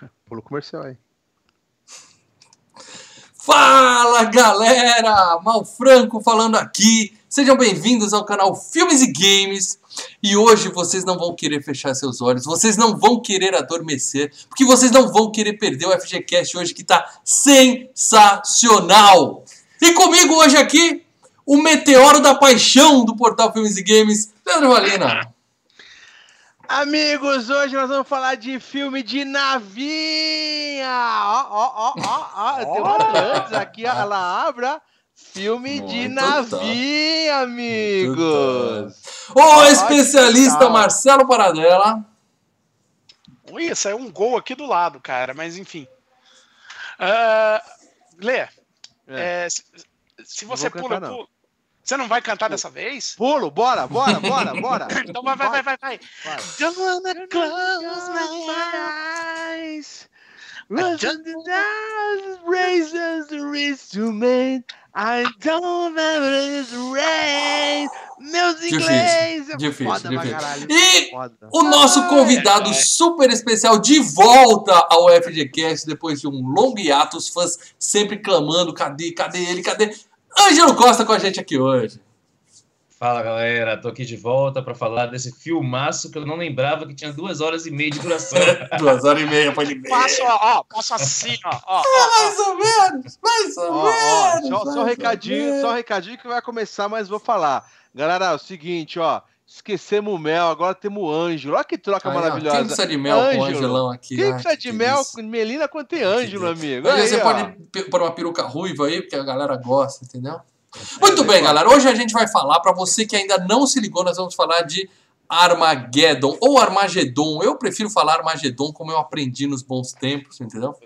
Pula comercial aí. Fala galera! Mal Franco falando aqui. Sejam bem-vindos ao canal Filmes e Games. E hoje vocês não vão querer fechar seus olhos, vocês não vão querer adormecer, porque vocês não vão querer perder o FGCast hoje que tá sensacional. E comigo hoje aqui, o meteoro da paixão do portal Filmes e Games, Leandro Valina. Amigos, hoje nós vamos falar de filme de navinha. Ó, ó, ó, ó, ó. Tem um Atlantis aqui, ó. Ela abra. Filme de Muito navinha, amigos. O Ó, especialista tal. Marcelo Paradela. Ui, saiu um gol aqui do lado, cara, mas enfim. Ah, Lê, é, se, se Não você pula, cantar, pulo. Você não vai cantar dessa vez? Pulo, bora, bora, bora, bora. Então vai, vai, vai, vai, vai. Don't wanna close my eyes. To that, raises the instrument. I don't have this. Meus Difícil, inglês é difícil, foda pra difícil. caralho. E Foda. o nosso convidado ai. super especial de volta ao FGCast depois de um longo hiato, os fãs sempre clamando, cadê, cadê ele, cadê? Ângelo Costa com a gente aqui hoje. Fala galera, tô aqui de volta pra falar desse filmaço que eu não lembrava que tinha duas horas e meia de duração. Duas horas e meia, pode ver. Passo, ó, ó, passo assim, ó, ó, ó, Mais ou menos, mais ou menos. só, só um mais recadinho, ou só um menos. recadinho que vai começar, mas vou falar. Galera, é o seguinte, ó. Esquecemos o mel, agora temos o Ângelo. Olha que troca maravilhosa. Quem precisa de mel com o Ângelo. Angelão aqui? Quem precisa que de mel com Melina quanto tem Ângelo, amigo? Aí você ó. pode pôr uma peruca ruiva aí, porque a galera gosta, entendeu? Muito bem, galera. Hoje a gente vai falar, pra você que ainda não se ligou, nós vamos falar de Armageddon ou Armagedon. Eu prefiro falar Armagedon como eu aprendi nos bons tempos, entendeu?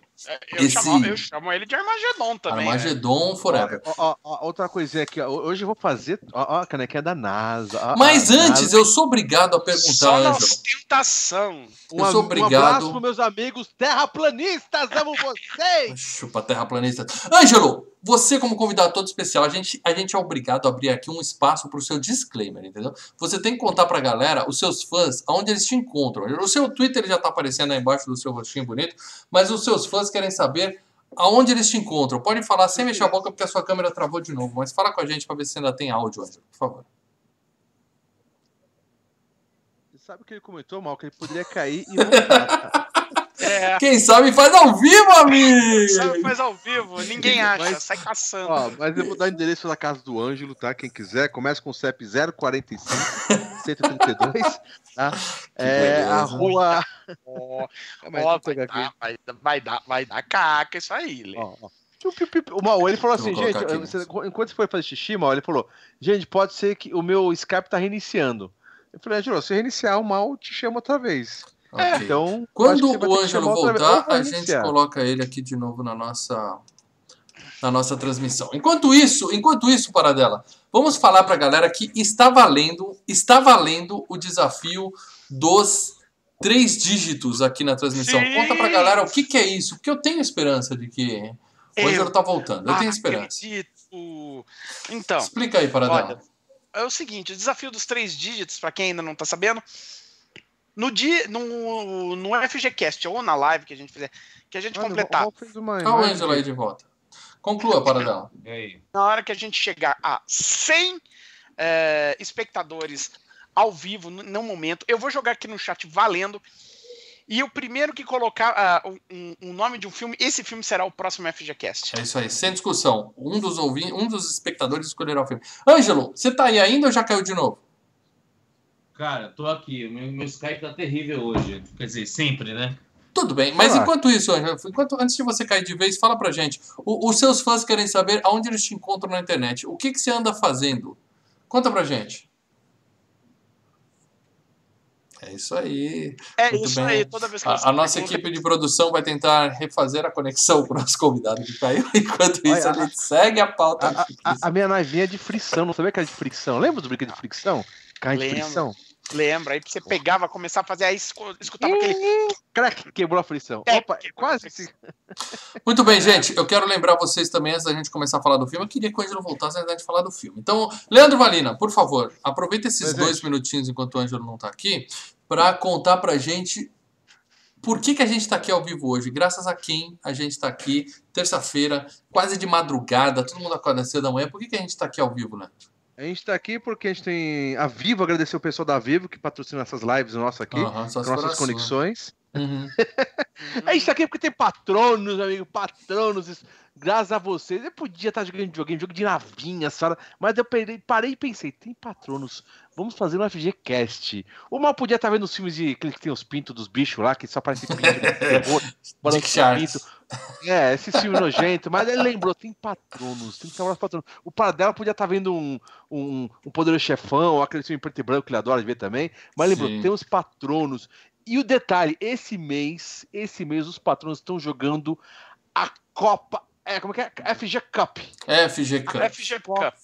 Eu, Esse- chamo, eu chamo ele de Armagedon também. né? Armagedon forever. Ó, ó, ó, outra coisinha aqui, ó. Hoje eu vou fazer. Ó, ó, a canequinha da NASA. Ó, Mas a antes, NASA. eu sou obrigado a perguntar, Só na ostentação. Um, eu sou obrigado- Um abraço pros meus amigos terraplanistas, amo vocês! Chupa terraplanista. Ângelo, você como convidado todo especial, a gente, a gente é obrigado a abrir aqui um espaço pro seu disclaimer, entendeu? Você tem que contar pra galera, os seus fãs, aonde eles te encontram. O seu Twitter já tá aparecendo aí embaixo do seu rostinho bonito, mas os seus fãs querem saber aonde eles te encontram. Pode falar sem mexer a boca porque a sua câmera travou de novo, mas fala com a gente pra ver se ainda tem áudio, Ângelo, por favor. Sabe que ele comentou mal, que ele poderia cair e voltar. É, Quem sabe faz ao vivo, amigo! sabe, faz ao vivo, ninguém acha, Mas- sai caçando. Ó, mas eu vou dar o endereço da casa do Ângelo, tá? Quem quiser, começa com o CEP 045 132, tá? É beleza. a rua. Ó, ó, eu vai, dar, vai, dar- vai, dar, vai dar caca isso aí, Lê. Ó, ó. O Mau, ele falou assim, gente, você- enquanto você foi fazer xixi, Mau, ele falou, gente, pode ser que o meu Skype tá reiniciando. Eu falei, Ângelo, se reiniciar, o Mal te chama outra vez. Ok. Então, Quando o Ângelo voltar, a gente coloca ele aqui de novo na nossa na nossa transmissão. Enquanto isso, enquanto isso, Paradela, vamos falar pra galera que está valendo, está valendo o desafio dos três dígitos aqui na transmissão. Sim. Conta pra galera o que, que é isso, porque eu tenho esperança de que o Ângelo tá voltando. Eu tenho esperança. Acredito. Então, Explica aí, Paradela. é o seguinte, o desafio dos três dígitos, pra quem ainda não tá sabendo, no dia, no, no FGCast ou na live que a gente fizer, que a gente Mano, completar, Olha o imagem. Ângelo aí de volta. Conclua, Paradela. E aí? na hora que a gente chegar a 100 é, espectadores ao vivo, no, no momento, eu vou jogar aqui no chat valendo. E o primeiro que colocar ah, um, um nome de um filme, esse filme será o próximo FGCast. É isso aí, sem discussão. Um dos ouvintes, um dos espectadores escolherá o filme. Ângelo, você tá aí ainda ou já caiu de novo? Cara, tô aqui. Meu, meu Skype tá terrível hoje. Quer dizer, sempre, né? Tudo bem, mas enquanto isso, enquanto, antes de você cair de vez, fala pra gente. O- os seus fãs querem saber aonde eles te encontram na internet. O que, que você anda fazendo? Conta pra gente. É isso aí. É Muito isso bem. aí, toda vez que você A, a nossa pergunta- equipe de produção vai tentar refazer a conexão com o nosso convidado que caiu. Enquanto isso, Olha, a gente segue a pauta. A, a- a minha navinha é de frição, não sabia que era de fricção? Lembra dos brinquedos de fricção? Carne de Lembro. Lembra, aí você pegava, começava a fazer, aí escu- escutava aquele. Crack, quebrou a frição. É, Opa, quase. frição. Muito bem, gente. Eu quero lembrar vocês também, antes da gente começar a falar do filme, eu queria que o Ângelo voltasse antes da gente falar do filme. Então, Leandro Valina, por favor, aproveita esses Presente. dois minutinhos enquanto o Ângelo não tá aqui, para contar pra gente por que, que a gente está aqui ao vivo hoje? Graças a quem a gente está aqui, terça-feira, quase de madrugada, todo mundo acorda cedo da manhã. Por que, que a gente está aqui ao vivo, né? A gente está aqui porque a gente tem a Vivo, agradecer o pessoal da Vivo que patrocina essas lives nossas aqui, for nossas sua. conexões. Uhum. A gente tá aqui porque tem patronos, amigo, patronos. Graças a vocês. Eu podia estar jogando videogame, jogo de navinha, só, mas eu parei, parei e pensei, tem patronos, vamos fazer um FGCast. O mal podia estar vendo os filmes de que tem os pintos dos bichos lá, que só parece pinto, pinto. É, esse filme nojento, mas ele lembrou, tem patronos, tem que trabalhar os patronos. O Paradela podia estar vendo um, um, um Poderoso Chefão, ou aquele filme preto e branco que ele adora de ver também, mas lembrou, Sim. tem os patronos. E o detalhe, esse mês, esse mês os patronos estão jogando a Copa, é, como é que é? FG Cup. FG Cup. FG Cup.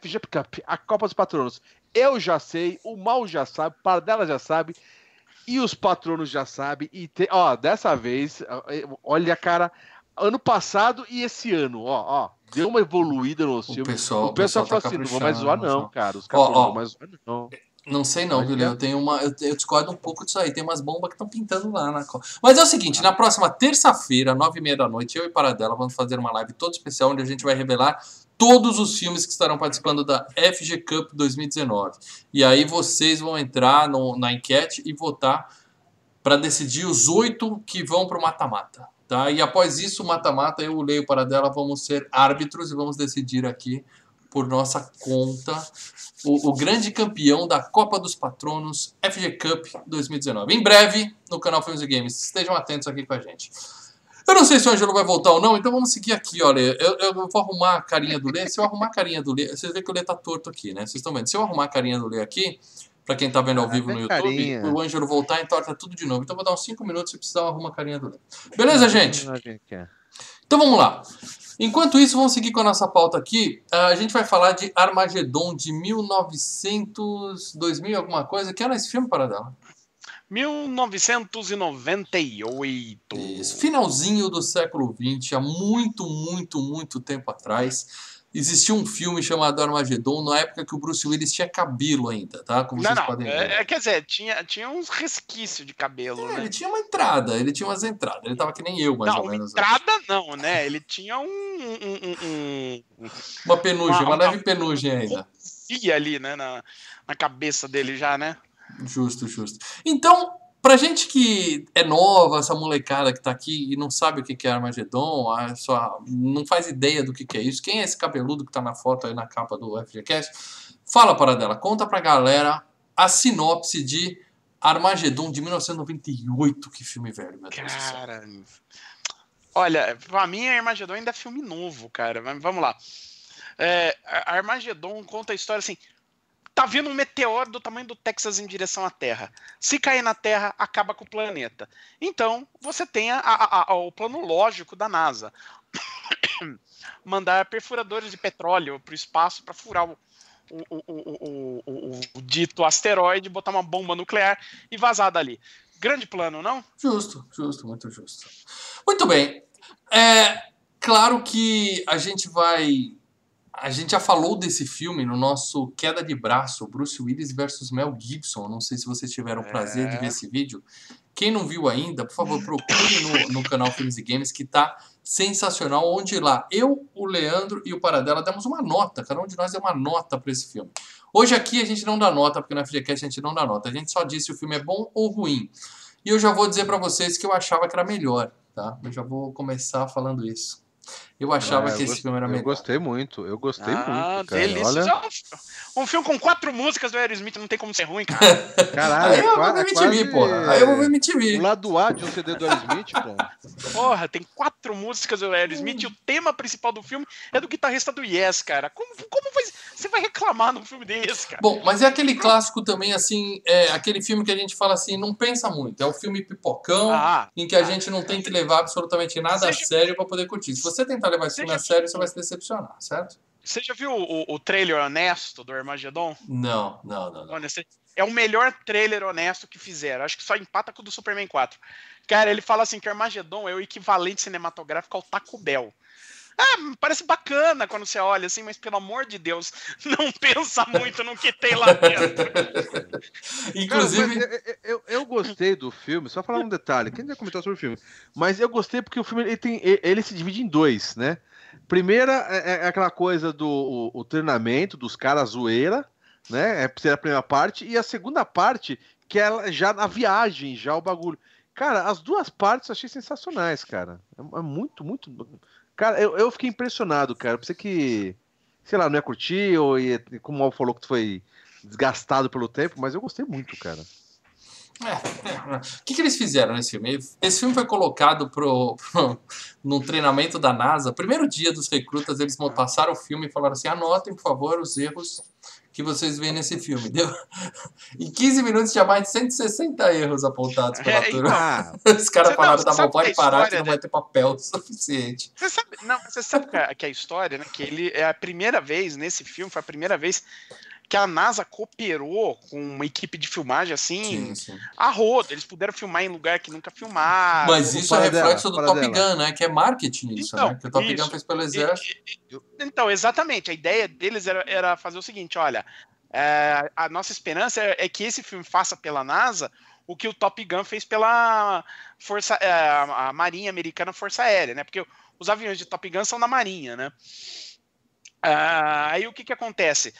FG Cup, a Copa dos Patronos. Eu já sei, o Mal já sabe, o Pardela já sabe, e os patronos já sabem. E te- ó, dessa vez, olha, cara, ano passado e esse ano, ó, ó, deu uma evoluída no O filme. pessoal, O pessoal tá falou assim, não vou mais zoar não, cara. Os caras não vou mais zoar não. Não sei não, viu, Leo? Eu tenho uma. Eu, eu discordo um pouco disso aí. Tem umas bombas que estão pintando lá na. Mas é o seguinte, na próxima terça-feira, nove e meia da noite, eu e Paradela vamos fazer uma live toda especial onde a gente vai revelar todos os filmes que estarão participando da FG Cup 2019. E aí vocês vão entrar no- na enquete e votar para decidir os oito que vão para o mata-mata. Tá? E após isso, o mata-mata, eu, o Leio Paradela, vamos ser árbitros e vamos decidir aqui por nossa conta o, o grande campeão da Copa dos Patronos FG Cup 2019. Em breve, no canal Filmes e Games. Estejam atentos aqui com a gente. Eu não sei se o Angelo vai voltar ou não, então vamos seguir aqui, olha. Eu, eu vou arrumar a carinha do Lê. Se eu arrumar a carinha do Lê, vocês veem que o Lê tá torto aqui, né? Vocês estão vendo? Se eu arrumar a carinha do Lê aqui, pra quem tá vendo ao Ah, vivo no YouTube, carinha. o Ângelo voltar e entorta tudo de novo. Então eu vou dar uns 5 minutos se precisar eu arrumo a carinha do Lê. Beleza, gente? Então vamos lá. Enquanto isso, vamos seguir com a nossa pauta aqui. Ah, a gente vai falar de Armagedon de 1900, 2000 e alguma coisa. Que era esse filme, Paradela? 1998. Isso. Finalzinho do século XX, há muito, muito, muito tempo atrás. Existia um filme chamado Armagedon na época que o Bruce Willis tinha cabelo ainda, tá? Como Não, vocês não. podem ver. É, é, quer dizer, tinha, tinha uns resquícios de cabelo, É, né? ele tinha uma entrada, ele tinha umas entradas. Ele tava que nem eu, mais não, ou menos. entrada não, né? Ele tinha um. um, um, um Uma penugem, uma, uma- leve penugem ainda. fia ali, né? Na, na cabeça dele já, né? Justo, justo. Então, pra gente que é nova, essa molecada que tá aqui e não sabe o que é Armagedon, sua, não faz ideia do que é isso, quem é esse cabeludo que tá na foto aí na capa do FGCast? Fala para dela, conta pra galera a sinopse de Armagedon de 1998. Que filme velho, meu Deus. Cara. Olha, pra mim, Armagedon ainda é filme novo, cara. Mas vamos lá. É, Armagedon conta a história assim. Tá vindo um meteoro do tamanho do Texas em direção à Terra. Se cair na Terra, acaba com o planeta. Então, você tem a- a- a- o plano lógico da NASA. Mandar perfuradores de petróleo para o espaço para furar o, o- o- o- dito asteroide, botar uma bomba nuclear e vazar dali. Grande plano, não? Justo, justo, muito justo. Muito bem. É claro que a gente vai. A gente já falou desse filme no nosso Queda de Braço, Bruce Willis versus Mel Gibson. Não sei se vocês tiveram o prazer de É. ver esse vídeo. Quem não viu ainda, por favor, procure no, no canal Filmes e Games, que tá sensacional. Onde lá eu, o Leandro e o Paradela demos uma nota. Cada um de nós deu uma nota para esse filme. Hoje aqui a gente não dá nota, porque na FGCast a gente não dá nota. A gente só disse se o filme é bom ou ruim. E eu já vou dizer para vocês que eu achava que era melhor, tá? Eu já vou começar falando isso. Eu achava que eu esse gos- filme era Eu melhor. gostei muito, eu gostei Ah, muito, cara. delícia. Olha, Um filme com quatro músicas do Aerosmith não tem como ser ruim, cara. caralho, Aí é eu qua- vou é me quase porra. Aí eu vou ver MTV. O lado A de um CD do Aerosmith, pô. Porra, tem quatro músicas do Aerosmith e o tema principal do filme é do guitarrista do Yes, cara. Como, como vai- você vai reclamar num filme desse, cara? Bom, mas é aquele clássico também, assim, é aquele filme que a gente fala assim, não pensa muito. É o filme pipocão, Ah, em que a gente não tem que levar absolutamente nada a Seja- sério para poder curtir. Se você tentar levar esse filme a sério, você vai se decepcionar, certo? Você já viu o, o trailer honesto do Armagedon? Não, não, não. não. Olha, É o melhor trailer honesto que fizeram. Acho que só empata com o do Superman 4. Cara, ele fala assim que Armagedon é o equivalente cinematográfico ao Taco Bell. Ah, parece bacana quando você olha assim, mas pelo amor de Deus, não pensa muito no que tem lá dentro. Inclusive. Cara, eu, eu, eu, gostei do filme, só falar um detalhe, quem já comentou sobre o filme, mas eu gostei porque o filme ele, tem, ele se divide em dois, né? Primeira é, é aquela coisa do o, o treinamento dos caras zoeira, né? É a primeira parte, e a segunda parte, que é já na viagem, já o bagulho. Cara, as duas partes eu achei sensacionais, cara. É, é muito, muito. Cara, eu, eu fiquei impressionado, cara. Pensei que, sei lá, não ia curtir, ou ia, como o Mal falou que foi desgastado pelo tempo, mas eu gostei muito, cara. É, é. O que, que eles fizeram nesse filme? Esse filme foi colocado pro, pro, num treinamento da NASA. Primeiro dia dos recrutas, eles passaram o filme e falaram assim: anotem, por favor, os erros que vocês veem nesse filme. Deu? Em 15 minutos tinha mais de 160 erros apontados pela é, turma. Ah, Os caras falaram, tá bom, pode parar que não vai ter papel suficiente. Você sabe, não, você sabe que a, história, né? Que ele é a primeira vez nesse filme, foi a primeira vez que a NASA cooperou com uma equipe de filmagem assim, sim, sim. a roda. Eles puderam filmar em lugar que nunca filmaram. Mas isso é reflexo do Top dela. Gun, né? Que é marketing isso, então, né? Que o Top isso. Gun fez pelo exército. Então, exatamente. A ideia deles era, era fazer o seguinte: olha, é, a nossa esperança é, é, que esse filme faça pela NASA o que o Top Gun fez pela Força, é, a Marinha Americana Força Aérea, né? Porque os aviões de Top Gun são da Marinha, né? Ah, aí o que, que acontece?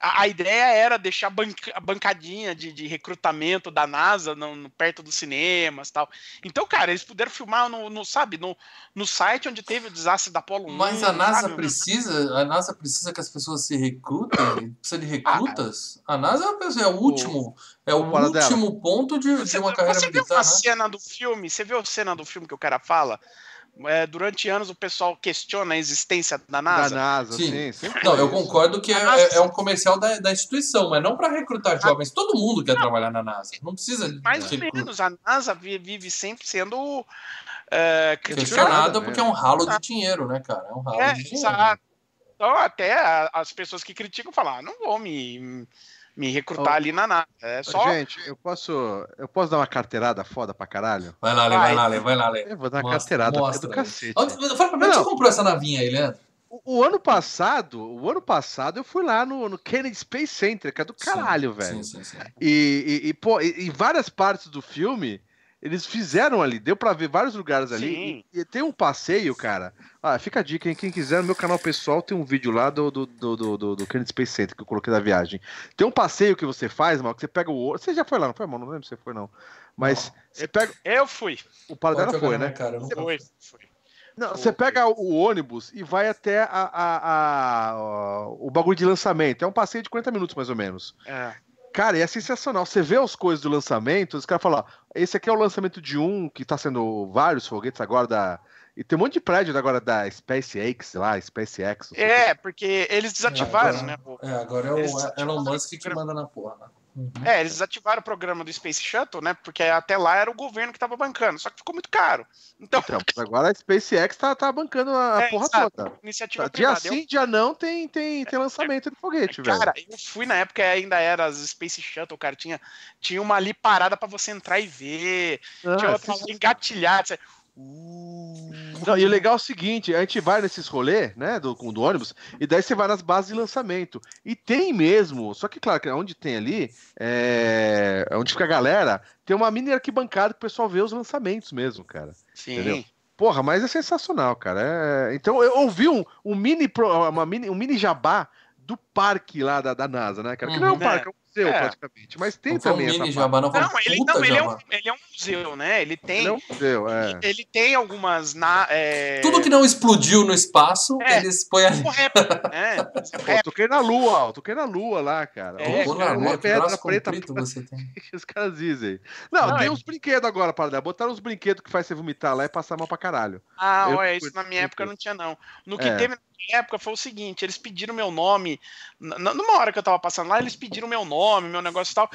A, a, ideia era deixar banca, a bancadinha de, de, recrutamento da NASA no, no, perto dos cinemas tal. Então, cara, eles puderam filmar no, no, sabe, no, no site onde teve o desastre da Apollo 1. Mas a NASA sabe? precisa, a NASA precisa que as pessoas se recrutem, precisa de recrutas. Ah, a NASA é o último, é o último ponto de, você, de uma carreira você militar. Você viu a né? cena do filme? Você viu a cena do filme que o cara fala? É, durante anos o pessoal questiona a existência da NASA. Da NASA, sim. sim não, eu concordo que é, NASA... é, um comercial da, da instituição, mas não para recrutar jovens. Todo mundo quer não. trabalhar na NASA. Não precisa. Mais ou menos. A NASA vive sempre sendo é, questionada porque é um ralo de dinheiro, né, cara? É um ralo é, de dinheiro. Exato. Então, até as pessoas que criticam falam: ah, não vou me me recrutar oh. ali na nada. É só... Gente, eu posso, eu posso dar uma carteirada foda pra caralho? Vai lá, Lê, vai, lá, Lê, vai lá, Lê. Eu vou dar uma mostra, carteirada mostra, do cacete. Onde, fala pra mim, onde você comprou essa navinha aí, Leandro? O, o, ano passado, o ano passado eu fui lá no, no Kennedy Space Center, que é do caralho, sim, velho. Sim, sim, sim. E, e, e, pô, em várias partes do filme, eles fizeram ali, deu para ver vários lugares ali. E, e, tem um passeio, cara. Ah, fica a dica, hein? Quem quiser, no meu canal pessoal tem um vídeo lá do, do, do, do, do Kennedy Space Center que eu coloquei da viagem. Tem um passeio que você faz, mal, que você pega o. Você já foi lá, não foi, mano? Não lembro se você foi, não. Mas não. você pega. Eu fui. O Paradela foi, né? Cara, você foi, foi. Não, você pega o ônibus e vai até a, a, a, a, o bagulho de lançamento. É um passeio de 40 minutos, mais ou menos. É. Cara, e é sensacional. Você vê as coisas do lançamento, os caras falam, ó, esse aqui é o lançamento de um, que tá sendo vários foguetes agora da. E tem um monte de prédio agora da SpaceX lá, SpaceX. É, porque eles desativaram, é, agora, né? É, agora é o Elon Musk que manda na porra, né? Uhum. É, eles desativaram o programa do Space Shuttle, né? Porque até lá era o governo que estava bancando, só que ficou muito caro. Então, então agora a SpaceX tá, tá bancando a é, porra exato. toda. Iniciativa dia privada. sim, eu... dia não, tem, tem, tem lançamento de foguete, velho. Cara, eu fui na época ainda era as Space Shuttle, cara, tinha, tinha uma ali parada para você entrar e ver, ah, tinha outra engatilhada. Não, e o legal é o seguinte, a gente vai nesses rolês, né, do, do ônibus, e daí você vai nas bases de lançamento. E tem mesmo, só que claro, que onde tem ali, é, onde fica a galera, tem uma mini arquibancada que o pessoal vê os lançamentos mesmo, cara. Sim. Entendeu? Porra, mas é sensacional, cara. É... Então eu ouvi um, um, mini, uma mini, um mini jabá do parque lá da, da NASA, né, cara? Que uhum, não é um uhum. parque, é, é um museu, é. praticamente. Mas tem não também. Um mini jabá, não, não, ele, não ele, é um, ele é um museu, né? Ele tem. Ele é um museu, é. Ele tem algumas. Na, é... Tudo que não explodiu no espaço, é, eles põem ali. é, Pô, toquei na lua, ó. Toquei na lua lá, cara. É, Pô, na lua, pedra preta. Você tem. Os caras dizem. Não, não tem é... uns brinquedos agora, para Botaram uns brinquedos que faz você vomitar lá e passar mal pra caralho. Ah, olha, isso na minha época não tinha, não. No que teve época foi o seguinte: eles pediram meu nome. Numa hora que eu tava passando lá, eles pediram meu nome, meu negócio e tal.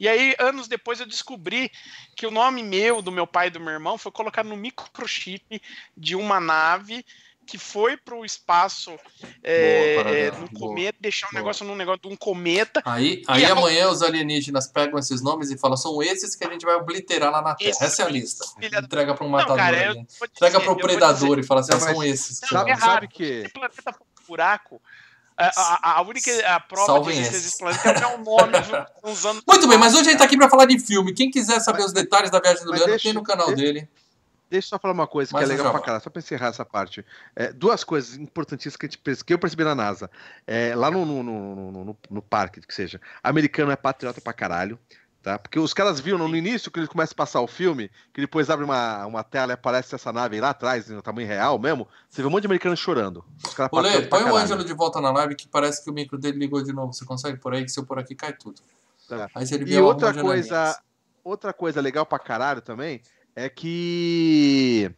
E aí, anos depois, eu descobri que o nome meu, do meu pai e do meu irmão, foi colocado no microchip de uma nave que foi pro espaço é, Boa, Paradela, no boa, cometa, deixar um boa. negócio num negócio de um cometa. Aí, aí a- amanhã os alienígenas pegam esses nomes e falam: são esses que a gente vai obliterar lá na Terra. Esse Essa é a lista. da- Entrega para um Não, matador. cara, ali. vou Entrega dizer, eu vou predador e fala assim: Não, são esses. Não, Sabe, errado. sabe dizer, que. esse planeta um buraco. A, a- a única a prova Salvem de existência desse planeta é o nome. Muito bem, mas hoje a gente tá aqui para falar de filme. Quem quiser saber os detalhes da viagem do mas Leandro, deixa- tem no canal deixa- dele. Deixa eu só falar uma coisa Mais que é legal pra caralho, só pra encerrar essa parte. É, duas coisas importantíssimas que, gente, que eu percebi na NASA. É, lá no, no, no, no- no- no parque, que seja, americano é patriota pra caralho. Tá? Porque os caras viram no início que eles começam a passar o filme, que depois abre uma, uma tela e aparece essa nave lá atrás, no tamanho real mesmo. Você vê um monte de americano chorando. Os caras Ô, Lê, patriotas pra põe o. Ângelo de volta na live que parece que o micro dele ligou de novo. Você consegue por aí? Que se eu por aqui cai tudo. Tá. Ele E outra coisa, outra coisa legal pra caralho também é que.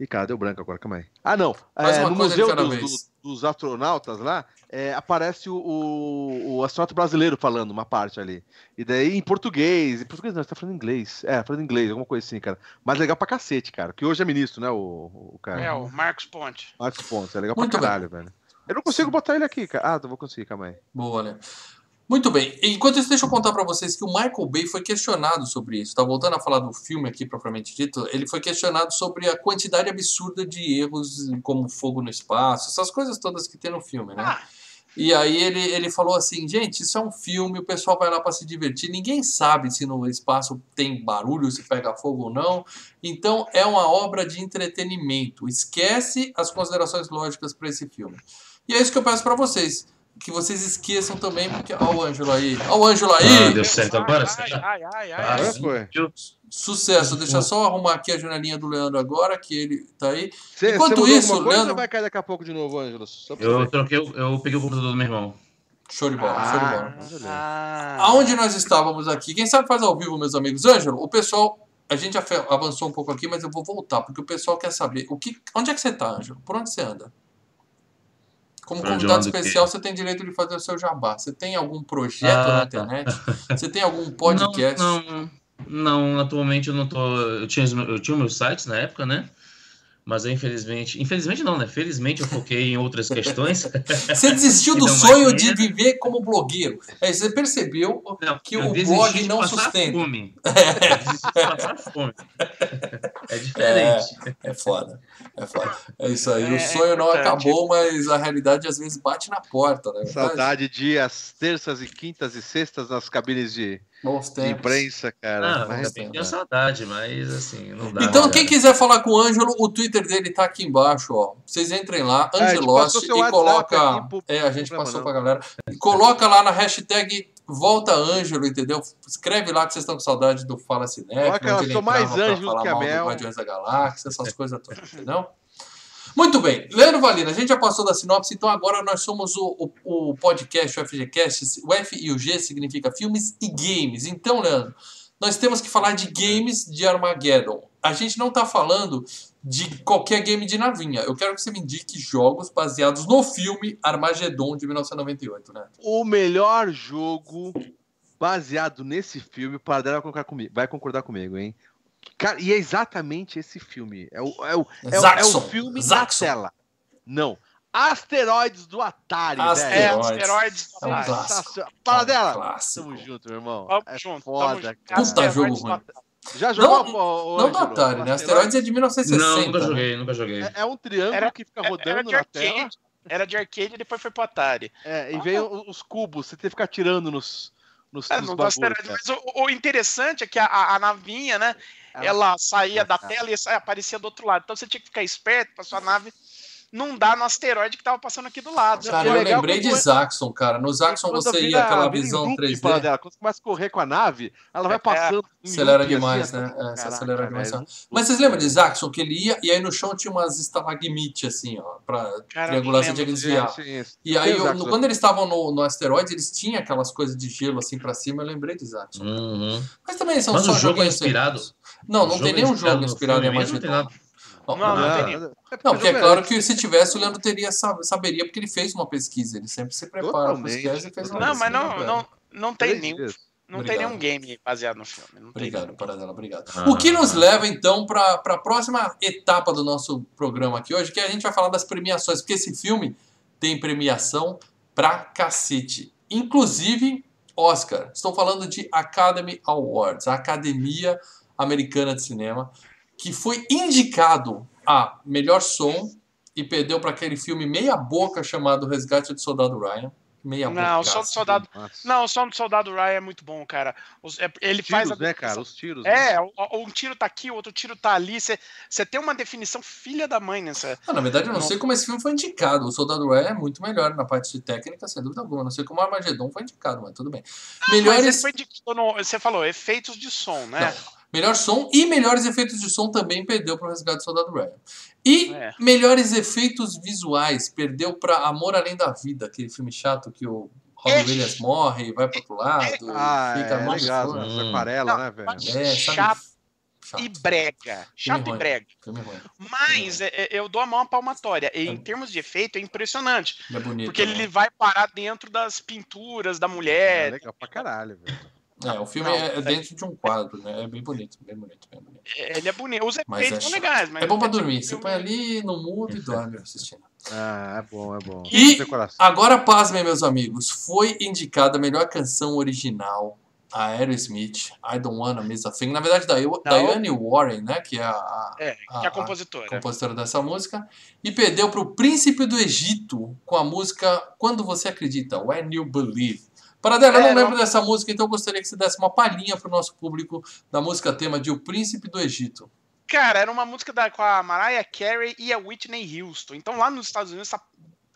Ih, cara, deu branco agora, calma aí. Ah, não. É, no Museu dos. Dos- Astronautas lá, é, aparece o, o, o astronauta brasileiro falando uma parte ali. E daí em português. Em português não, você tá falando inglês. É, falando inglês, alguma coisa assim, cara. Mas legal pra cacete, cara. Que hoje é ministro, né, o, o cara. É, o Marcos Ponte. Marcos Pontes. É legal Muito pra bem. caralho, velho. Eu não consigo botar ele aqui, cara. Ah, eu vou conseguir, calma aí. Boa, né? Muito bem. Enquanto isso, deixa eu contar pra vocês que o Michael Bay foi questionado sobre isso. Tá voltando a falar do filme aqui propriamente dito. Ele foi questionado sobre a quantidade absurda de erros, como fogo no espaço, essas coisas todas que tem no filme, né? Ah, E aí ele, ele falou assim, gente, isso é um filme, o pessoal vai lá para se divertir, ninguém sabe se no espaço tem barulho, se pega fogo ou não. Então é uma obra de entretenimento. Esquece as considerações lógicas para esse filme. E é isso que eu peço para vocês, que vocês esqueçam também, porque ó o Ângelo aí, ó o Ângelo Ah, aí. deu certo agora? Ai, ai, ai, ai, Ah, ai. Foi. Sucesso. Deixa eu só arrumar aqui a janelinha do Leandro agora, que ele tá aí. Você, Enquanto mudou isso, coisa Leandro- vai cair daqui a pouco de novo, Ângelo? Eu troquei, eu peguei o computador do meu irmão. Show de bola, show de Ah. bola. beleza. Ah. Aonde nós estávamos aqui? Quem sabe faz ao vivo, meus amigos. Ângelo, o pessoal. A gente avançou um pouco aqui, mas eu vou voltar, porque o pessoal quer saber. O que, onde é que você está, Ângelo? Por onde você anda? Como onde convidado especial, você tem direito de fazer o seu jabá. Você tem algum projeto Ah, na tá. internet? Você tem algum podcast? Não, não, não, atualmente eu não tô. Eu tinha, eu tinha meus sites na época, né? Mas eu, infelizmente. Infelizmente não, né? Felizmente eu foquei em outras questões. Você desistiu do sonho de viver como blogueiro. Aí você percebeu Não, que o blog de não passar sustenta. Fome. Eu desisti de passar fome. É diferente. É foda. É foda. É isso aí. É, o é sonho não acabou, mas a realidade às vezes bate na porta, né? Saudade de às terças e quintas e sextas nas cabines de, Bons de tempos. imprensa, cara. Ah, Mas- eu também tenho saudade, mas assim, não dá. Então, cara. quem quiser falar com o Ângelo, o Twitter dele tá aqui embaixo, ó. Vocês entrem lá, É, a gente Angelotti, passou seu e coloca. aqui É, a gente passou não. pra galera. E coloca lá na hashtag Volta Ângelo, entendeu? Escreve lá que vocês estão com saudade do Fala Cinec. Coloca ele sou mais Ângelo que a mal do Mel. Guardiões da Galáxia, essas coisas todas, entendeu? Muito bem, Leandro Valina, a gente já passou da sinopse, então agora nós somos o, o, o podcast, o FGCast. O F e o G significa filmes e games. Então, Leandro, nós temos que falar de games de Armageddon. A gente não está falando de qualquer game de navinha. Eu quero que você me indique jogos baseados no filme Armageddon de 1998, né? O melhor jogo baseado nesse filme, o Paradela vai concordar comigo, vai concordar comigo, hein? Cara, e é exatamente esse filme. É o, é o, é o, é o filme Zaxxon. na tela. Não. Asteroides do Atari, Asteroides. É, velho. asteroides. É um Ah, clássico. Sensacional. Paradela! Clássico. Tamo junto, meu irmão. Tamo é junto, foda, cara. Puta jogo ruim. Já jogou Não- ô, Não do? Atari, né? Asteroides é de 1960. Não, nunca né? joguei, nunca joguei. É, é um triângulo Era- que fica Era rodando de na tela. Era de arcade e depois foi pro Atari. É, e vem o- os cubos, você tem que ficar tirando nos, nos, É, nos do bagulho, cara. Mas o, o interessante é que a, a, a navinha, né? Ela saía da tela e aparecia do outro lado. Então você tinha que ficar esperto pra sua nave não dar no asteroide que tava passando aqui do lado. Cara, É eu legal lembrei de Zaxxon, cara. No Zaxxon você vira- ia aquela visão loop, 3D. fala dela, Quando você começa a correr com a nave, ela vai É, passando. em Acelera loop, demais, assim, né? É, você Caraca, acelera demais. velho. Mas vocês lembram de Zaxxon? Que ele ia e aí no chão tinha umas estalagmites, assim, ó. Pra Cara, triangular, você tinha que desviar. E aí, eu- quando eles estavam no, no asteroide, eles tinham aquelas coisas de gelo assim pra cima, eu lembrei de Zaxxon. Uhum. Mas também são Mas só o jogo é joguinhos inspirado? simples. Não, não tem é nenhum jogo inspirado em filme mesmo? Não tem. Não, Não, não, não é- tem nenhum. é porque Não, porque é claro que se tivesse, o Leandro teria, sab- saberia, porque ele fez uma pesquisa. Ele sempre se prepara para pesquisa e fez uma Não, mas pesquisa, não, não, não tem nenhum. Não Obrigado. tem nenhum game baseado no filme. Não tem Obrigado, nenhum. Paradela, obrigado. Ah. O que nos leva, então, para a próxima etapa do nosso programa aqui hoje, que a gente vai falar das premiações, porque esse filme tem premiação pra cacete. Inclusive, Oscar. Estou falando de Academy Awards, a Academia Americana de Cinema, que foi indicado a melhor som e perdeu para aquele filme meia boca chamado Resgate do Soldado Ryan. Meia Não, o boca. som do soldado. Nossa. Não, o som do soldado Ryan é muito bom, cara. Os- é- ele Os faz tiros, a né, cara? Os tiros. né? É, o- o- um tiro tá aqui, o outro tiro tá ali. Você tem uma definição filha da mãe nessa. Ah, na verdade, eu não Não. sei como esse filme foi indicado. O Soldado Ryan é muito melhor na parte de técnica, sem dúvida alguma. Não sei como o Armagedon foi indicado, mas tudo bem. Mas ele Melhores, foi indicado no- Você falou, efeitos de som, né? Melhor som e melhores efeitos de som também perdeu para o Resgate do Soldado Ryan. E É. melhores efeitos visuais perdeu para Amor Além da Vida, aquele filme chato que o Robin É. Williams morre, vai para outro lado, Ah, fica é muito legal. fora. Essa Hum. aquarela, né, velho? É, sabe? Chato Chato. E brega. Chato e brega. Mas é, é, eu dou a mão à palmatória. E em termos de efeito, é impressionante. É bonito. Porque né? ele vai parar dentro das pinturas da É mulher. legal pra caralho, velho. É, o filme Não, é, é é- dentro de um quadro, né? É bem bonito, bem bonito, bem bonito. Ele é bonito. Os Mas efeitos é são legais. Mas É bom pra o dormir. Você põe ali no mudo e dorme assistindo. Ah, é bom, é bom. E-. Agora, pasmem, meus amigos. Foi indicada a melhor canção original, a Aerosmith, I Don't Wanna Miss a Thing. Na verdade, da Diane Warren, né? Que é a, a É, que é a- a compositora. compositora dessa música. E perdeu pro Príncipe do Egito com a música Quando Você Acredita, When You Believe. Paradela, eu não É, lembro dessa música, então eu gostaria que você desse uma palhinha pro nosso público da música tema de O Príncipe do Egito. Cara, era uma música da, com a Mariah Carey e a Whitney Houston. Então lá nos Estados Unidos essa,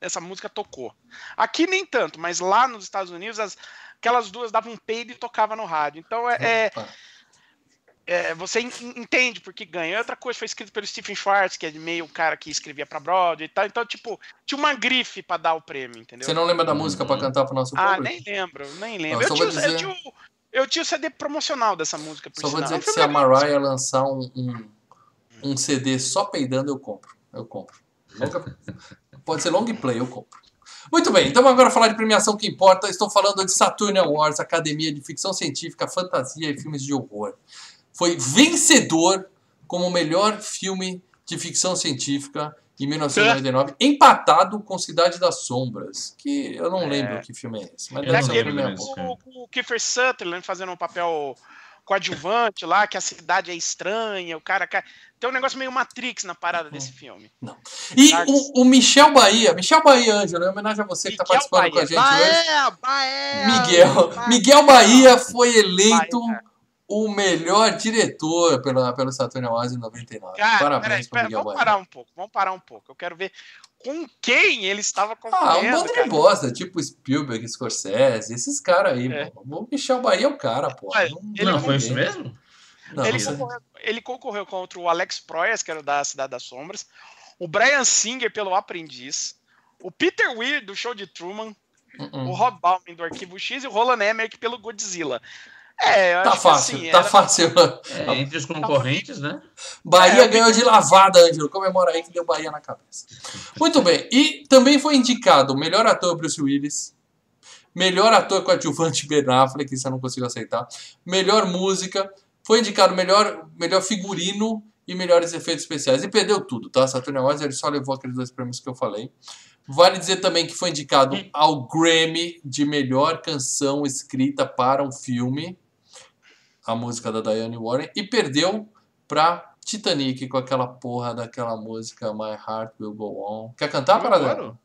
essa música tocou. Aqui nem tanto, mas lá nos Estados Unidos as, aquelas duas davam um peido e tocava no rádio. Então é, é-. É, você en- entende porque ganha. Outra coisa foi escrito pelo Stephen Schwartz, que é meio o cara que escrevia pra Broadway e tal. Então, tipo, tinha uma grife pra dar o prêmio, entendeu? Você não lembra da música pra cantar pro nosso Ah, público? nem lembro, nem Eu lembro. só Eu tinha, eu, dizer- tinha o, eu tinha o CD promocional dessa música, Só vou dizer É que se a. Mariah lançar um, um, um CD só peidando, eu compro. Eu compro. Longa- Pode ser long play, eu compro. Muito bem, então agora falar de premiação que importa. Estou falando de Saturn Awards, Academia de Ficção Científica, Fantasia e Filmes de Horror. Foi vencedor como o melhor filme de ficção científica em 1999, empatado com Cidade das Sombras, que eu não É. lembro que filme é esse. Mas deve não ser um o, o Kiefer Sutherland fazendo um papel coadjuvante lá, que a cidade é estranha, o cara. ca- Tem um negócio meio Matrix na parada Uhum. desse filme. E Dark- o, o Michel Bahia, Michel Bahia, Ângelo, em homenagem a você que está Miguel participando com a Bahia. gente hoje. Baé, Baé! Miguel, Miguel Bahia foi eleito Bahia. O melhor diretor pela, pelo Saturn Awards em 99. Cara, Parabéns pera, Miguel vamos Bahia. parar um pouco, vamos parar um pouco. Eu quero ver com quem ele estava Ah, um concorrendo, bando de bosta, tipo Spielberg, Scorsese, esses caras aí, É. pô. O Michel Bahia é o cara, pô. Não- ele Não, foi isso mesmo? Não, ele, concorreu, ele concorreu contra o Alex Proyas, que era o da Cidade das Sombras, o Brian Singer pelo Aprendiz, o Peter Weir do Show de Truman, Uh-uh. o Rob Bauman do Arquivo X e o Roland Emmerich pelo Godzilla. É, eu Tá acho que, fácil, assim, tá era- fácil. É, entre os concorrentes, né? Bahia É, ganhou de lavada, Ângelo. Comemora aí que deu Bahia na cabeça. Muito bem. E também foi indicado melhor ator Bruce Willis, melhor ator coadjuvante Ben Affleck, isso eu não consigo aceitar, melhor música, foi indicado melhor, melhor figurino e melhores efeitos especiais. E perdeu tudo, tá? Saturn Awards ele só levou aqueles dois prêmios que eu falei. Vale dizer também que foi indicado ao Grammy de melhor canção escrita para um filme, a música da Diane Warren, e perdeu pra Titanic com aquela porra daquela música My Heart Will Go On. Quer cantar, adoro.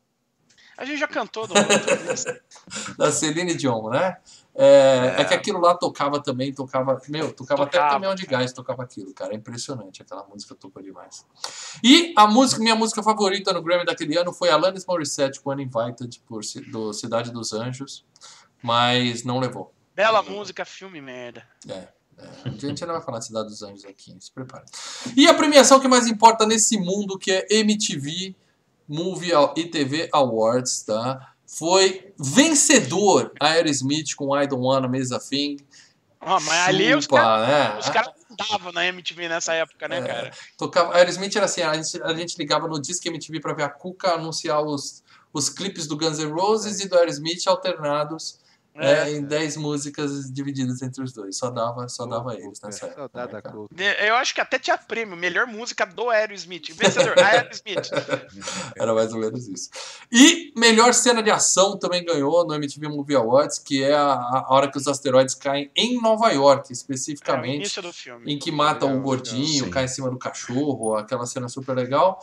A gente já cantou do outro. Da Celine Dion, né? É, É. é que aquilo lá tocava também, tocava. Meu, tocava, até Tocava, caminhão de gás, tocava aquilo, cara. É impressionante. Aquela música tocou demais. E a música, minha música favorita no Grammy daquele ano foi Alanis Morissette com Uninvited, por, do Cidade dos Anjos, mas não levou. Bela música, filme merda. É, é, a gente ainda vai falar de Cidade dos Anjos aqui, se prepare. E a premiação que mais importa nesse mundo, que é MTV Movie e TV Awards, tá? Foi vencedor a Aerosmith com I Don't Wanna Miss a Thing. Ah, mas ali os Chupa, caras né? os andavam na MTV nessa época, né, É. cara? Tocava, Aerosmith era assim, a gente, a gente ligava no Disque MTV pra ver a Cuca anunciar os, os clipes do Guns N' Roses e do Aerosmith alternados É, em 10 músicas divididas entre os dois. Só dava, só dava eles nessa época. Saudade né. É, Eu acho que até tinha prêmio, melhor música do Aerosmith. Vencedor, Aerosmith. Era mais ou menos isso. E melhor cena de ação também ganhou no MTV Movie Awards, que é a, a hora que os asteroides caem em Nova York, É, especificamente. início do filme. em que mata Legal, o gordinho, cai em cima do cachorro, aquela cena super legal.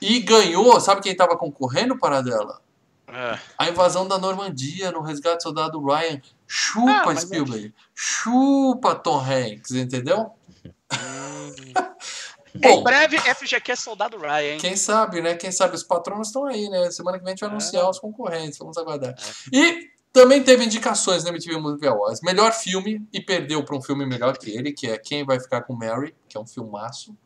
E ganhou, sabe quem tava concorrendo para dela? É. A invasão da Normandia no Resgate do Soldado Ryan. Chupa, Ah, mas Spielberg. Chupa, Tom Hanks, entendeu? Em Bom, breve, FGQ Soldado Ryan, hein? quem sabe, né? Quem sabe os patronos estão aí, né? Semana que vem a gente vai anunciar os concorrentes, vamos aguardar. E também teve indicações na MTV Movie Awards. Melhor filme e perdeu para um filme melhor que ele, que é Quem Vai Ficar com Mary, que é um filmaço.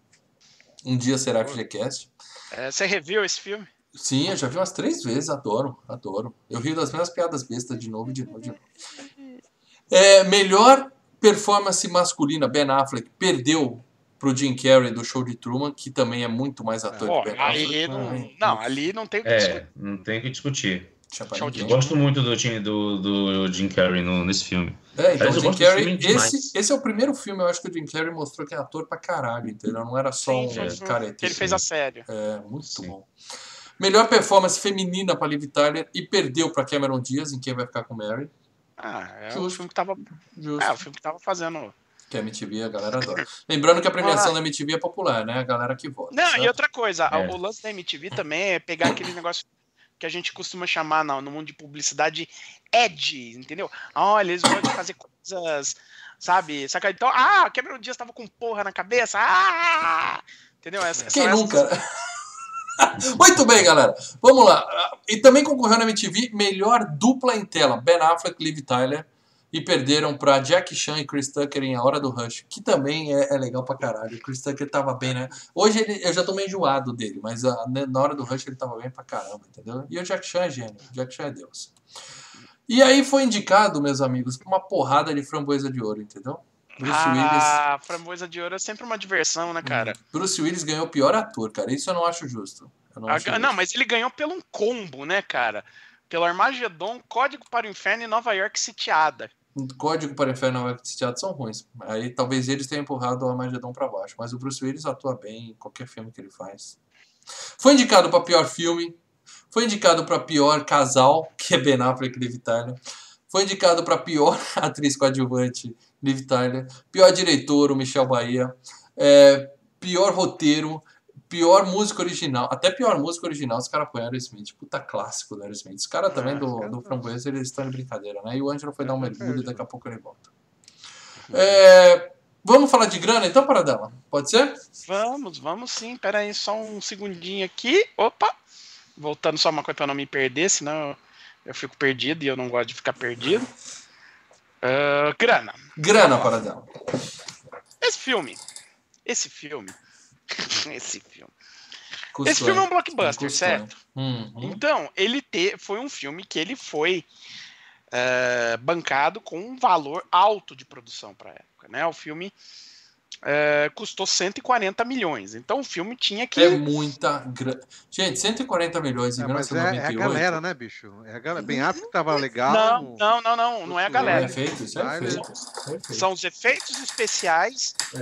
Um dia será FGCast. É, você reviu esse filme? Sim, eu já vi umas três vezes, adoro, adoro. Eu rio das mesmas piadas bestas de novo, de novo, de novo. É, melhor performance masculina, Ben Affleck perdeu pro Jim Carrey do Show de Truman, que também é muito mais ator Pô, que Ben Affleck. não, Ai, não, ali não tem o que discutir. É, não tem o que discutir. Eu gosto muito do, Jim- do, do Jim Carrey no- nesse filme. É, então Jim Carrey, esse, esse é o primeiro filme, eu acho que o Jim Carrey mostrou que é ator pra caralho, entendeu? Não era só Sim, um foi- careta. que ele fez a série. É, muito Sim. bom. Melhor performance feminina pra Liv Tyler e perdeu pra Cameron Diaz, em Quem Vai Ficar com Mary. Ah, é Justo. o filme que tava. Justo. É, o filme que tava fazendo. Que a MTV a galera adora. Lembrando que a premiação Ah. da MTV é popular, né? A galera que vota. Não, certo? e outra coisa, É. o lance da MTV também é pegar aquele negócio que a gente costuma chamar no, no mundo de publicidade edge, entendeu? Olha, eles de fazer coisas, sabe? Saca? Então, ah, Cameron Dias tava com porra na cabeça. Ah! Entendeu? Essa, Quem nunca? essas- Muito bem, galera. Vamos lá. E também concorreu na MTV melhor dupla em tela. Ben Affleck Liv Tyler. E perderam pra Jack Chan e Chris Tucker em A Hora do Rush, que também é, é legal pra caralho. O Chris Tucker tava bem, né? Hoje ele, eu já tô meio enjoado dele, mas ah, né, na Hora do Rush ele tava bem pra caramba, entendeu? E o Jack Chan é gênio. Jack Chan é Deus. E aí foi indicado, meus amigos, uma porrada de framboesa de ouro, entendeu? Bruce Willis. Ah, framboesa de ouro é sempre uma diversão, né, cara? Bruce Willis ganhou o pior ator, cara. Isso eu não acho justo. Não, Ah, acho justo. mas ele ganhou pelo um combo, né, cara? Pelo Armagedon, Código para o Inferno e Nova York sitiada. Código para o Inferno e Nova York Teatro são ruins. Aí talvez eles tenham empurrado o Armagedon pra baixo. Mas o Bruce Willis atua bem em qualquer filme que ele faz. Foi indicado para pior filme. Foi indicado para pior casal, que é Ben Affleck e Liv Tyler. Foi indicado para pior atriz coadjuvante, Liv Tyler. Pior diretor, o Michel Bahia. É, pior roteiro. Pior música original. Até pior música original, os caras põem Aerosmith. Puta clássico do Aerosmith. Os caras também Ah, do, do Framboesa, eles estão de brincadeira, né? E o Ângelo foi dar um mergulho e daqui a pouco ele volta. É, vamos falar de grana então, Paradela? Pode ser? Vamos, vamos sim. Pera aí, só um segundinho aqui. Opa! Voltando só uma coisa pra não me perder, senão eu fico perdido e eu não gosto de ficar perdido. Ah, grana. Grana, Paradela. Esse filme. Esse filme. esse filme. Custou, Esse filme é um blockbuster, Custou, certo? Uhum. Então, ele te, foi um filme que ele foi eh, bancado com um valor alto de produção para época, né? O filme eh, custou 140 milhões. Então o filme tinha que É muita grana. Gente, 140 milhões em É, mas é, é a 1998. galera, né, bicho? É a galera. Bem África tava legal. Não, não, não, não, não é a é galera. isso é Tyler. feito. É feito. São os efeitos especiais, É.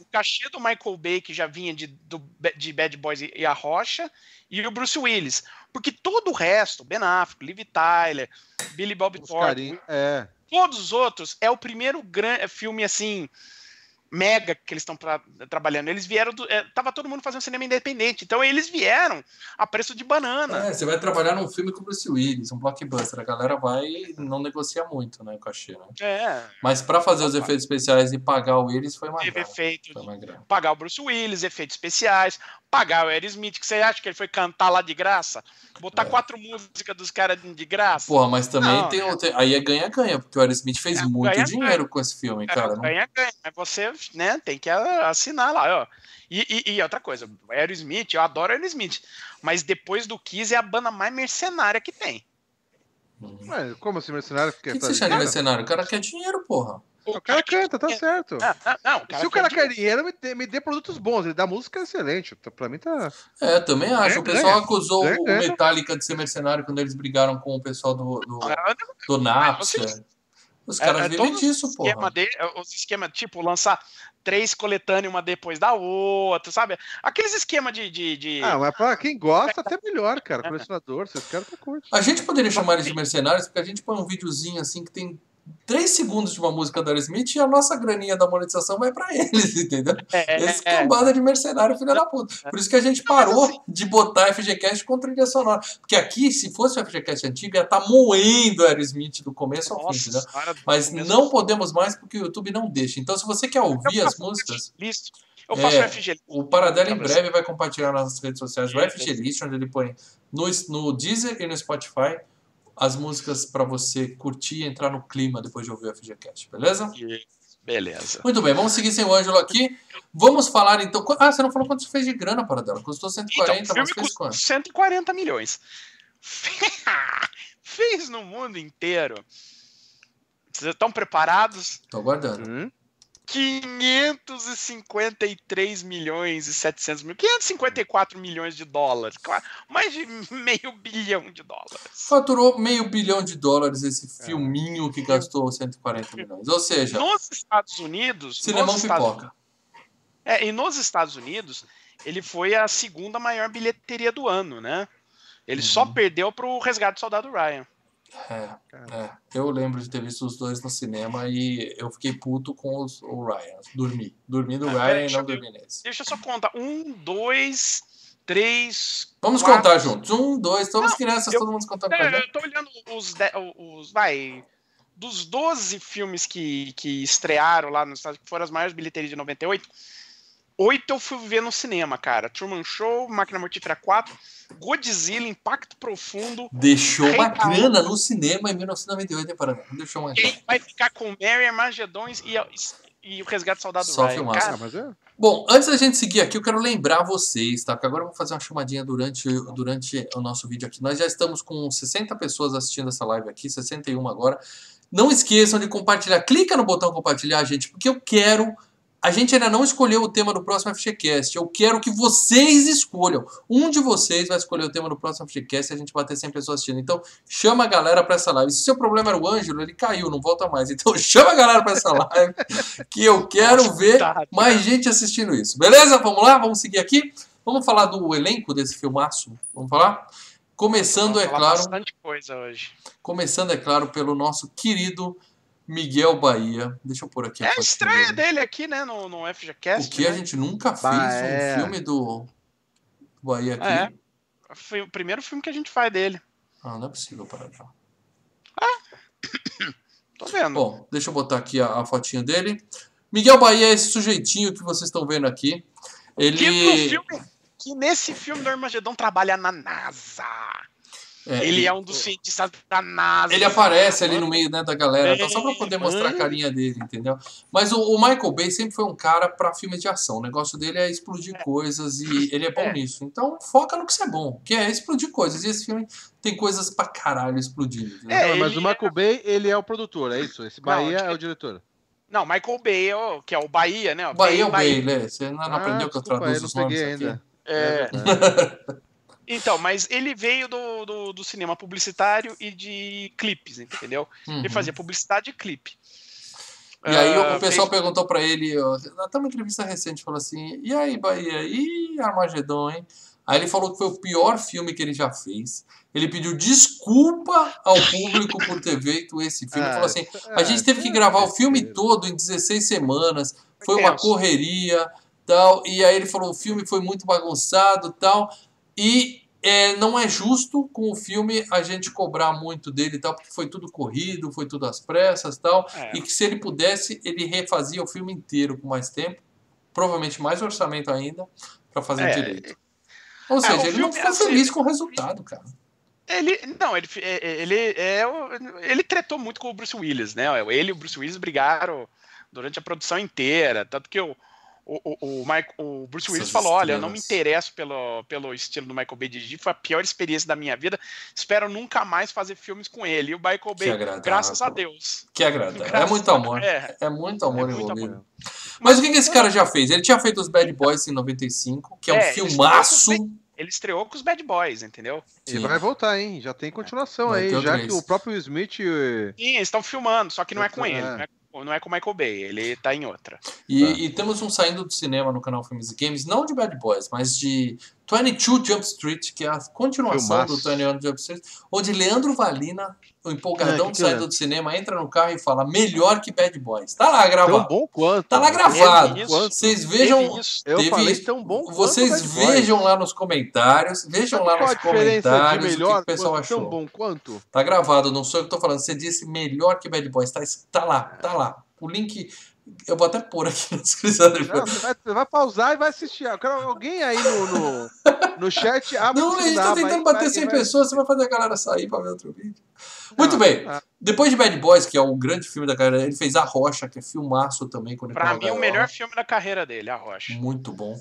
o cachê do Michael Bay, que já vinha de, do, de Bad Boys e a Rocha, e o Bruce Willis. Porque todo o resto, Ben Affleck, Liv Tyler, Billy Bob Thornton. É. todos os outros é o primeiro filme assim mega que eles estão trabalhando. Eles vieram do, é, tava todo mundo fazendo cinema independente, então eles vieram a preço de banana. É, você vai trabalhar num filme com o Bruce Willis, um blockbuster. A galera vai e não negocia muito, né, com a China. É, Mas pra fazer os efeitos especiais e pagar o Willis foi uma teve grana. efeito Foi uma grana. pagar o Bruce Willis, efeitos especiais, pagar o Aerosmith, que você acha que ele foi cantar lá de graça? Botar É. quatro músicas dos caras de graça? Porra, mas também Não, tem, é. Aí é ganha-ganha, porque o Aerosmith fez É, muito ganha-ganha. dinheiro com esse filme, É, cara. Não- ganha, ganha. Mas você, né, tem que ah, assinar lá, ó. E, e- e outra coisa, Aerosmith, eu adoro Aerosmith, mas depois do Kiss é a banda mais mercenária que tem. Hum. Ué, como assim, mercenário? O que, que você chama de mercenário? O cara quer dinheiro, porra. O cara canta, tá certo. Não, não, o cara Se o cara quer quer dinheiro, me dê, me dê produtos bons. Ele dá música excelente. Tá- Pra mim tá. É, também acho. O pessoal ganha. acusou Ganha, o ganha. Metallica de ser mercenário quando eles brigaram com o pessoal do, do, dinheiro. do Napster. Vocês- Os caras É, é, vivem disso, porra. de, os esquema tipo lançar três coletâneas uma depois da outra, sabe? Aqueles esquema de, de, de- Ah, mas pra quem gosta, até melhor, cara. Colecionador, esses caras tá curto. A gente poderia chamar eles de mercenários porque a gente põe um videozinho assim que tem 3 segundos de uma música do Aerosmith e a nossa graninha da monetização vai pra eles, entendeu? é, Esse é, cambada de mercenário, filha da puta. Por isso que a gente parou de botar FGCast com trilha sonora. Porque aqui, se fosse o FGCast antigo, ia estar moendo o Aerosmith do começo ao fim, entendeu? Mas não podemos mais porque o YouTube não deixa. Então, se você quer ouvir as músicas. Eu faço É, FG. o Paradela em você. breve vai compartilhar nas redes sociais o. FG List, onde ele põe no, no Deezer e no Spotify as músicas pra você curtir e entrar no clima depois de ouvir o FGCast, beleza? Beleza. Muito bem, vamos seguir sem o Ângelo aqui. Vamos falar então. Ah, você não falou quanto você fez de grana, Paradela? Custou 140, Então, mas fez quanto? 140 milhões. Fez no mundo inteiro. Vocês estão preparados? Tô aguardando. Hum? 553 milhões e 700 mil. 554 milhões de dólares. Claro, mais de meio bilhão de dólares. Faturou meio bilhão de dólares esse filminho que gastou 140 milhões. Ou seja, Nos Estados Unidos. cinemão Estados- pipoca. É, e nos Estados Unidos, ele foi a segunda maior bilheteria do ano, né? Ele só Uhum. perdeu pro Resgate do Soldado Ryan. É, é. Eu lembro de ter visto os dois no cinema e eu fiquei puto com os, o Ryan. Dormi. Dormi no Ah, Ryan e não eu dormi nesse. Deixa eu só contar. Um, dois, três. Vamos quatro- contar juntos. Um, dois, todas Não, crianças, eu- todo mundo contando É, pra gente. eu tô olhando os, de- os. Vai. Dos 12 filmes que, que estrearam lá nos Estados Unidos, que foram as maiores bilheterias de 98, oito eu fui ver no cinema, cara. Truman Show, Máquina Mortífera 4, Godzilla, Impacto Profundo. Deixou uma Rei grana no cinema em 1998, hein, Paraná? Deixou uma Quem vai ficar com Mary, Armagedões e, e o Resgate do Soldado Só Ryan. filmaço. Cara, Ah, mas é. Bom, antes da gente seguir aqui, eu quero lembrar vocês, tá? Porque agora eu vou fazer uma chamadinha durante, durante o nosso vídeo aqui. Nós já estamos com 60 pessoas assistindo essa live aqui, 61 agora. Não esqueçam de compartilhar. Clica no botão compartilhar, gente, porque eu quero. A gente ainda não escolheu o tema do próximo FGCast. Eu quero que vocês escolham. Um de vocês vai escolher o tema do próximo FGCast e a gente vai ter 100 pessoas assistindo. Então, chama a galera pra essa live. Se seu problema era o Ângelo, ele caiu, não volta mais. Então, chama a galera pra essa live, que eu quero ver tá, mais gente assistindo isso. Beleza? Vamos lá? Vamos seguir aqui? Vamos falar do elenco desse filmaço? Vamos falar? Começando, é claro, bastante coisa hoje. começando, é claro, pelo nosso querido Miguel Bahia. Deixa eu pôr aqui É a estreia dele. dele aqui, né, no, no O FGCast. que a né? gente nunca fez Bah, um é. filme do Bahia aqui. É. Foi o primeiro filme que a gente faz dele. Ah, não é possível parar já. Tô vendo. Bom, deixa eu botar aqui a, a fotinho dele. Miguel Bahia é esse sujeitinho que vocês estão vendo aqui. Ele. Que, filme, que nesse filme do Armagedon trabalha na NASA. É, ele é um dos cientistas da NASA. Ele aparece ali no meio né, da galera, É, tá? só pra poder mostrar a é. carinha dele, entendeu? Mas o, o Michael Bay sempre foi um cara pra filmes de ação. O negócio dele é explodir coisas e ele é bom É. nisso. Então foca no que você é bom, que é explodir coisas. E esse filme tem coisas pra caralho explodindo. É, Não, mas o Michael Bay, ele é o produtor, é isso? Esse Não, Bahia tipo- é o diretor. Não, Michael Bay, que é o Bahia, né? O Bahia é o Bahia. Bay, né? Você não, não aprendeu que eu Ah, desculpa, traduzo não os nomes peguei aqui? ainda. É. Então, mas ele veio do, do, cinema publicitário e de clipes, entendeu? Uhum. Ele fazia publicidade e clipe. E aí Ah, o pessoal fez- perguntou pra ele, ó, até uma entrevista recente, falou assim, e aí Bahia, e Armagedon, hein? Aí ele falou que foi o pior filme que ele já fez. Ele pediu desculpa ao público por ter feito esse filme. Ah, falou assim, isso- a gente ah, teve que é gravar o filme todo em 16 semanas, foi uma correria, tal. E aí ele falou, o filme foi muito bagunçado, tal. E é, não é justo com o filme a gente cobrar muito dele, tal, porque foi tudo corrido, foi tudo às pressas, tal. É. E que se ele pudesse, ele refazia o filme inteiro com mais tempo, provavelmente mais orçamento ainda, pra fazer É, direito. Ou é, seja, ele não ficou assim, feliz com o resultado, cara. Ele, não, ele, é- ele, é, ele tretou muito com o Bruce Willis, né? Ele e o Bruce Willis brigaram durante a produção inteira, tanto que o, o, o, o, Mike, o Bruce Willis Essas falou: Olha, eu não me estrelas. interesso pelo, pelo estilo do Michael Bay dirigir, foi a pior experiência da minha vida. Espero nunca mais fazer filmes com ele. E o Michael Bay, agradável. graças a Deus. Que agradável. É muito amor. É, É muito amor É muito envolvido. amor. Mas o que, que esse cara já fez? Ele tinha feito os Bad Boys em 95, que é um É, ele filmaço. ele estreou com os Bad Boys, entendeu? E Sim. vai voltar, hein? Já tem continuação Vai aí, já que o próprio Smith. eh, Sim, eles estão filmando, só que não é com É. ele. Não é, não é com o Michael Bay, ele tá em outra. E, Tá. e temos um saindo do cinema no canal Filmes e Games, não de Bad Boys, mas de 22 Jump Street, que é a continuação Filmaço. do 21 Jump Street, onde Leandro Valina, o empolgadão É, que saindo é? do cinema, entra no carro e fala melhor que Bad Boys. Tá lá Tão gravado. bom quanto. Tá lá gravado. Teve Quanto? Vocês vejam. Teve isso. Eu teve- falei tão bom quanto Vocês vejam lá nos comentários, vejam lá nos comentários o que o pessoal achou. tão bom quanto? Tá gravado, não sou eu que tô falando. Você disse melhor que Bad Boys. Tá, tá lá, tá lá. O link. Eu vou até pôr aqui na descrição Não, você, vai, você vai pausar e vai assistir. Eu quero alguém aí no, no, no chat. abre Não, a gente tá tentando bater vai- 100 vai- pessoas, você vai fazer a galera sair pra ver outro vídeo. Muito Não, bem. ah, Depois de Bad Boys, que é o grande filme da carreira, ele fez A Rocha, que é filmaço também com o Pra mim, o melhor filme da carreira dele, A Rocha. Muito bom.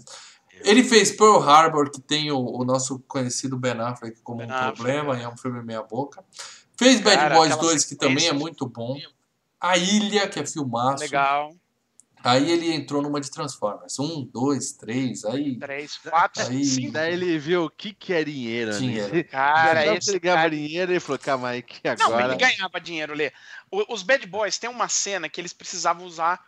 Ele fez Pearl Harbor, que tem o, o nosso conhecido Ben Affleck como Ben um Affleck, problema, e é um filme meia boca. Fez Bad Cara, Boys aquela 2, que também é muito bom. A Ilha, que é filmaço. Legal. Aí ele entrou numa de Transformers. Um, dois, três, aí... Três, quatro, Aí- cinco. Daí ele viu o que, que é dinheiro. né? Dinheiro. Cara, sabe que esse ele ganhava cara... dinheiro e ele falou, calma aí, que Não, agora... ele ganhava dinheiro, Lê. Os Bad Boys tem uma cena que eles precisavam usar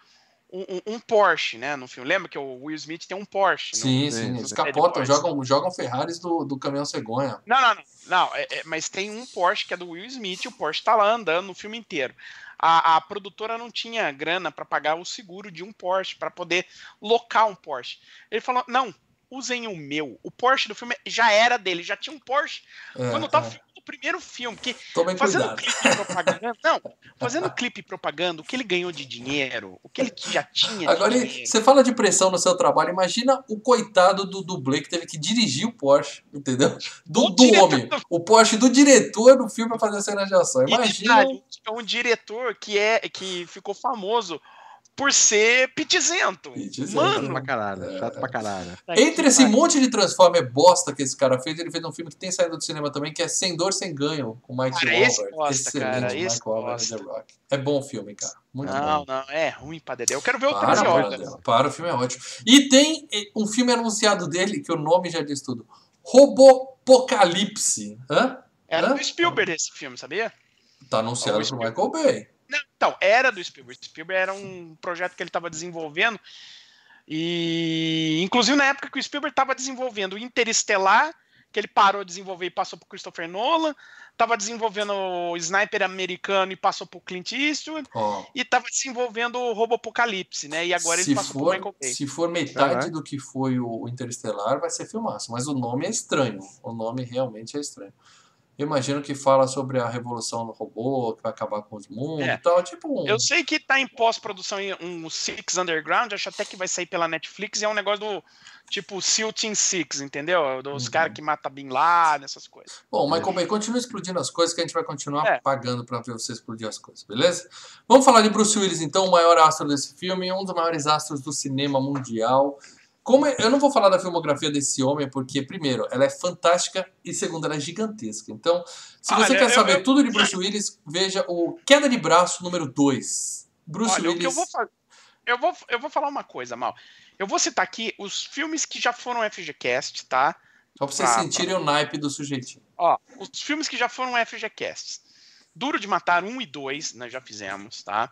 um, um- um Porsche, né, no filme. Lembra que o Will Smith tem um Porsche? no- Sim, Sim, sim. Eles capotam, jogam, jogam Ferraris do, do caminhão cegonha. Não, não, não. não é- é- mas tem um Porsche que é do Will Smith e o Porsche tá lá andando no filme inteiro. A, a produtora não tinha grana para pagar o seguro de um Porsche, para poder locar um Porsche. Ele falou: não, usem o meu. O Porsche do filme já era dele, já tinha um Porsche É, quando tava é. Primeiro filme. Que Tomem fazendo cuidado. clipe e propaganda. Não, fazendo clipe e propaganda, o que ele ganhou de dinheiro, o que ele já tinha Agora, dinheiro. você fala de pressão no seu trabalho, imagina o coitado do dublê que teve que dirigir o Porsche, entendeu? Do, do homem. O Porsche do diretor do filme pra fazer a cena de ação. E Imagina. detalhe, é um diretor que é que ficou famoso por ser pitizento. Mano, pra caralho, chato pra caralho. Entre esse monte de Transformer bosta que esse cara fez, ele fez um filme que tem saído do cinema também, que é Sem Dor, Sem Ganho, com o Mike Cara, esse gosta, Excelente, cara, Mike esse Wahlberg e gosta. The Rock. É bom o filme, cara. Muito Não, bom. não, é ruim pra Dedé. Eu quero ver o Para, 13 para, para, o filme é ótimo. E tem eh, um filme anunciado dele, que o nome já diz tudo. Robopocalipse. Hã? Era Hã? do Spielberg esse filme, sabia? Tá anunciado O pro. Michael Bay. Não, então, era do Spielberg. Spielberg era um projeto que ele estava desenvolvendo. E, inclusive, na época que o Spielberg estava desenvolvendo o Interestelar, que ele parou de desenvolver e passou para Christopher Nolan, estava desenvolvendo o Sniper americano e passou para Clint Eastwood, Ó, e estava desenvolvendo o Robopocalipse, né? E agora se ele passou for, Michael Bay. se for metade Caraca. do que foi o Interestelar, vai ser filmaço. Mas o nome é estranho. O nome realmente é estranho. Eu imagino que fala sobre a revolução do robô, que vai acabar com os mundos É. e tal. Tipo um... Eu sei que tá em pós-produção um Six Underground, acho até que vai sair pela Netflix, e é um negócio do tipo SEAL Team Six, entendeu? Dos Uhum. caras que matam Bin Laden, essas coisas. Bom, Michael Bay, continua explodindo as coisas que a gente vai continuar É. pagando pra ver você explodir as coisas, beleza? Vamos falar de Bruce Willis, então, o maior astro desse filme, um dos maiores astros do cinema mundial. Como é- eu não vou falar da filmografia desse homem, porque, primeiro, ela é fantástica e, segundo, ela é gigantesca. Então, se você Olha, quer eu- saber eu- tudo de Bruce Willis, veja o Queda de Braço número 2. Bruce Olha, Willis. eu vou. Eu vou, eu vou falar uma coisa, Mal. Eu vou citar aqui os filmes que já foram FGCast, tá? Só pra vocês Ah, sentirem o naipe do sujeitinho. Ó, os filmes que já foram FGCasts. Duro de Matar 1 e 2, nós já fizemos, tá?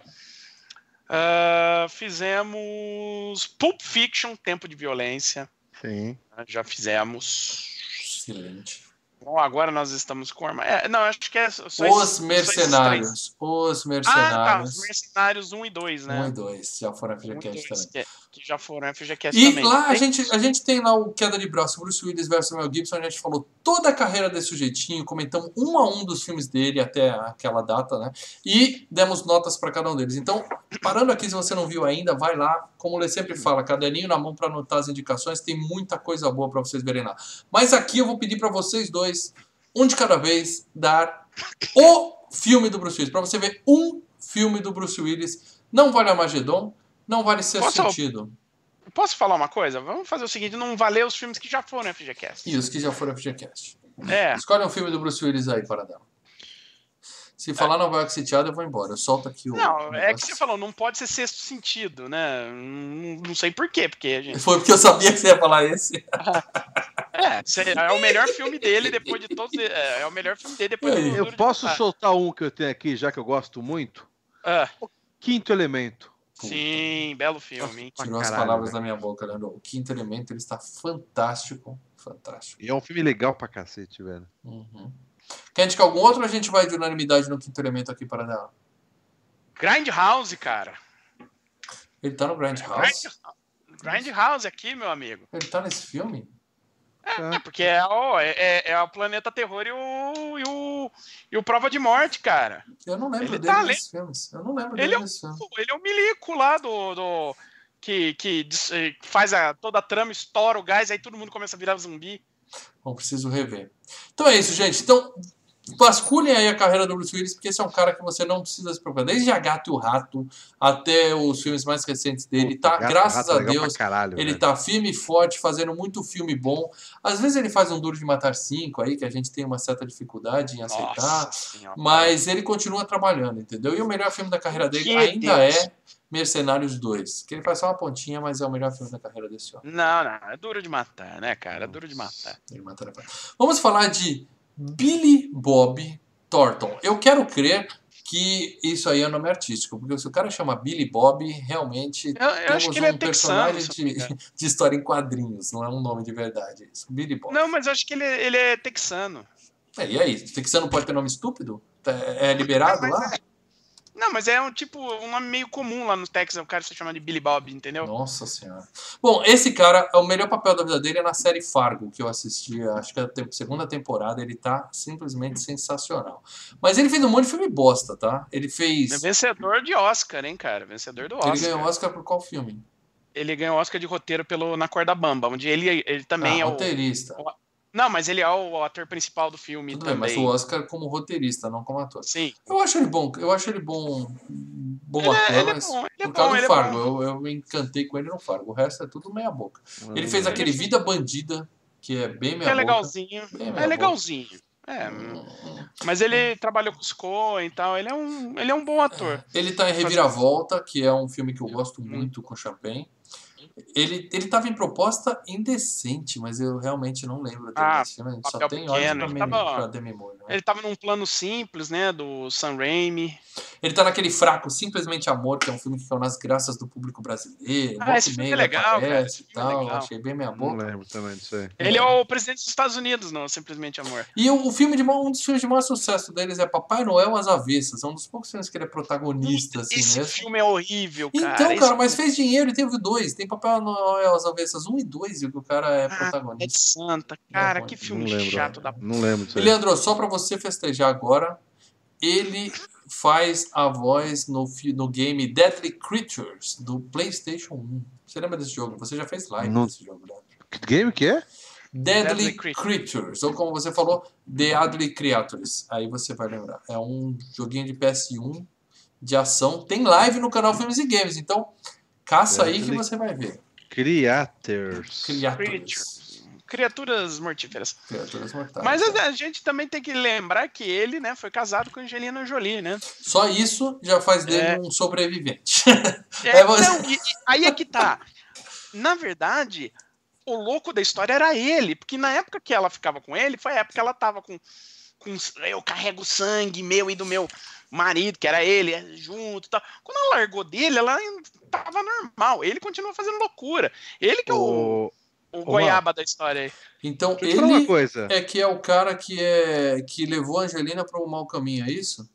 Ah, fizemos Pulp Fiction, Tempo de Violência, Sim. né? já fizemos. Excelente. Bom, agora nós estamos com arma. É, não, acho que é só esses- só Os esses Mercenários. Os três. Ah, tá. Mercenários. Os Mercenários 1 e 2, né? 1 e 2 já foram Um e FGCast dois, também. que, que já foram FGCast E também. lá a gente, a gente tem lá o Queda de Braço, Bruce Willis versus Mel Gibson, a gente falou toda a carreira desse sujeitinho, comentamos um a um dos filmes dele até aquela data, né? E demos notas para cada um deles. Então, parando aqui, se você não viu ainda, vai lá, como ele sempre fala, caderninho na mão para anotar as indicações, tem muita coisa boa para vocês verem lá. Mas aqui eu vou pedir para vocês dois, um de cada vez, dar o filme do Bruce Willis, para você ver um filme do Bruce Willis. Não vale Armagedon, não vale Sexto Posso- Sentido. posso falar uma coisa? Vamos fazer o seguinte: não valer os filmes que já foram FGCast. E os que já foram FGCast. É. Escolhe um filme do Bruce Willis aí, Paradão. Se falar Nova York Sitiado, eu vou embora. Eu solto aqui o. Não, o é que você falou, não pode ser sexto sentido, né? Não, não sei por quê, porque a gente. Foi porque eu sabia que você ia falar esse. É, é o melhor filme dele depois de todos. É, é o melhor filme dele depois E do. Eu Duro de posso Matar. soltar um que eu tenho aqui, já que eu gosto muito? Ah, Quinto Elemento. Sim, belo filme, hein? Tirou as palavras velho. da minha boca, Leandro. O Quinto Elemento, ele está fantástico. Fantástico. E é um filme legal pra cacete, velho. Uhum. Quer indicar algum outro ou a gente vai de unanimidade no Quinto Elemento aqui, Paradão? Grindhouse, cara. Ele tá no Grand House? Grind- Grindhouse aqui, meu amigo. Ele tá nesse filme? É, porque é o, é, é- é o Planeta Terror e o, e o, e o Prova de Morte, cara. Eu não lembro Ele dele tá nesses filmes. Eu não lembro Ele dele é um- Ele é o milico lá do. do que, que eh, faz a, toda a trama, estoura o gás, aí todo mundo começa a virar zumbi. Bom, preciso rever. Então é isso, gente. Então, vasculhem aí a carreira do Bruce Willis, porque esse é um cara que você não precisa se preocupar. Desde A Gato e o Rato até os filmes mais recentes dele. Tá, Gato, graças Rato, a Deus, caralho, ele velho. tá firme e forte, fazendo muito filme bom. Às vezes ele faz um Duro de Matar 5 aí, que a gente tem uma certa dificuldade em aceitar. Nossa. Mas ele continua trabalhando, entendeu? E o melhor filme da carreira dele Que ainda Deus. é Mercenários 2. Que ele faz só uma pontinha, mas é o melhor filme da carreira desse homem. Não, não, é duro de matar, né, cara? É duro de matar. Ele mata na cara. Vamos falar de Billy Bob Thornton. Eu quero crer que isso aí é nome artístico, porque se o cara chama Billy Bob, realmente Eu, eu acho temos que ele é um texano. personagem me de, de história em quadrinhos, não é um nome de verdade isso. Billy Bob. Não, mas eu acho que ele, ele é texano. É, e aí, texano pode ter nome estúpido? É é liberado lá? Não, mas é um tipo, um nome meio comum lá no Texas, o cara se chama de Billy Bob, entendeu? Nossa senhora. Bom, esse cara, o melhor papel da vida dele é na série Fargo, que eu assisti, acho que é a te- segunda temporada, ele tá simplesmente sensacional. Mas ele fez um monte de filme bosta, tá? Ele fez. É vencedor de Oscar, hein, cara? Vencedor do Oscar. Ele ganhou Oscar por qual filme? Ele ganhou Oscar de roteiro pelo Na Corda Bamba, onde ele, ele também ah, é o. roteirista. Não, mas ele é o ator principal do filme Tudo bem, também. mas o Oscar como roteirista, não como ator. Sim. Eu acho ele bom, eu acho ele bom, bom Ele é- ator, ele é mas bom, ele é por causa bom, do ele é Fargo, bom. eu, eu me encantei com ele no Fargo. O resto é tudo meia boca. Ele Hum. fez aquele Vida Bandida, que é bem meia É boca. legalzinho. Bem meia É legalzinho. É, Hum, mas ele trabalhou com os Coen e tal. Ele é um, ele é um bom ator. Ele tá em Reviravolta, que é um filme que eu gosto muito com Champagne. Ele, ele tava em proposta indecente, mas eu realmente não lembro dele Ah, filme. Só papel tem pequeno, ódio ele pra, tava- pra Demi Moore. né? Ele tava num plano simples, né? Do Sam Raimi. Ele tá naquele fraco Simplesmente Amor, que é um filme que caiu nas graças do público brasileiro. Ah, esse filme meia é legal, aparece esse é tal. legal. Achei bem meia Não boca. lembro também disso aí. Ele é o presidente dos Estados Unidos, não, simplesmente amor. E o, o filme de um dos filmes de maior sucesso deles é Papai Noel às Avessas. É um dos poucos filmes que ele é protagonista, assim Esse mesmo. filme é horrível, cara. Então, Esse cara, mas filme fez dinheiro e teve dois. Tem Papai Noel às Avessas 1 e 2 e o cara é é de protagonista. santa. Cara, que Não filme lembro. chato da Não lembro disso. Leandro, só pra você festejar agora, ele faz a voz no, no game Deadly Creatures do PlayStation 1. Você lembra desse jogo? Você já fez live Não. desse jogo, Leandro. Que game que é? Deadly, Deadly Creatures. Creatures. ou como você falou, Deadly Creatures. Aí você vai lembrar. É um joguinho de PS1 de ação. Tem live no canal Filmes e Games, então caça aí que você vai ver. Creators. Creatures. Creatures. Criaturas mortíferas. Criaturas mortais. Mas é. a, a gente também tem que lembrar que ele, né, foi casado com Angelina Jolie, né? Só isso já faz dele É. um sobrevivente. É, É, você- não, e- e aí é que tá. Na verdade, o louco da história era ele, porque na época que ela ficava com ele, foi a época que ela tava com, com eu carrego sangue meu e do meu marido, que era ele, é, junto e tal. Quando ela largou dele, ela ainda tava normal. Ele continua fazendo loucura. Ele que é o, o goiaba da história aí. Então ele coisa. é que é o cara que é que levou a Angelina para o mau caminho, é isso?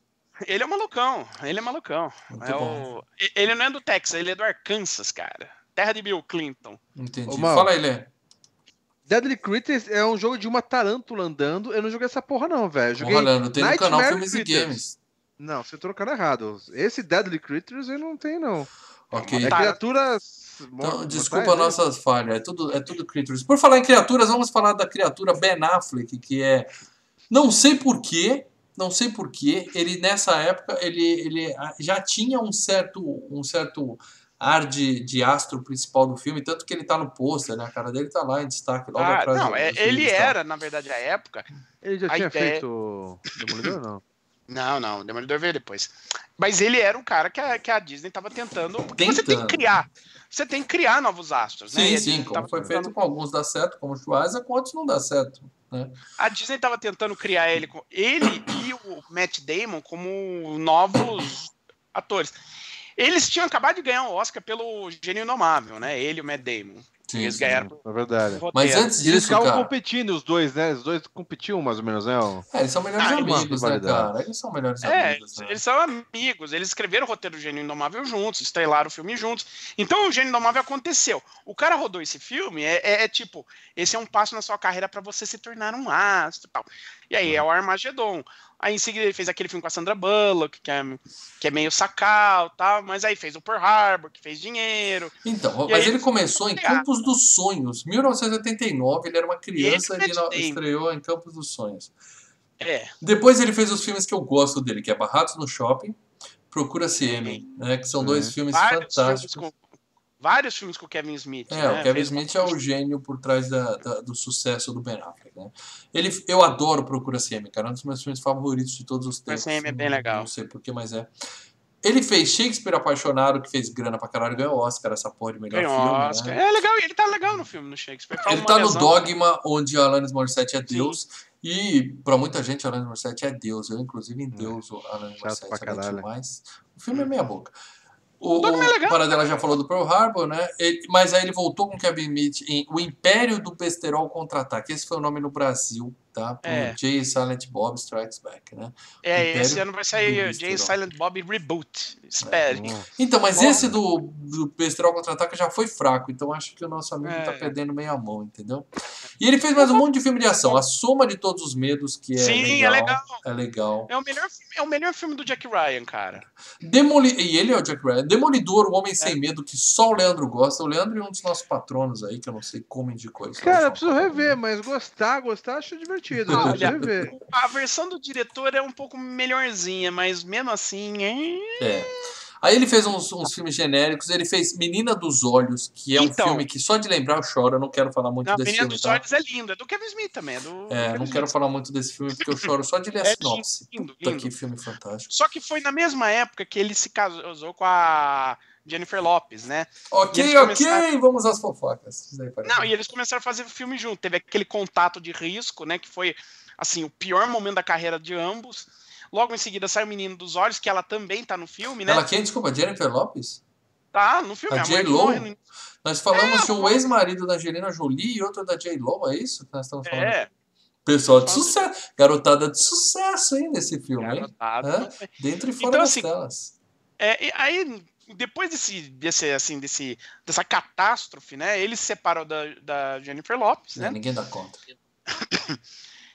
Ele é malucão, ele é malucão. É o... Ele não é do Texas, ele é do Arkansas, cara. Terra de Bill Clinton. Entendi. Ô, Mal. Fala aí, Lê. Deadly Creatures é um jogo de uma tarântula andando. Eu não joguei essa porra, não, velho. Eu Joguei... Rolando, tem no Nightmare canal Filmes e Creatures. Games. Não, você trocando errado. Esse Deadly Creatures eu não tenho, não. Ok. É criaturas. Então, desculpa mortais, nossas falhas, é tudo, é tudo Creatures. Por falar em criaturas, vamos falar da criatura Ben Affleck, que é. Não sei porquê, não sei porquê, ele nessa época ele, ele ah, já tinha um certo, um certo ar de, de astro principal do filme, tanto que ele tá no pôster, né? A cara dele tá lá em destaque, logo Ah, atrás. não, do- é- dos ele era, na verdade, a época. Ele já tinha ideia- feito Demolidor, não? Não, não, o Demolidor veio depois. Mas ele era um cara que a, que a Disney tava tentando. Porque você tem Tentando. que criar. Você tem que criar novos astros, né? Sim, a sim, como foi tentando- feito com alguns dá certo, como o Schwarza, com outros não dá certo. Né? A Disney tava tentando criar ele, com- ele e o Matt Damon como novos atores. Eles tinham acabado de ganhar o Oscar pelo Gênio Inomável, né? Ele e o Matt Damon. Sim, Eles sim. ganharam É verdade. Mas antes E eles disso, ficavam cara. competindo, os dois, né? Os dois competiam mais ou menos, né? É, eles são melhores Ah, amigos, eles- né, cara? Eles são melhores É, amigos. né? eles são amigos, eles escreveram o roteiro do Gênio Indomável juntos, estrelaram o filme juntos. Então o Gênio Indomável aconteceu. O cara rodou esse filme, é, é- é tipo, esse é um passo na sua carreira pra você se tornar um astro e tal. E aí é o Armagedon. Aí em seguida ele fez aquele filme com a Sandra Bullock, que é, que é meio sacal tal, mas aí fez o Pearl Harbor, que fez dinheiro. Então, mas ele eles começou em criaram. Campos dos Sonhos. 1989, ele era uma criança Ele e ele Matt Damon. estreou em Campos dos Sonhos. É, Depois ele fez os filmes que eu gosto dele, que é Barrados no Shopping, Procura CM, né, que são dois Sim. filmes vários filmes, fantásticos. com, vários filmes com o Kevin Smith. É, né? o Kevin Fez- Smith é o gênio por trás da- da- do sucesso do Ben Affleck, né? Ele, eu adoro Procura CM, cara, é um dos meus filmes favoritos de todos os tempos. CM é bem legal. Não sei porquê, mas é. Ele fez Shakespeare Apaixonado, que fez grana pra caralho, ganhou Oscar, essa porra de melhor Ganhou filme, Oscar. né? É legal, ele tá legal no filme, no Shakespeare. Fala Ele uma tá no lesão. Dogma, onde Alanis Morissette é Sim. Deus. E pra muita gente, Alanis Morissette é Deus. Eu, inclusive, em Deus, o Alanis Morissette é demais. O filme é meia boca. O, O é o Paradela já falou do Pearl Harbor, né? Ele- mas aí ele voltou com Kevin Smith em O Império do Besterol Contra-Ataque. Esse foi o nome no Brasil, tá? Pro É. Jay Silent Bob Strikes Back, né? É, Império esse ano vai sair. Jay Silent Bob Reboot. Espere. Hum. Então, mas esse do, do Besterol Contra-Ataque já foi fraco, então acho que o nosso amigo É. tá perdendo meio a mão, entendeu? E ele fez mais um monte de filme de ação. A Soma de Todos os Medos, que é Sim, legal. é legal. É legal. É o, melhor, filme- é o melhor filme do Jack Ryan, cara. Demoli... E ele é o Jack Ryan. Demolidor, o Homem É. Sem Medo, que só o Leandro gosta. O Leandro é um dos nossos patronos aí, que eu não sei como indicou isso. Cara, eu preciso rever, mas gostar, gostar, acho divertido. Preciso Olha, rever. A versão do diretor é um pouco melhorzinha, mas mesmo assim. É... É. Aí ele fez uns, uns filmes genéricos. Ele fez Menina dos Olhos, que é um Então. filme que só de lembrar eu choro. Eu não quero falar muito Não, desse Menina filme, dos tá? Olhos é lindo. É do Kevin Smith também. É do É, Kevin não Smith. quero falar muito desse filme porque eu choro só de ler a É sinopse. lindo, Puta lindo. que filme fantástico. Só que foi na mesma época que ele se casou com a Jennifer Lopes, né? Ok, eles ok, começaram- vamos às fofocas. Não, e eles começaram a fazer o filme junto. Teve aquele contato de risco, né? Que foi, assim, o pior momento da carreira de ambos. Logo em seguida sai o Menino dos Olhos, que ela também tá no filme, né? Ela quem? Desculpa, Jennifer Lopes? Tá no filme. A A J.Lo? morre no- Nós falamos É, de um ex-marido da Angelina Jolie e outro da J-Lo, é isso que nós estamos falando? É, Pessoal de sucesso, garotada de sucesso aí nesse filme, hein? garotada. Dentro e fora Então, das assim, telas. É, e aí, depois desse, desse, assim, desse, dessa catástrofe, né? Ele se separou da, da Jennifer Lopes, É, né? ninguém dá conta.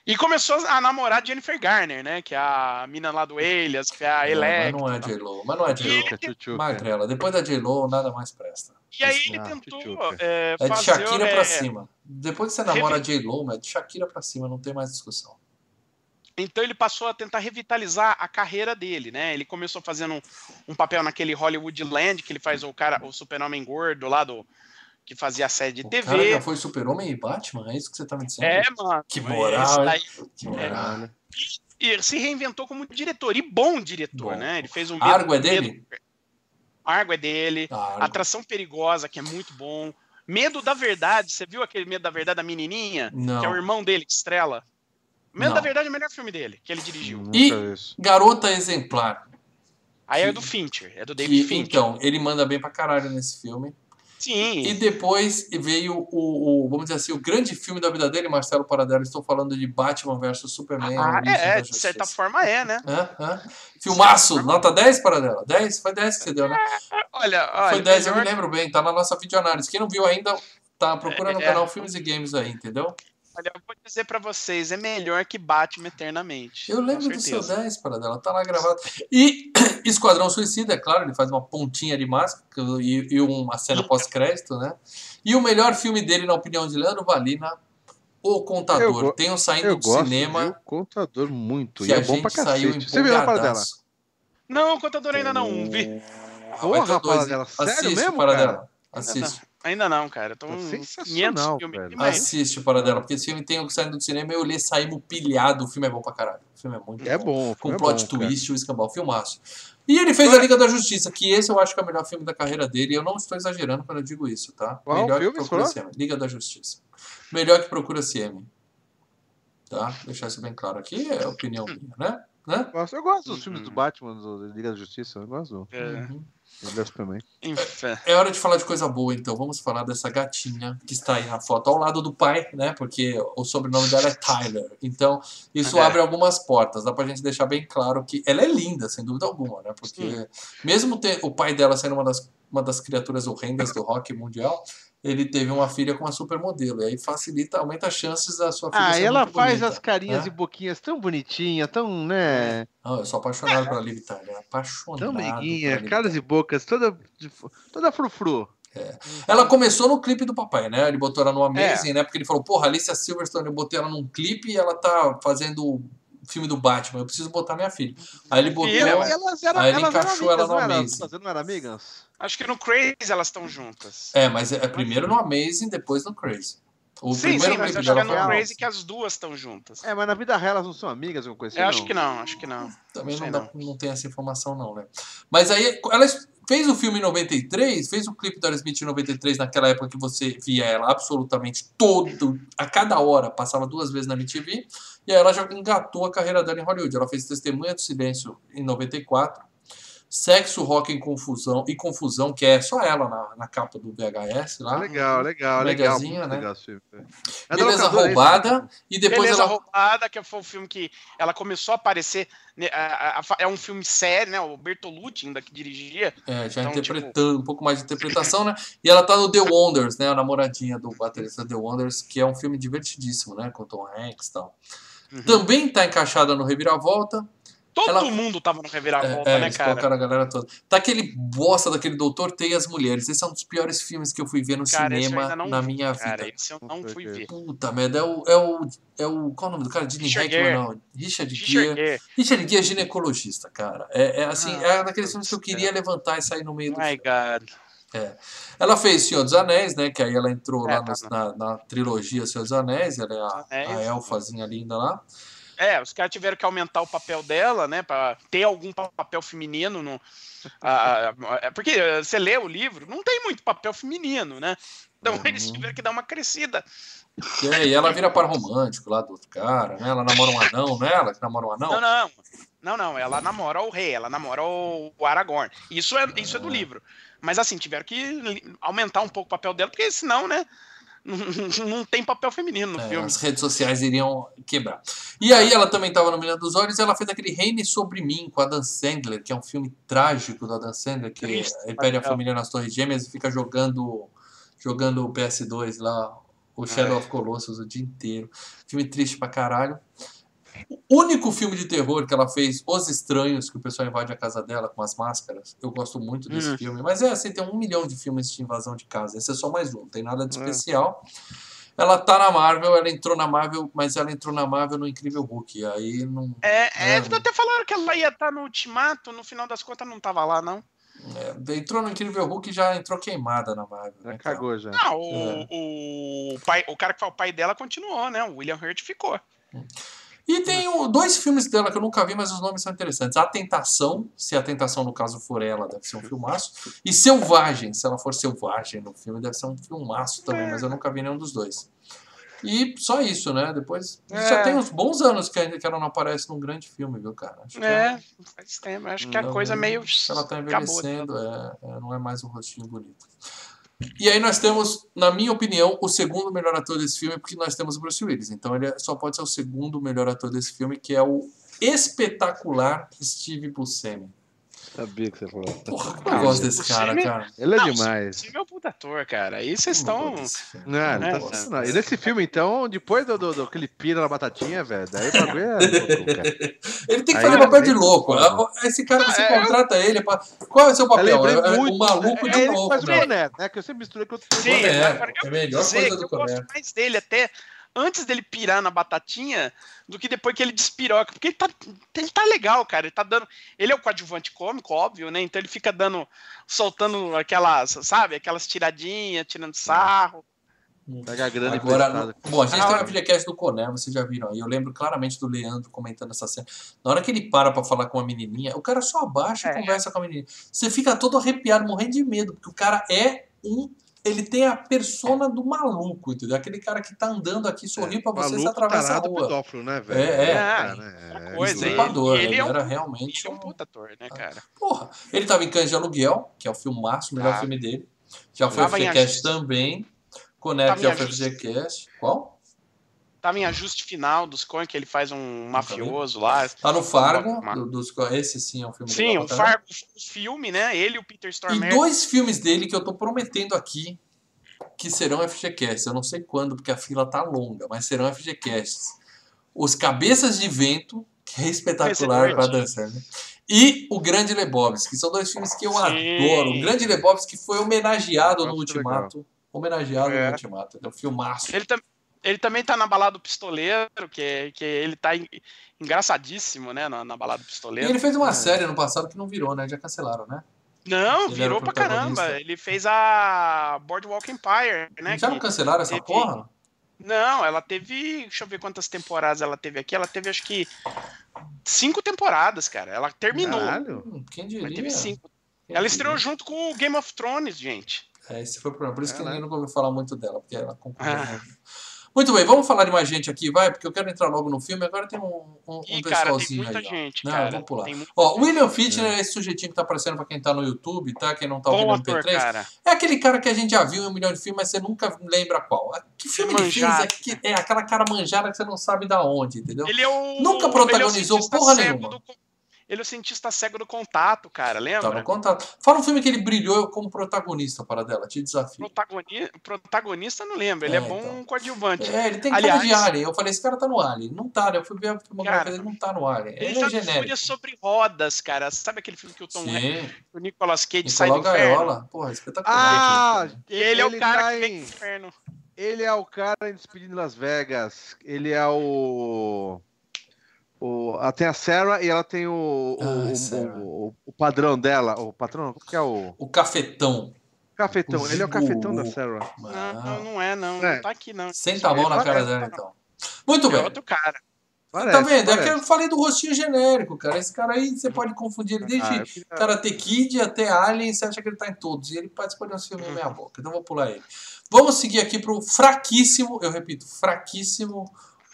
E começou a namorar Jennifer Garner, né? Que é a mina lá do Elias, que é a Não, mas Electra. não é J-Lo, mas não é J-Lo. Magrela. Depois da J-Lo, nada mais presta. E aí ele Ah, tentou é, É de fazer... Shakira é, pra cima. Depois que você namora a Revi- J-Lo, é de Shakira pra cima, não tem mais discussão. Então ele passou a tentar revitalizar a carreira dele, né? Ele começou fazendo um, um papel naquele Hollywood Land, que ele faz o cara, o super-homem gordo lá do... Que fazia a série de O TV. cara já foi Super-Homem e Batman? É isso que você tá me dizendo? É, mano. Que esse moral, daí- Que moral. Caralho. E ele se reinventou como diretor, e bom diretor, Bom. né? Ele fez um Argo é dele? Argo é dele. Ah, Atração Perigosa, que é muito bom. Medo da Verdade, você viu aquele Medo da Verdade da menininha? não. Que é o irmão dele que estrela. Não. da Verdade é o melhor filme dele, que ele dirigiu. E-. Garota Exemplar. Aí é que- do Fincher, é do Que, David Fincher. então, ele manda bem pra caralho nesse filme. Sim. E depois veio o, o- vamos dizer assim, o grande filme da vida dele, Marcelo Paradelo. Estou falando de Batman vs Superman. Ah, é, da de certa forma é, né? Hã? Hã? Filmaço, nota 10 Paradela? 10? Foi 10 que você deu, né? Olha, olha Foi 10, eu melhor- me lembro bem. Tá na nossa videoanálise. Quem não viu ainda, tá procura no É. canal Filmes e Games aí, entendeu? Olha, eu vou dizer pra vocês, é melhor que Batman Eternamente. Eu lembro do seu certeza. 10, Paradela, tá lá gravado. E Esquadrão Suicida, é claro, ele faz uma pontinha de máscara e, e uma cena pós-crédito, né? E o melhor filme dele, na opinião de Leandro Valina, O Eu Contador. go- Tenham saindo Eu do gosto cinema do contador muito. que E é a bom pra gente saiu cacete. Você viu na para dela? empolgadaço. Não, o contador ainda não vi. Porra, o dois, Paradela, sério Assiste, mesmo, Paradela. Ainda Assiste. Ainda não, cara. Eu tô Tá sensacional, 500 filmes velho. Assiste, Paradela, porque esse filme tem o que saindo do cinema e eu li saímos pilhado. O filme é bom pra caralho. O filme é muito É bom. bom. o Com é plot bom, cara. twist, o escambau, filmaço. E ele fez a Liga da Justiça, que esse eu acho que é o melhor filme da carreira dele, e eu não estou exagerando quando eu digo isso, tá? Qual melhor filme que Procura? CM. Liga da Justiça. Melhor que Procura CM. Tá? Deixar isso bem claro aqui, é opinião minha, né? né? Eu gosto dos filmes Uhum. do Batman, do Liga da Justiça. Eu gosto É, Uhum. Enfim. É hora de falar de coisa boa, então. Vamos falar dessa gatinha que está aí na foto ao lado do pai, né? Porque o sobrenome dela é Tyler. Então, isso É. abre algumas portas. Dá pra gente deixar bem claro que ela é linda, sem dúvida alguma, né? Porque mesmo ter o pai dela sendo uma das, uma das criaturas horrendas do rock mundial, ele teve uma filha com uma supermodelo. E aí facilita, aumenta as chances da sua filha Ah, ela faz bonita, as carinhas né? e boquinhas tão bonitinhas, tão, né? Não, eu sou apaixonado pela Liv Tyler. Apaixonado. Tão meiguinha, caras e bocas, toda, toda frufru. Ela começou no clipe do papai, né? Ele botou ela no É. Amazing, né? Porque ele falou, porra, Alicia Silverstone, eu botei ela num clipe e ela tá fazendo o filme do Batman, eu preciso botar minha filha. Aí ele botou. E ela- elas eram, Aí ele elas encaixou ela amigas, no não eram? Amazing. Não eram amigas? Acho que no Crazy elas estão juntas. É, mas é primeiro no Amazing, depois no Crazy. O sim, primeiro sim, mas acho que é no no Crazy que as duas estão juntas. É, mas na vida real elas não são amigas, alguma coisa assim? Eu acho que não, acho que não. Também não, Sei dá, não tem essa informação, não, né? Mas aí ela fez o filme em 93, fez o clipe da Aerosmith em 93, naquela época que você via ela absolutamente todo, a cada hora, passava duas vezes na MTV, e aí ela já engatou a carreira dela em Hollywood. Ela fez Testemunha do Silêncio em 94, Sexo, Rock em Confusão e Confusão, que é só ela na, na capa do VHS lá. Legal, legal, legal. Mediazinha, muito né? legal filme. É Beleza é? Roubada, e depois Beleza ela... Roubada, que foi o filme que ela começou a aparecer. né, é um filme sério, né? O Bertolucci ainda que dirigia. É, já Então, interpretando, um pouco mais de interpretação, né? E ela tá no The Wonders, né? A namoradinha do baterista The Wonders, que é um filme divertidíssimo, né? Com Tom Hanks e tal. Uhum. Também tá encaixada no Reviravolta. Todo Ela- mundo tava no É, Reviravolta, é, né, eles cara? colocaram a galera toda. Tá aquele bosta daquele Doutor Tem as Mulheres. Esse é um dos piores filmes que eu fui ver no Cara, cinema na vi, minha cara. vida. Esse eu não Puta fui ver. Puta merda, é o, é o. É o. Qual é o nome do cara? Richard Hackman, não. Richard Gere. Gere. Richard Gere é ginecologista, cara. É, é assim, Ah, é daqueles filmes que eu queria levantar e sair no meio do My God. Ela fez Senhor dos Anéis, né? Que aí ela entrou É, lá tá nos- na, na trilogia Senhor dos Anéis. Ela é a, Anéis. a elfazinha linda lá. É, os caras tiveram que aumentar o papel dela, né? Pra ter algum pa- papel feminino no. a- a- a- porque você lê o livro, não tem muito papel feminino, né? Então Uhum. eles tiveram que dar uma crescida. E ela vira par romântico lá do outro cara, né? Ela namora um anão, não é ela que namora um anão? Não, não. Não, não. Ela namora o rei, ela namora o, Aragorn. Isso é, isso é do Ah. livro. Mas assim, tiveram que aumentar um pouco o papel dela, porque senão, né? Não, tem papel feminino no É, filme. as redes sociais iriam quebrar. E aí ela também estava no Menina dos Olhos e ela fez aquele Reine Sobre Mim com a Dan Sandler, que é um filme trágico da Dan Sandler, que Triste, ele perde a família nas Torres Gêmeas e fica jogando jogando o PS2 lá, o Shadow Ai. of Colossus o dia inteiro. Filme triste pra caralho. O único filme de terror que ela fez, Os Estranhos, que o pessoal invade a casa dela com as máscaras. Eu gosto muito desse Hum. filme. Mas é assim, tem um milhão de filmes de invasão de casa. Esse é só mais um, não tem nada de É. especial. Ela tá na Marvel, ela entrou na Marvel, mas ela entrou na Marvel no Incrível Hulk. Aí não. É, é, É. até falaram que ela ia estar no Ultimato, no final das contas não tava lá, não. é, entrou no Incrível Hulk e já entrou queimada na Marvel. Já né, cara? cagou já. Não, o, o, pai, o cara que foi o pai dela continuou, né? O William Hurt ficou. E tem o- dois filmes dela que eu nunca vi, mas os nomes são interessantes. A Tentação, se a Tentação no caso for ela, deve ser um filmaço. E Selvagem, se ela for selvagem no filme, deve ser um filmaço também, mas eu nunca vi nenhum dos dois. E só isso, né? Depois. É. Já tem uns bons anos que, ainda que ela não aparece num grande filme, viu, cara? Acho que É, faz tempo. Acho que a Não, coisa meio. ela tá acabou. envelhecendo, é, é, não é mais um rostinho bonito. E aí nós temos, na minha opinião, o segundo melhor ator desse filme, porque nós temos o Bruce Willis. Então ele é- só pode ser o segundo melhor ator desse filme, que é o espetacular Steve Buscemi. Sabia que você falou. Porra, eu gosto desse cara, cara. Ele é Não, demais. Esse é meu puta ator, cara. Aí vocês eu estão. Não, ele É, tá é. sensacional. E nesse filme, então, depois do, do, do que ele pira na batatinha, velho, daí o bagulho é louco, cara. Ele tem que Aí fazer papel é de louco. foda. Esse cara, você É, eu- contrata ele. Pra... Qual é o seu Eu papel? lembrei É, é muito. o maluco é, de que louco. faz o né? Né? Que eu sempre misturei com outro Sim, é eu a melhor dizer coisa que do eu gosto mais dele até antes dele pirar na batatinha do que depois que ele despiroca. Porque ele tá, ele tá legal, cara. Ele tá dando. Ele é o coadjuvante cômico, óbvio, né? Então ele fica dando. soltando aquelas, sabe? Aquelas tiradinhas, tirando sarro. Pega a grana Agora, no- bom, a gente Ah, tem uma videocast do Coné, vocês já viram aí. Eu lembro claramente do Leandro comentando essa cena. Na hora que ele para pra falar com uma menininha, o cara só abaixa e É. conversa com a menininha. Você fica todo arrepiado, morrendo de medo, porque o cara é um. Ele tem a persona do maluco, entendeu? Aquele cara que tá andando aqui, sorriu pra você, você atravessa a tarado, rua. pedófilo, né, velho? É, é. Cara, outra é, coisa, ele- ele ele, é um- era Ele realmente é um um. puta ator, né, cara? Porra, ele tava em Cães de Aluguel, que é o filmaço, o melhor Ah. filme dele. Já foi em FGCast também. Conect Ajuste. FGCast. Qual? Tava em ajuste final dos Coen, que ele faz um mafioso lá. Tá no Fargo. Uma- do- dos, esse sim é um filme Sim, legal o. Fargo, o filme, né? Ele e o Peter E Stormare. dois filmes dele que eu tô prometendo aqui que serão FGCasts. Eu não sei quando, porque a fila tá longa, mas serão FGCasts. Os Cabeças de Vento, que é espetacular para dançar, né? E o Grande Lebowski, que são dois filmes que eu Sim. adoro. O Grande Lebowski foi homenageado no Ultimato. Homenageado É. no Ultimato. É um filmaço. Ele, tam- ele também tá na balada do pistoleiro, que, que ele tá en- engraçadíssimo, né? Na, na balada do E pistoleiro. ele fez uma série no passado que não virou, né? Já cancelaram, né? Não, Ele virou pra caramba. Ele fez a Boardwalk Empire, né? Já não cancelaram essa teve- porra? Não, ela teve. Deixa eu ver quantas temporadas ela teve aqui. Ela teve, acho que. Cinco temporadas, cara. Ela terminou. Caralho. Hum, quem Mas diria? teve cinco. Quem Ela diria? estreou junto com o Game of Thrones, gente. É, esse foi o problema. Por isso que ninguém nunca ouviu falar muito dela, porque ela concorreu. Ah. Muito bem, vamos falar de mais gente aqui, vai, porque eu quero entrar logo no filme. Agora tem um, um, um Ih, cara, tem pessoalzinho muita aí. ó. gente, Não, cara. vamos pular. Tem Ó, o William Fichtner é esse sujeitinho que tá aparecendo pra quem tá no YouTube, tá? Quem não tá ouvindo no ator, MP3. cara. É aquele cara que a gente já viu em um milhão de filmes, mas você nunca lembra qual. Que filme ele fez? É, é aquela cara manjada que você não sabe da onde, entendeu? Ele é o. Nunca protagonizou ele é o cientista porra cego nenhuma. do- ele é o cientista cego do contato, cara. Lembra? Tá no contato. Fala um filme que ele brilhou como protagonista para dela, te desafio. Protagoni- Protagonista, não lembro. Ele É, é, bom então. coadjuvante. É, ele tem Aliás- cara de Alien. Eu falei, esse cara tá no Alien. Não tá, né? Eu fui ver a filmografia dele, não tá no Alien. Ele, Ele, é genérico. Sobre rodas, cara. Sabe aquele filme que o Tom Hanks, o Nicolas Cage sai do Nicolau inferno? Gaiola. Porra, espetacular. Ah, filme. Ele, é o cara tá que vem em- do inferno. Ele é o cara em Despedindo em Las Vegas. Ele é o. o ela tem a Sarah e ela tem o, o, Ah, o- o- o padrão dela. O patrão? Como que é o. O Cafetão. Cafetão. O Ele é o cafetão da. Sarah. Não, Ah, não é, não. É. Não tá aqui, não. Senta a mão na cara parece, dela, tá, então. Muito É bem. outro cara. Parece, tá vendo? É que parece. eu falei do rostinho genérico, cara. Esse cara aí, você pode confundir ele desde Ah, queria- Karate Kid até Alien, você acha que ele tá em todos. E ele participou de um filme meia boca. Então vou pular ele. Vamos seguir aqui pro fraquíssimo, eu repito, fraquíssimo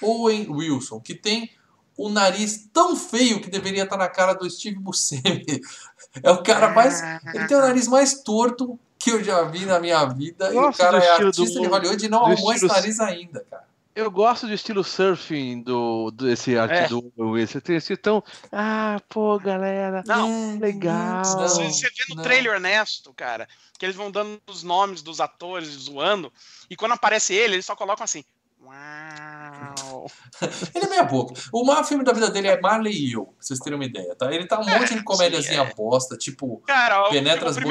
Owen Wilson, que tem o nariz tão feio que deveria estar na cara do Steve Buscemi. É o cara mais. Ele tem o nariz mais torto que eu já vi na minha vida. e o cara do é artista do- de Hollywood e não do arrumou esse estilo- nariz ainda, cara. Eu gosto do estilo surfing do, desse arte É. do. Você tem esse tão. Ah, pô, galera. Não, legal. Não, Você, você vê no não. trailer honesto, cara, que eles vão dando os nomes dos atores, zoando, e quando aparece ele, eles só colocam assim. Uau! Ele é meia boca. O maior filme da vida dele é Marley e eu, pra vocês terem uma ideia, tá? Ele tá um monte de comédiazinha sim, bosta, tipo Cara, Penetras o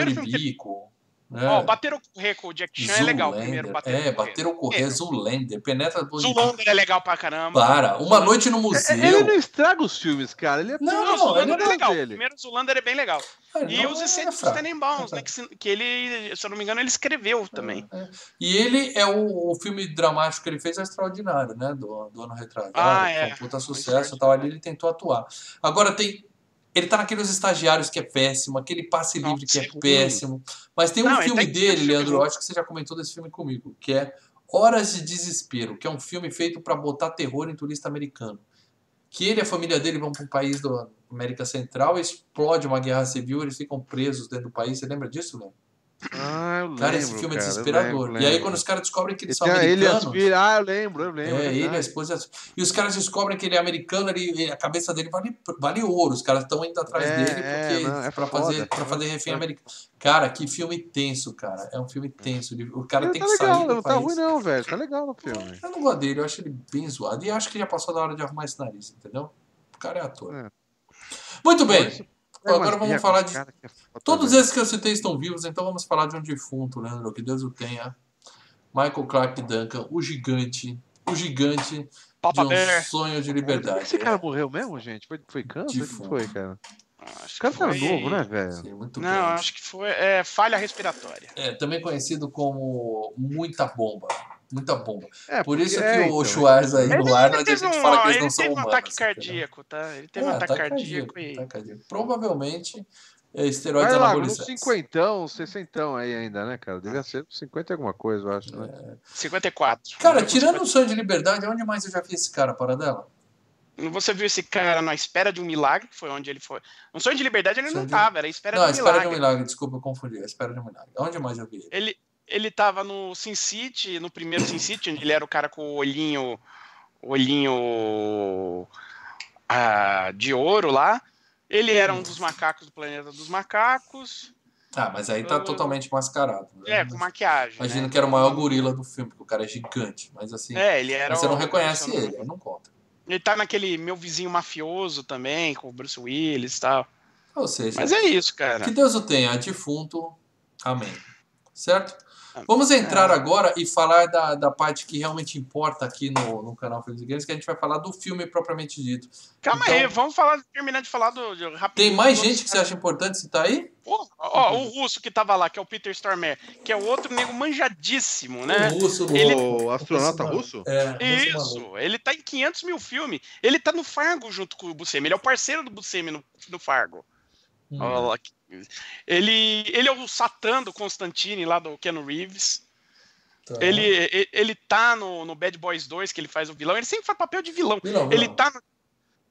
Né? Ó, bater o correr com o Jack Chan é legal. Primeiro, Zoolander. bater É, o bater o correr, Zoolander, Penetras Bolibico. Zoolander é legal pra caramba. Para, Uma Noite no É, Museu. Ele não estraga os filmes, cara. Ele é Não, Não, Zoolander ele é legal. Dele. primeiro Zoolander é bem legal. Ah, E os é Incêndios fraco. Tenenbaums, né? Que, que ele, se eu não me engano, ele escreveu também. É. E ele é o, o filme dramático que ele fez é extraordinário, né? Do, do ano retrasado. Ah, é. um puta sucesso e tal. Ali ele tentou atuar. Agora tem. Ele tá naqueles estagiários que é péssimo, aquele passe livre que é péssimo. Mas tem um Não, filme tá dele, Leandro, eu acho que você já comentou desse filme comigo, que é Horas de Desespero, que é um filme feito pra botar terror em turista americano. Que ele e a família dele vão para um país da América Central, explode uma guerra civil, eles ficam presos dentro do país. Você lembra disso, Léo? Ah, eu Cara, esse lembro, filme é cara, eu desesperador. lembro, E aí, lembro. quando os caras descobrem que eles são ele e as americanos. filhas. Ah, eu lembro, eu lembro. É, ele, a esposa. E os caras descobrem que ele é americano, ele, ele- a cabeça dele vale, vale ouro. Os caras estão indo atrás É, dele é, porque, não, é pra, foda, fazer, pra fazer refém foda. americano. Cara, que filme tenso, cara. É um filme tenso. Ele- O cara Não, tem tá que sair legal, do não tá ruim não, velho. Tá legal no filme. Eu não gosto dele, eu acho ele bem zoado. E acho que já passou da hora de arrumar esse nariz, entendeu? O cara é ator. É. Muito bem. Agora vamos falar de- cara que é foda, Todos esses que eu citei estão vivos, então vamos falar de um defunto, Leandro. Que Deus o tenha. Michael Clark Duncan, o gigante, o gigante Papa de um Bear. sonho de liberdade. esse cara morreu mesmo, gente? Foi, foi câncer? O que Defunto. foi, cara? Acho Esse que cara tá foi- novo, né, velho? Sim, muito Não, grande. acho que foi é, falha respiratória. É, também conhecido como muita bomba. Muita bomba. É, Por isso que é, o então, Schwarz aí no Arnold, a gente um, fala que eles ele não são teve um humanos. ataque entendeu? cardíaco, tá? Ele teve É, um ataque cardíaco e... ataque cardíaco. Provavelmente é esteroides Vai lá, uns anabolizantes. cinquentão, sessentão aí ainda, né, cara? Devia ser 50 e alguma coisa, eu acho, né? 54. Cara, tirando o sonho de liberdade, onde mais eu já vi esse cara, para dela? Você viu esse cara na espera de um milagre, que foi onde ele foi. No sonho de liberdade ele Sonho não de- tava, era a espera Não, de um Espera milagre. de um Milagre, desculpa, eu confundi. A Espera de um Milagre. Onde mais eu vi ele? Ele, ele tava no Sin City, no primeiro Sin City, onde ele era o cara com o olhinho. olhinho. ah, de ouro lá. Ele era um dos macacos do planeta dos macacos. Ah, mas aí tá Eu- totalmente mascarado. né? É, com maquiagem. Imagino né? que era o maior gorila do filme, porque o cara é gigante. Mas assim, É, ele era. você não reconhece ele, aí não conta. Ele tá naquele meu vizinho mafioso também, com o Bruce Willis e tal. Ou seja, Mas é isso, cara. que Deus o tenha, defunto. Amém. Certo? Amém. Vamos É. entrar agora e falar da, da parte que realmente importa aqui no, no canal Filmes e Games, que a gente vai falar do filme propriamente dito. Calma Então- aí, vamos falar, terminar de falar do. de- rapidinho Tem mais gente outros que você acha importante citar aí? Pô, ó, o russo que tava lá, que é o Peter Stormare, que é o outro nego manjadíssimo, né? O russo, Ele- O astronauta Russo? É. Isso, ele tá em 500 mil filmes. Ele tá no Fargo junto com o Buscemi. Ele é o parceiro do Buscemi no, no Fargo. Hum. Lá que- Ele, ele é o Satã do Constantine, lá do Keanu Reeves. Tá. Ele, ele, ele tá no, no Bad Boys 2, que ele faz o vilão. Ele sempre faz papel de vilão. Vilão, Ele vilão. tá no,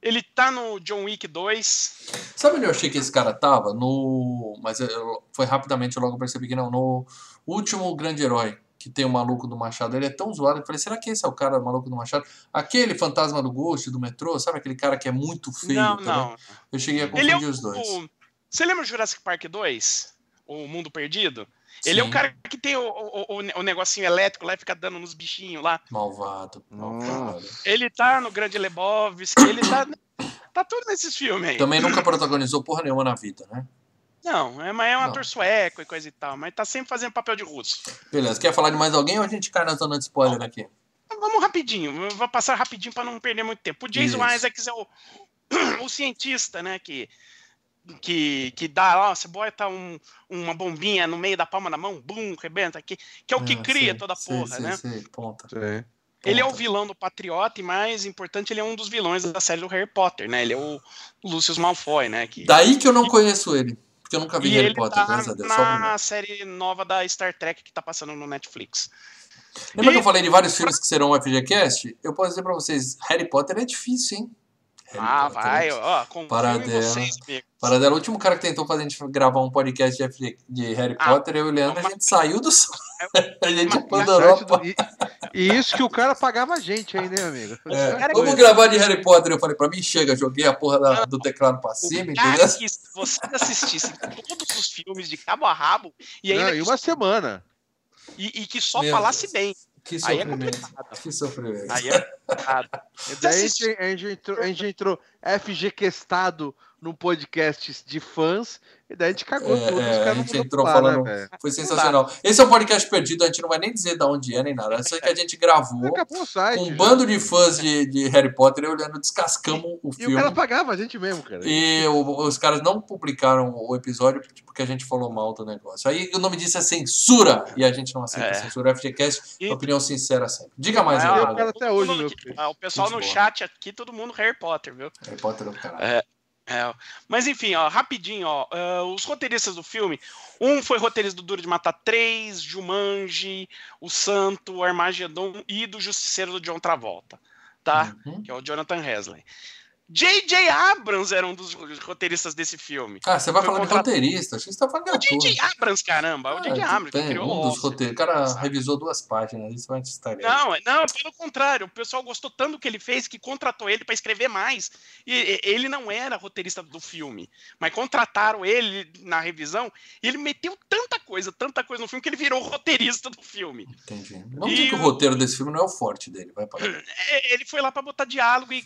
ele tá no John Wick 2. Sabe onde eu achei que esse cara tava? No. Mas eu- foi rapidamente, eu logo percebi que não. No último grande herói, que tem o maluco do Machado. Ele é tão zoado. Eu falei, será que esse é o cara o maluco do Machado? Aquele fantasma do Ghost, do metrô, sabe aquele cara que é muito feio? não, tá não. Eu cheguei a é confundir o, os dois. o- Você lembra o Jurassic Park 2? O Mundo Perdido? Ele é o Sim, cara que tem o, o, o- o negocinho elétrico lá e fica dando nos bichinhos lá. Malvado. malvado. Ele tá no Grande Lebowski, ele tá. Tá tudo nesses filmes aí. Também nunca protagonizou porra nenhuma na vida, né? Não, é, mas é um Não. ator sueco e coisa e tal, mas tá sempre fazendo papel de russo. Beleza, quer falar de mais alguém ou a gente cai na zona de spoiler aqui? Vamos rapidinho, eu vou passar rapidinho pra não perder muito tempo. O Jason Isso. Isaacs é o, o cientista, né, que, que, que dá, ó, você bota um, uma bombinha no meio da palma da mão, bum, rebenta aqui, que é o que Ah, cria sei, toda a porra, sei, né? sei, ponta. Sim. Ele é o ponta. vilão do Patriota e, mais importante, ele é um dos vilões da série do Harry Potter, né? Ele é o Lucius Malfoy, né? Que... Daí que eu não conheço ele. Porque eu nunca vi E Harry ele Potter, tá graças a Deus. Na série nova da Star Trek que tá passando no Netflix. Lembra E- que eu falei de vários filmes que serão o FGCast? Eu posso dizer pra vocês, Harry Potter é difícil, hein? Harry ah, Potter vai, é ó, confio Paradela. em vocês, amigo. Paradela, o último cara que tentou fazer a gente gravar um podcast de, de Harry Ah, Potter, eu e o Leandro, a gente saiu do som. A gente uma- abandorou a Certo do- E, e isso que o cara pagava a gente aí, né, amigo? É, cara Vamos que- gravar de Harry Potter. Eu falei, pra mim chega, joguei a porra da- do teclado pra cima, entendeu? que se vocês assistissem todos os filmes de cabo a rabo e ainda Não, e uma semana. e, e que só Meu falasse Deus. bem. Que Aí é sofrimento. que sofrimento. Aí é complicado. Daí a gente, a gente entrou, a gente entrou FG Questado num podcast de fãs, e daí a gente cagou É, tudo. é, a gente entrou falar, falando- né? Foi sensacional. Esse é um podcast perdido, a gente não vai nem dizer de onde é nem nada. Sei que a gente gravou site. com um já. bando de fãs de, de Harry Potter, olhando, descascamos o E filme. o cara pagava a gente mesmo, cara. E o- os caras não publicaram o episódio porque a gente falou mal do negócio. Aí o nome disso é censura. E a gente não aceita É. censura. FGCast, E- opinião sincera sempre. Diga mais, aí, eu Raga. quero até hoje, ah, o pessoal Gente no boa. chat aqui, todo mundo Harry Potter, viu? Harry Potter é o caralho. É. É, mas enfim, ó, rapidinho, ó, ah, os roteiristas do filme, um foi roteirista do Duro de Matar 3, Jumanji, O Santo, o Armagedon e do Justiceiro do John Travolta, tá? Uhum. Que é o Jonathan Hesley. J.J. Abrams era um dos roteiristas desse filme. Ah, você vai Foi falar de roteirista. Acho que você tá falando de O J.J. Abrams, caramba, o J.J. Ah, Abrams que criou um dos o- roteiros. O cara revisou duas páginas. Isso vai te estar. Não, é- não, pelo contrário, o pessoal gostou tanto do que ele fez que contratou ele para escrever mais. E ele não era roteirista do filme, mas contrataram ele na revisão e ele meteu tanta coisa, tanta coisa no filme que ele virou roteirista do filme. Entendi. Vamos E dizer que o roteiro desse filme não é o forte dele. Vai para É, Ele foi lá para botar diálogo e,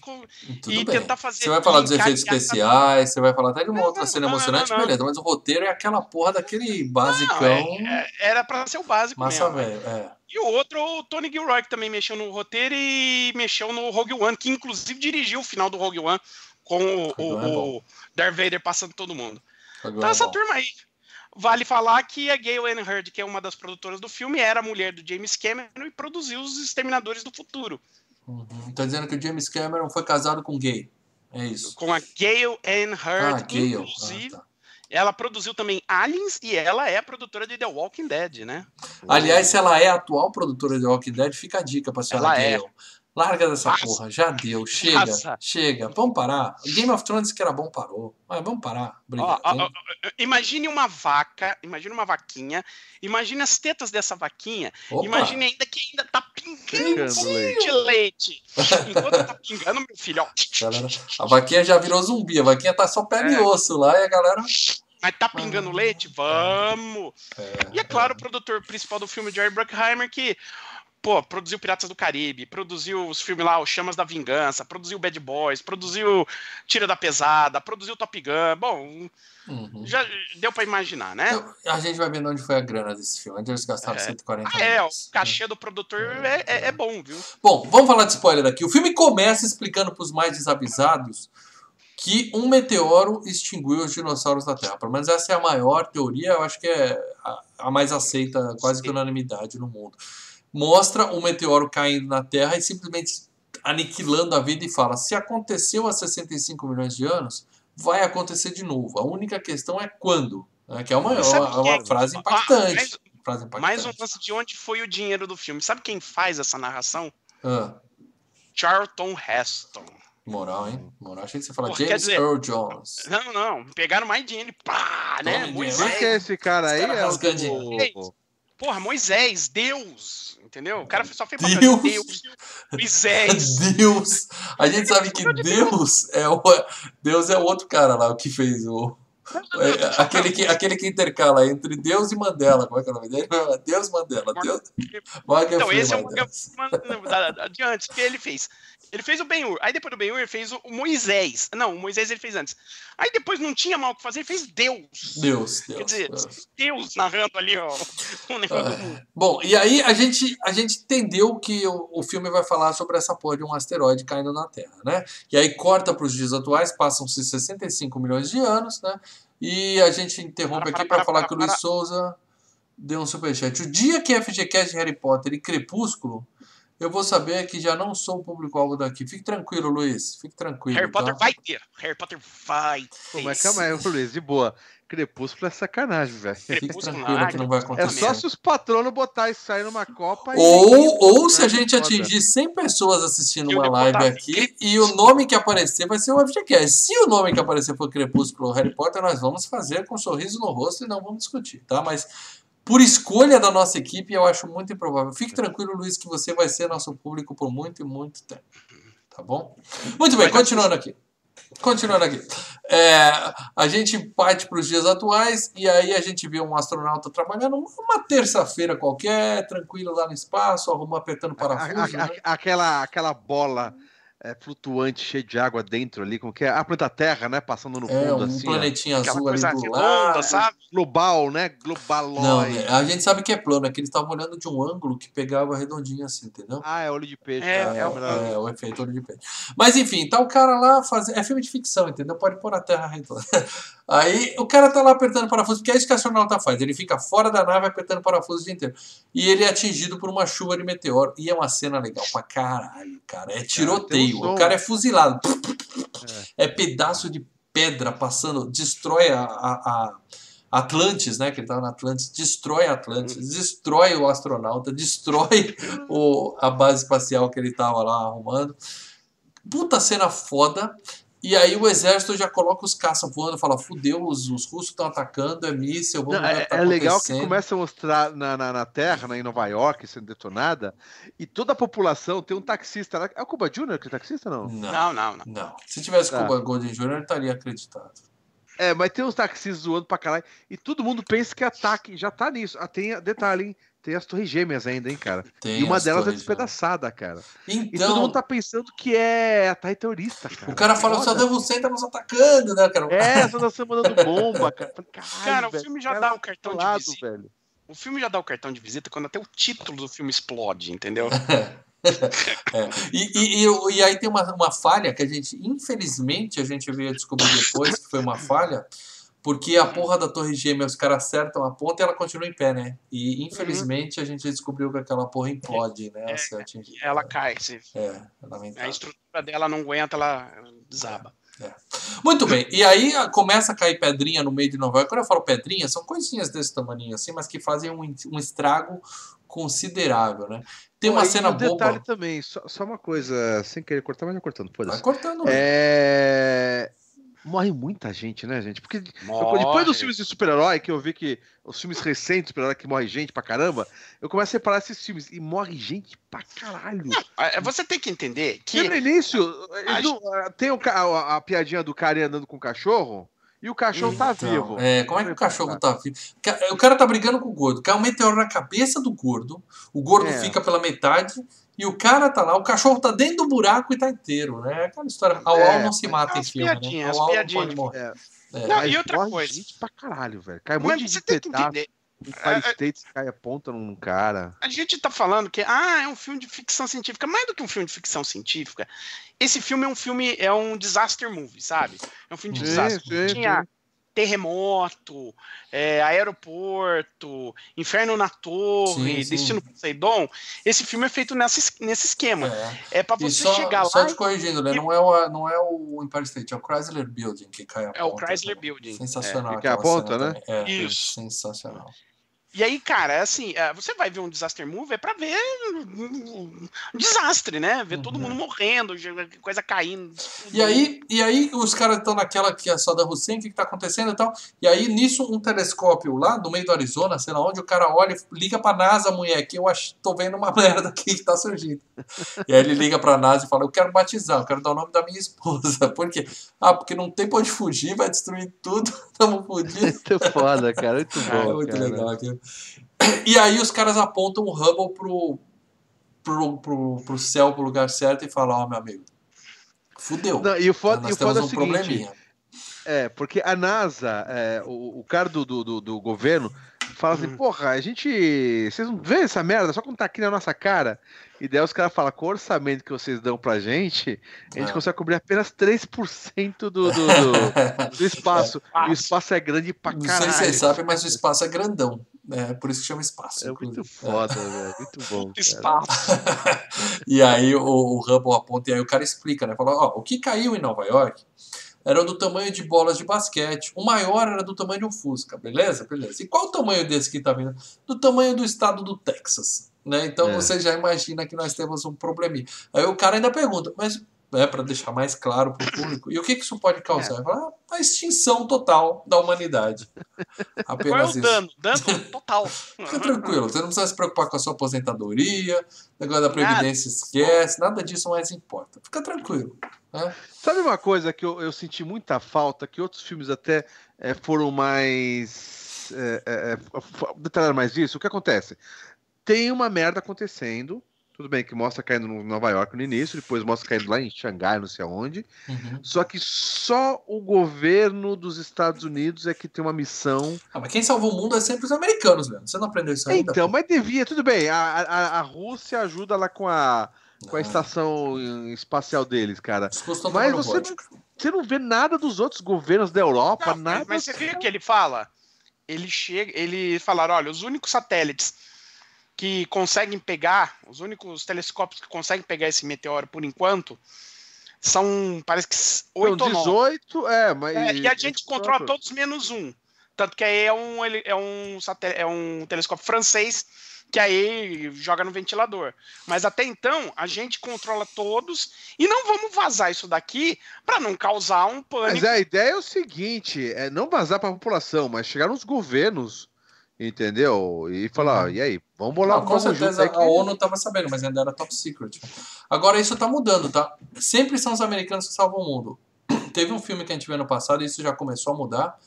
e tentar tentar fazer. Você vai falar dos efeitos especiais, você vai falar até de uma Não, outra cena não, emocionante, não, beleza. Mas o roteiro é aquela porra daquele basicão. É- é- era pra ser o básico Massa mesmo. velho. É. E o outro, o Tony Gilroy, que também mexeu no roteiro e mexeu no Rogue One, que inclusive dirigiu o final do Rogue One com o, é o- o Darth Vader passando todo mundo. Então é essa turma aí. Vale falar que a Gail Ann Hurd, que é uma das produtoras do filme, era a mulher do James Cameron e produziu os Exterminadores do Futuro. Uhum. Tá dizendo que o James Cameron foi casado com gay. É isso. Com a Gail Ann Ah, Hurd, gay. inclusive. Ah, tá. Ela produziu também Aliens e ela é a produtora de The Walking Dead, né? Aliás, se ela é a atual produtora de Walking Dead, fica a dica pra senhora Ela é. Larga dessa porra, já deu, chega, chega, vamos parar. Game of Thrones que era bom parou, mas vamos parar. Obrigado. ó, hein? ó, ó, imagine uma vaca, imagine uma vaquinha, imagine as tetas dessa vaquinha, Opa, imagine ainda que ainda tá pingando de leite. Enquanto tá pingando, meu filho, ó, galera, a vaquinha já virou zumbi, a vaquinha tá só pele e É. osso lá e a galera. mas tá pingando leite? Vamos! E é claro, o produtor principal do filme, Jerry Bruckheimer, que, pô, produziu Piratas do Caribe, produziu os filmes lá, Os Chamas da Vingança, produziu Bad Boys, produziu Tira da Pesada, produziu Top Gun. Bom, Uhum. já deu pra imaginar, né? Então, a gente vai vendo onde foi a grana desse filme, onde eles gastaram É. 140 Ah, é, o cachê do produtor é, é- é bom, viu? Bom, vamos falar de spoiler aqui. O filme começa explicando para os mais desavisados que um meteoro extinguiu os dinossauros da Terra. Pelo menos essa é a maior teoria, eu acho que é a, a mais aceita, quase que unanimidade no mundo. Mostra um meteoro caindo na Terra e simplesmente aniquilando a vida e fala: se aconteceu há 65 milhões de anos, vai acontecer de novo. A única questão é quando. né? Que é uma, é uma, quem é- frase Ah, impactante. mais- frase impactante. Mais um lance de onde foi o dinheiro do filme. Sabe quem faz essa narração? Ah, Charlton Heston. moral, hein? Moral. Achei que você fala Porra, James dizer- Earl Jones. Não, não. Pegaram mais dinheiro e pá, né? Tome Moisés. Quem que é esse cara aí? Os caras É o. Porra, Moisés, Deus. Entendeu? O cara só fez Deus. papel de Deus. Moisés. Deus! A gente sabe que Deus é o Deus é o outro cara lá, o que fez o aquele que aquele que intercala entre Deus e Mandela. Como é que é o nome dele? Deus Mandela. Deus. Morgan Então, esse é Freeman, o. Morgan antes. O que ele fez? Ele fez o Ben-Hur. Aí depois do Ben-Hur ele fez o Moisés. Não, o Moisés ele fez antes. Aí depois não tinha mal o que fazer, ele fez Deus. Deus, Deus, Quer dizer, Deus. Deus narrando ali, ó. Do É. Bom, e aí a gente, a gente entendeu que o, o filme vai falar sobre essa porra de um asteroide caindo na Terra, né? E aí corta para os dias atuais, passam-se 65 milhões de anos, né? E a gente interrompe Para, aqui para, para falar para, que o Luiz para. Souza deu um superchat. O dia que FGCast de Harry Potter e Crepúsculo, eu vou saber que já não sou o público-alvo daqui. Fique tranquilo, Luiz. Fique tranquilo. Harry Potter tá? vai ter. Harry Potter vai ter. Pô, mas calma aí, Luiz, de boa. Crepúsculo é sacanagem, velho. Fique Crepúsculo tranquilo que não vai É acontecer. só se os patronos botar isso aí numa copa e. Ou, ou se a É gente atingir 100 pessoas assistindo uma live aqui e o nome que aparecer vai ser o FGCast. Se o nome que aparecer for Crepúsculo ou Harry Potter, nós vamos fazer com um sorriso no rosto e não vamos discutir, tá? Mas por escolha da nossa equipe, eu acho muito improvável. Fique tranquilo, Luiz, que você vai ser nosso público por muito e muito tempo. Tá bom? Muito bem, continuando aqui. Continuando aqui. É, a gente parte para os dias atuais e aí a gente vê um astronauta trabalhando uma terça-feira qualquer, tranquilo lá no espaço, arrumando, apertando A- parafuso. a- né? a- aquela, aquela bola é, flutuante cheia de água dentro ali, como que é? A planeta Terra, né? Passando no É, fundo um assim. ó. planetinha Aquela azul ali do redonda, lado. sabe? Global, né? Globalóide. Não, né, a gente sabe que é plano, é que eles estavam olhando de um ângulo que pegava redondinho assim, entendeu? Ah, é olho de peixe. É, tá, É, é verdade. é, o efeito olho de peixe. Mas enfim, tá o cara lá fazendo. É filme de ficção, entendeu? Pode pôr a terra redonda. Aí o cara tá lá apertando parafuso, porque é isso que a astronauta faz. Ele fica fora da nave apertando parafuso o dia inteiro. E ele é atingido por uma chuva de meteoro. E é uma cena legal pra caralho, cara. É tiroteio. O cara é fuzilado. É. pedaço de pedra passando, destrói a. a, a Atlantis, né? Que ele tava na Atlantis, destrói a Atlantis, destrói o astronauta, destrói o, a base espacial que ele tava lá arrumando. Puta cena foda. E aí o exército já coloca os caças voando, fala, fudeu, os, os russos estão atacando, é míssil, vamos Não, é, tá é legal que começa a mostrar na, na, na Terra, né, em Nova York, sendo detonada, e toda a população tem um taxista lá. É o Cuba Jr. que é taxista, não? Não, Não, não, não. não. Se tivesse Tá. Cuba Golden Jr., ele estaria acreditado. É, mas tem uns taxistas zoando pra caralho. E todo mundo pensa que ataque já tá nisso. Ah, tem detalhe, hein? Tem as torres gêmeas ainda, hein, cara? Tem e uma as delas é despedaçada, cara. né? E todo mundo Então, tá pensando que é ataque terrorista, cara. o cara fala, o. Saddam Hussein tá nos atacando, né, cara? É, só nós estamos mandando bomba, cara. Caralho, Cara, o velho, filme já cara dá o cartão de lado, visita. velho. O filme já dá o cartão de visita quando até o título do filme explode, entendeu? É. E, e, e, o- e aí tem uma, uma falha que a gente, infelizmente, a gente veio descobrir depois que foi uma falha, porque a porra da Torre Gêmea, os caras acertam a ponta e ela continua em pé, né? E infelizmente a gente descobriu que aquela porra implode, né? ser atingida. Ela cai. se- É, é A lamentável. estrutura dela não aguenta, ela desaba. Muito bem, e aí ah, começa a cair pedrinha no meio de Nova York. Quando eu falo pedrinha, são coisinhas desse tamanho assim, mas que fazem um, um estrago considerável, né? Tem uma e cena um detalhe boba. também, só, só uma coisa, sem querer cortar, mas já cortando, Vai foda-se. cortando. né? É... Morre muita gente, né, gente? Porque depois dos filmes de super-herói, que eu vi que os filmes recentes de super-herói que morre gente pra caramba, eu começo a separar esses filmes e morre gente pra caralho. Ah, Você tem que entender que. Porque no início, a não- tem o a, a piadinha do cara andando com o cachorro e o cachorro tá Então, vivo. É, como é que o cachorro tá vivo? O cara tá brigando com o gordo. Cai um meteoro na cabeça do gordo. O gordo É. fica pela metade. E o cara tá lá, o cachorro tá dentro do buraco e tá inteiro, né? Aquela história. Ao É, não se mata em as filme, né? piadinhas, Ao não piadinhas. pode morrer. É. É. Não, e outra coisa. gente pra caralho, velho. Cai um Mas monte você de tem que entender. Empire É, é- States cai a ponta num cara. A gente tá falando que ah, é um filme de ficção científica. Mais do que um filme de ficção científica, esse filme é um filme, é um disaster movie, sabe? É um filme de Sim, desastre. sim, Tinha terremoto, é, aeroporto, inferno na torre, Sim, sim. destino Poseidon. Esse filme é feito nessa, es- nesse esquema. É. É pra E você só, chegar só lá. te corrigindo, né? Não é, o, não é o Empire State, é o Chrysler Building que cai a É o ponta, Chrysler né? Building. Sensacional. Que cai a ponta, né? também. É, Isso. Sensacional. E aí, cara, assim, é, você vai ver um disaster movie é pra ver um, desastre, né? Ver todo Uhum. mundo morrendo, coisa caindo. E aí, e aí os caras estão naquela que é Saddam Hussein, o que, que tá acontecendo e tal. E aí, nisso, um telescópio lá no meio do Arizona, sei lá onde, o cara olha e liga pra NASA, mulher, que eu acho, tô vendo uma merda aqui que tá surgindo. E aí ele liga pra NASA e fala, eu quero batizar, eu quero dar o nome da minha esposa. Por quê? Ah, porque não tem pra onde fugir, vai destruir tudo, tamo fodidos. Muito foda, cara. Muito É bom. muito cara. legal aquilo. E aí os caras apontam o Hubble pro, pro, pro, pro céu, pro lugar certo e falam, ó, meu amigo, fudeu. Não, e o foda, Nós e o foda é o temos um seguinte: probleminha. é, porque a NASA, é, o, o cara do, do, do- do governo, fala assim: Hum. porra, a gente. Vocês não vêem essa merda? Só quando tá aqui na nossa cara. E daí os caras falam: com o orçamento que vocês dão pra gente, a gente É. consegue cobrir apenas 3% do, do, do, do espaço. E o espaço é grande pra Não sei caralho. se vocês sabem, mas o espaço é grandão. É por isso que chama espaço. É muito inclusive. foda, velho. Muito bom. Espaço. e aí o, o Hubble aponta e aí o cara explica, né? Fala, ó, o que caiu em Nova York era do tamanho de bolas de basquete. O maior era do tamanho de um Fusca, beleza? Beleza. E qual o tamanho desse que tá vindo? Do tamanho do estado do Texas. Né? Então É. você já imagina que nós temos um probleminha. Aí o cara ainda pergunta, mas é para deixar mais claro para o público. E o que, que isso pode causar? Ah, a extinção total da humanidade. Qual é Apenas o isso. dano? Dano total. Fica tranquilo, você não precisa se preocupar com a sua aposentadoria, negócio da Previdência esquece, nada disso mais importa. Fica tranquilo. Né? Sabe uma coisa que eu, eu senti muita falta, que outros filmes até eh, foram mais. É, é, é, detalharam mais isso? O que acontece? Tem uma merda acontecendo. Tudo bem que mostra caindo no Nova York no início, depois mostra caindo lá em Xangai, não sei aonde. Uhum. Só que só o governo dos Estados Unidos é que tem uma missão. Ah, mas quem salva o mundo é sempre os americanos, velho. Você não aprendeu isso ainda? Então, mas devia, tudo bem. A, a, a Rússia ajuda lá com a, com a estação espacial deles, cara. Mas você não, você não vê nada dos outros governos da Europa, Não, nada. mas você viu que ele fala? Ele chega, ele falaram, olha, os únicos satélites que conseguem pegar, os únicos telescópios que conseguem pegar esse meteoro por enquanto, são, parece que oito ou nove. 18, é, mas. É, e a gente controla todos menos um. Tanto que aí é um, ele- é um, é um telescópio francês que aí joga no ventilador. Mas até então, a gente controla todos e não vamos vazar isso daqui para não causar um Mas pânico. a ideia é o seguinte: é não vazar para a população, mas chegar nos governos, entendeu? E falar, Uhum. e aí, vamos bolar Não, com certeza a ONU estava sabendo, mas ainda era top secret. Agora isso tá mudando, tá? Sempre são os americanos que salvam o mundo. teve um filme que a gente viu ano passado, e isso já começou a mudar,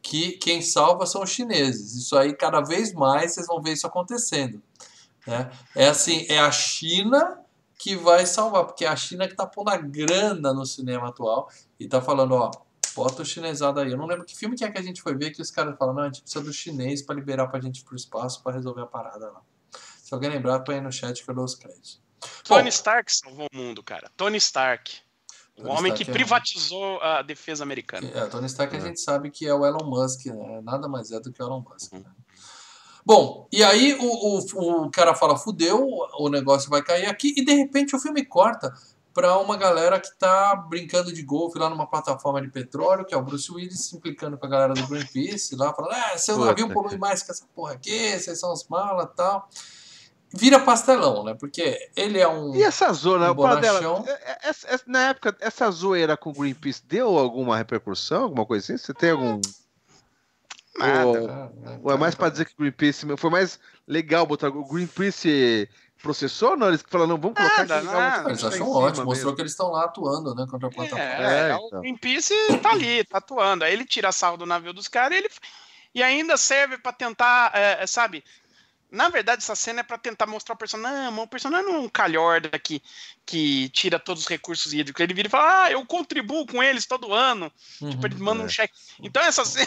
que quem salva são os chineses. Isso aí, cada vez mais, vocês vão ver isso acontecendo. Né? É assim, é a China que vai salvar, porque é a China que tá pondo a grana no cinema atual e tá falando, ó, bota o chinesado aí. Eu não lembro que filme que é que a gente foi ver que os caras falam, não, a gente precisa do chinês para liberar pra gente ir pro espaço para resolver a parada lá. Se alguém lembrar, põe aí no chat que eu dou os créditos. Tony Bom, Stark salvou o mundo, cara. Tony Stark. O Tony homem Stark que é- privatizou a defesa americana. É, Tony Stark a É. gente sabe que é o Elon Musk, né? Nada mais é do que o Elon Musk. Uhum. né? Bom, e aí o, o, o cara fala, fudeu, o negócio vai cair aqui, e de repente o filme corta pra uma galera que tá brincando de golfe lá numa plataforma de petróleo, que é o Bruce Willis se implicando com a galera do Greenpeace lá, falando, é, seu Puta, navio polui mais que essa porra aqui, vocês são os malas e tal. Vira pastelão, né? Porque ele é um... E essa zona, Um dela, é- é- essa- essa- na época, essa zoeira com o Greenpeace deu alguma repercussão, alguma coisa assim? Você tem algum. Nada. Ou, Ah, ou é mais pra dizer que o Greenpeace. Foi mais legal botar. O Greenpeace processou, não? Eles falaram, não, vamos colocar Nada, vamos Eles acham ótimo, mostrou mesmo. que eles estão lá atuando, né, contra a plataforma. É, É, o então. Greenpeace tá ali, tá atuando. Aí ele tira sarro do navio dos caras e ele e ainda serve pra tentar, é, é, sabe? Na verdade, essa cena é pra tentar mostrar o personagem. Não, o personagem não é um calhorda que, que tira todos os recursos hídricos. Ele vira e fala: Ah, eu contribuo com eles todo ano. Tipo, ele manda um é. cheque. Então, essa cena,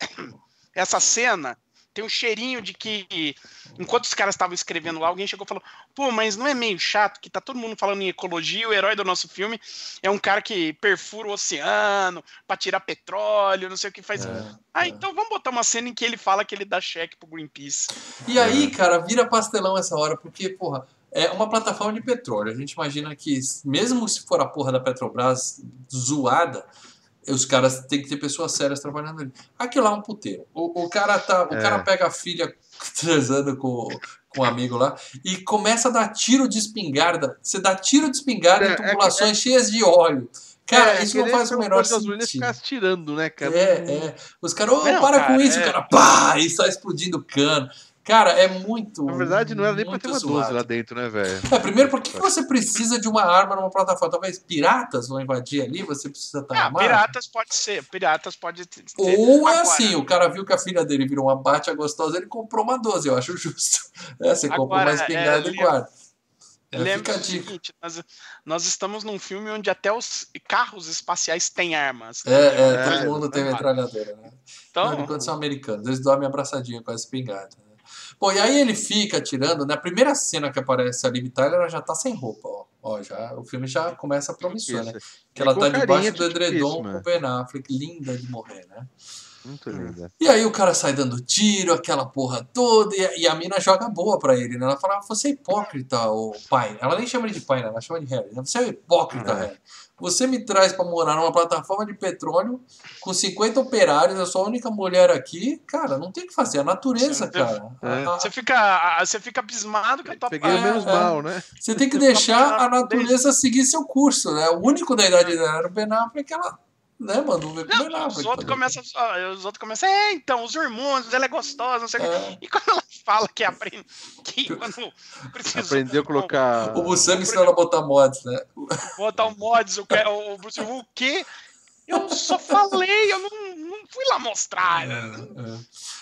essa cena tem um cheirinho de que, enquanto os caras estavam escrevendo lá, alguém chegou e falou: pô, mas não é meio chato que tá todo mundo falando em ecologia? O herói do nosso filme é um cara que perfura o oceano pra tirar petróleo, não sei o que faz. É, ah, é. então vamos botar uma cena em que ele fala que ele dá cheque pro Greenpeace. E aí, cara, vira pastelão essa hora, porque, porra, é uma plataforma de petróleo. A gente imagina que, mesmo se for a porra da Petrobras zoada, os caras têm que ter pessoas sérias trabalhando ali. Aqui lá é um puteiro. O, o cara tá. O É. cara pega a filha transando com, com um amigo lá e começa a dar tiro de espingarda. Você dá tiro de espingarda É, em é que- tubulações cheias de óleo. Cara, É, isso não faz o menor e sentido. ficar atirando, né, cara? É, é. Os caras, Não, para cara, com isso, é. o cara, pá, e sai explodindo cano. Cara, é muito. Na verdade, não era nem pra ter uma zoado. 12 lá dentro, né, velho? É, primeiro, por que você precisa de uma arma numa plataforma? Talvez piratas vão invadir ali, você precisa estar Ah, armado. piratas pode ser, piratas pode ter. Ou é Agora- assim, o cara viu que a filha dele virou uma bate gostosa, ele comprou uma 12, eu acho justo. É, você compra Agora, uma espingarda é, e guarda. É, Lembra o seguinte, nós, nós estamos num filme onde até os carros espaciais têm armas. É, é, É, todo mundo tem metralhadora, né? Então, Não, enquanto são americanos, eles dormem abraçadinho com a espingarda. Né? Pô, e aí ele fica atirando, na primeira cena que aparece a Liv Tyler, ela já tá sem roupa, ó. Ó, já, o filme já começa promissor, né? Que ela tá debaixo de do edredom com o Ben Affleck, linda de morrer, né? Muito linda. E aí o cara sai dando tiro, aquela porra toda, e a, e a mina joga boa pra ele, né? Ela fala, ah, você é hipócrita, o pai. Ela nem chama ele de pai, né? Ela chama de Harry. Né? Você é hipócrita, É. Harry. Você me traz pra morar numa plataforma de petróleo com 50 operários, eu sou a única mulher aqui. Cara, não tem o que fazer, é a natureza, Sim. cara. É. Você fica, você fica abismado com a tua Peguei É, o menos é. mal, né? Você tem que Você deixar a natureza seguir seu curso, né? O único da idade dela era o Ben Affleck, ela né, mandou ver com o Ben Não, os Affleck. outros começam, os outros começam, é, então, os hormônios, ela é gostosa, não sei o quê. É. E quando ela fala que aprende, que quando precisou Aprendeu a colocar. O Bussam ensinou ela a botar mods, né? botar o mods, o, que- o Bruce o quê? Eu só falei, eu não, não fui lá mostrar. É.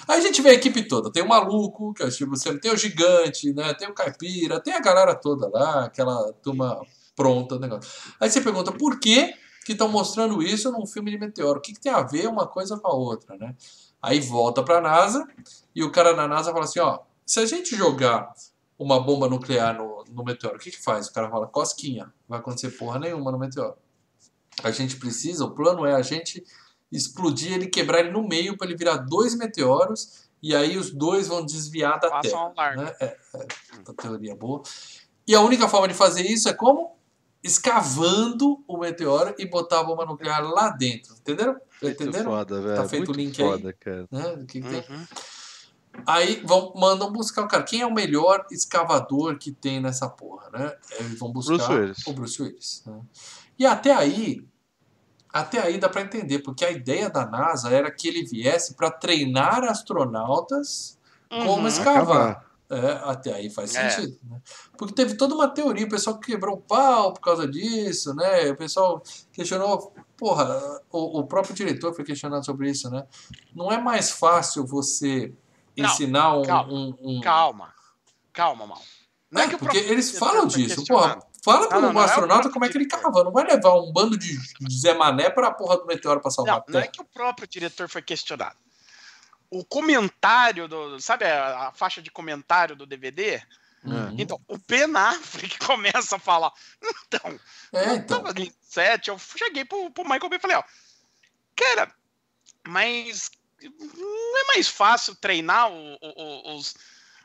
Aí a gente vê a equipe toda. Tem o maluco, que é o Steve Buscemi, tem o gigante, né? Tem o caipira, tem a galera toda lá, aquela turma pronta, negócio. Aí você pergunta por que que estão mostrando isso num filme de meteoro? O que, que tem a ver uma coisa com a outra, né? Aí volta pra NASA e o cara na NASA fala assim, ó, se a gente jogar uma bomba nuclear no, no meteoro, o que que faz? O cara fala, cosquinha, não vai acontecer porra nenhuma no meteoro. A gente precisa, o plano é a gente explodir ele, quebrar ele no meio para ele virar dois meteoros e aí os dois vão desviar da Façam Terra. um. Né? É, é, teoria boa. E a única forma de fazer isso é como? Escavando o meteoro e botar a bomba nuclear lá dentro. Entenderam? Muito Entenderam? foda, velho. feito Muito o link aí? foda, cara. Né? Que que tem? Uhum. Aí vão, mandam buscar o cara. Quem é o melhor escavador que tem nessa porra, né? Eles vão buscar Bruce Willis. o Bruce Willis. né? E até aí, até aí dá pra entender, porque a ideia da NASA era que ele viesse para treinar astronautas como Uhum. escavar. É, até aí faz É. sentido, né? Porque teve toda uma teoria, o pessoal quebrou o pau por causa disso, né? O pessoal questionou, porra, o, o próprio diretor foi questionado sobre isso, né? Não é mais fácil você Não, ensinar um, calma, um- um- Calma. Calma, mal. Não É, é que porque eles falam disso, porra. Fala não, não é astronauta próprio como é que ele cava, não vai levar um bando de Zé Mané pra porra do meteoro pra salvar Não, a não é que o próprio diretor foi questionado. O comentário do. Sabe a, a faixa de comentário do DVD? Uhum. Então, o Ben Affleck começa a falar. Então, É, eu então. tava ali no set, eu cheguei pro, pro Michael Bay e falei, ó, cara, mas não é mais fácil treinar o- o- o- os,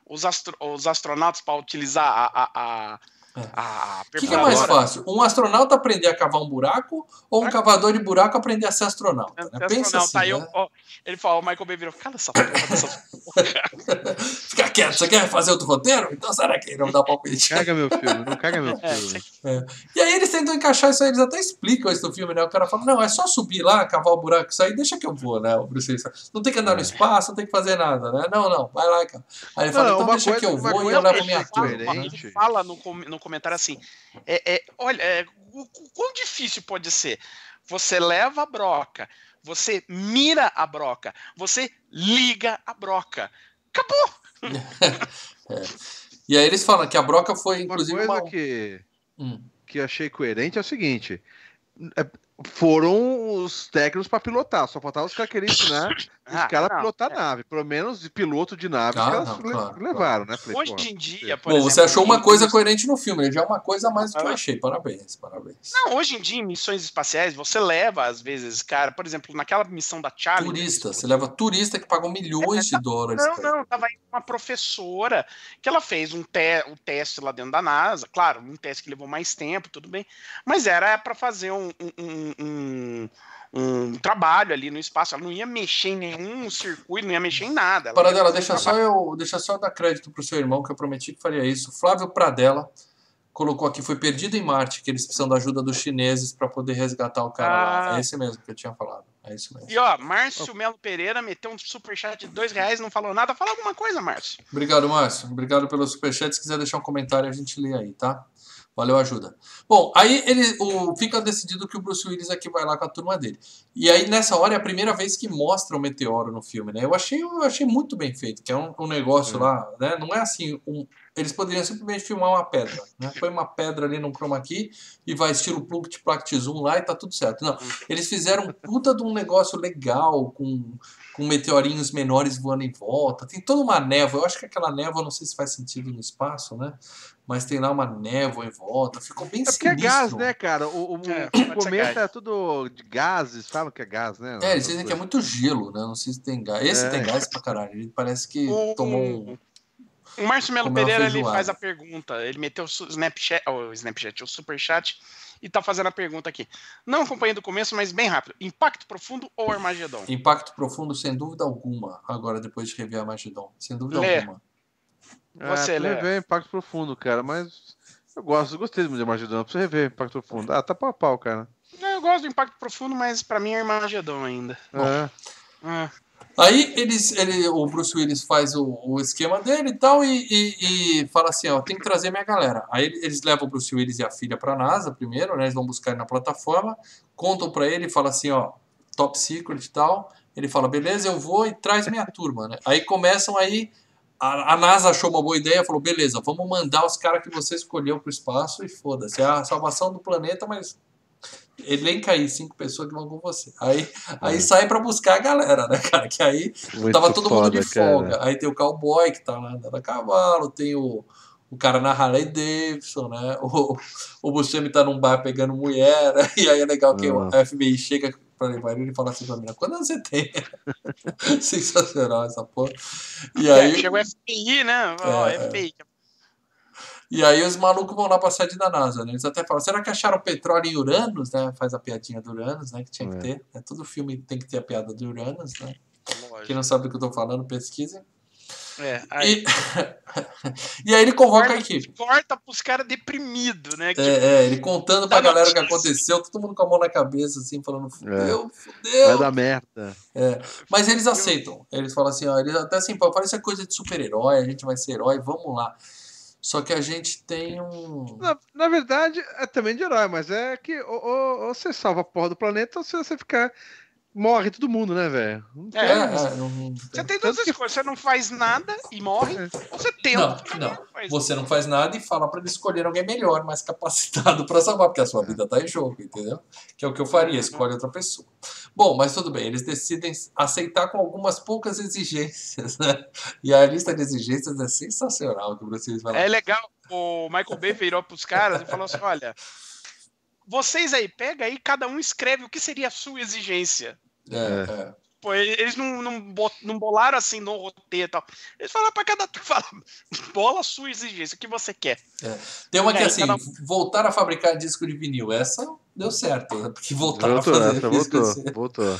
os, astro- os astronautas para utilizar a, a, a, É. a O que, que é mais fácil? Um astronauta aprender a cavar um buraco ou um Ah. cavador de buraco aprender a ser astronauta? Né? Astronauta, Pensa assim, aí eu- né? ó, ele falou, o Michael Bay virou, cala essa porra dessas porra. Fica quieto, você quer fazer outro roteiro? Então será que não dá palpite? Caga meu filme, não caga meu É, filme. E aí eles tentam encaixar isso aí, eles até explicam isso no filme, né? O cara fala, não, é só subir lá, cavar o buraco, isso aí, deixa que eu vou, né? O Bruce Willis fala, Não tem que andar no espaço, não tem que fazer nada, né? Não, não, vai lá, cara. Aí ele fala, Não, então uma deixa coisa- que eu vou e eu levo minha ele fala, turma. fala, né? ele fala no, no comentário assim, é, é, olha, é, o, o quão difícil pode ser? Você leva a broca, você mira a broca, você liga a broca. Acabou! E aí eles falam que a broca foi, Uma inclusive, coisa uma... que, Hum. que achei coerente é o seguinte: é, foram os técnicos para pilotar, só faltava os caras quererem ensinar os Ah, caras a não, pilotar é. nave, pelo menos de piloto de nave Ah, que elas não, claro, levaram, né? Falei, Hoje em dia, por Bom, exemplo, você achou uma coisa coerente no filme, já é uma coisa a mais do que eu Ah. achei. Parabéns, parabéns. Não, hoje em dia, em missões espaciais, você leva, às vezes, cara, por exemplo, naquela missão da Charlie. Turista, você leva turista que pagou milhões de dólares. Não, não, tava aí uma professora que ela fez um, te um teste lá dentro da NASA, claro, um teste que levou mais tempo, tudo bem, mas era para fazer um, um, um- um trabalho ali no espaço, ela não ia mexer em nenhum circuito, não ia mexer em nada. ela Paradela, deixa só eu, deixa só eu dar crédito pro seu irmão, que eu prometi que faria isso. Flávio Pradella colocou aqui, foi perdido em Marte, que eles precisam da ajuda dos chineses para poder resgatar o cara lá. Ah. É esse mesmo que eu tinha falado. É isso mesmo. E ó, Márcio Melo Pereira meteu um superchat de dois reais, não falou nada. Fala alguma coisa, Márcio. Obrigado, Márcio. Obrigado pelo superchat. Se quiser deixar um comentário, a gente lê aí, tá? Valeu, ajuda. Bom, aí ele o, fica decidido que o Bruce Willis aqui vai lá com a turma dele. E aí, nessa hora, é a primeira vez que mostra o meteoro no filme, né? Eu achei, eu achei muito bem feito, que é um, um negócio É. lá, né? Não é assim, um- eles poderiam simplesmente filmar uma pedra, né? Põe uma pedra ali no chroma key e vai estilo plunct plact zoom lá e tá tudo certo. Não, eles fizeram um puta de um negócio legal, com, com meteorinhos menores voando em volta. Tem toda uma névoa. Eu acho que aquela névoa, não sei se faz sentido no espaço, né? Mas tem lá uma névoa em volta. Ficou bem É porque é sinistro. gás, né, cara? O, o, É, o cometa é tudo de gases, falam que é gás, né? É, eles dizem que é muito gelo, né? Não sei se tem gás. Esse É. tem gás pra caralho. Ele parece que O- tomou um. O Márcio Melo Pereira ele faz a pergunta. Ele meteu o Snapchat, o Snapchat, o Superchat, e tá fazendo a pergunta aqui. Não acompanhei do começo, mas bem rápido. Impacto profundo ou Armagedon? Impacto profundo, sem dúvida alguma. Agora, depois de rever a Magidon. Sem dúvida Lê. alguma. Você, é, rever é Impacto Profundo, cara, mas eu gosto, gostei muito de Armagedon, preciso rever Impacto Profundo. Ah, tá pau a pau, cara. Eu gosto do Impacto Profundo, mas pra mim é Armagedon ainda. É. Ah, Aí eles, ele, o Bruce Willis faz o, o esquema dele e tal e, e- e fala assim, ó, tem que trazer minha galera. Aí ele- eles levam o Bruce Willis e a filha pra NASA primeiro, né? Eles vão buscar ele na plataforma, contam pra ele e fala assim, ó, top secret e tal. Ele fala, beleza, eu vou e traz minha turma, né? Aí começam aí, a, a NASA achou uma boa ideia, falou, beleza, vamos mandar os caras que você escolheu pro espaço e foda-se, é a salvação do planeta, mas elenca aí cinco pessoas que vão com você. Aí, aí sai pra buscar a galera, né, cara? Que aí Muito tava todo mundo de foda, cara. folga. Aí tem o cowboy que tá lá andando a cavalo, tem o, o cara na Harley Davidson, né? O, o Buscemi tá num bar pegando mulher, né? e aí é legal que o Ah. FBI chega pra levar ele e fala assim pra mim, quando você tem? Sensacional essa porra. E é, aí, chegou o FBI, né? Ó, É, é. FBI. e aí os malucos vão lá pra sede da NASA, né? Eles até falam, será que acharam petróleo em Uranus, né? Faz a piadinha do Uranus, né? Que tinha que É. ter. Né? Todo filme tem que ter a piada do Uranus, né? Lógico. Quem não sabe do que eu tô falando, pesquisem. É, aí E, e aí ele convoca a equipe. corta pros caras deprimidos, né? Que, É, é, ele contando pra Dá galera o que aconteceu, todo mundo com a mão na cabeça, assim, falando, fudeu, Vai fudeu. dar merda. Mas eles aceitam. Eles falam assim, ó, eles até assim, parece coisa de super-herói, a gente vai ser herói, vamos lá. Só que a gente tem um. Na, na verdade, é também de herói, mas é que ou, ou- ou você salva a porra do planeta ou se você ficar. Morre todo mundo, né, velho? É, É, é, Você tem- duas Tanto que- escolhas. Você não faz nada e morre, ou você tenta. Não, não. Faz- Você não faz nada e fala pra ele escolher alguém melhor, mais capacitado pra salvar, porque a sua vida tá em jogo, entendeu? Que é o que eu faria, escolhe outra pessoa. Bom, mas tudo bem, eles decidem aceitar com algumas poucas exigências, né? E a lista de exigências é sensacional que vai lá. É legal. O Michael Bay virou pros caras e falou assim: olha. Vocês aí, pega aí, cada um escreve o que seria a sua exigência. É, é. Pô, eles não, não, não bolaram assim no roteiro e tal. Eles falaram pra cada fala, bola a sua exigência, o que você quer. Tem uma que É, assim, cada- voltar a fabricar disco de vinil. Essa deu certo, né? Porque voltaram Voltou, a fazer essa disco voltou, assim. voltou.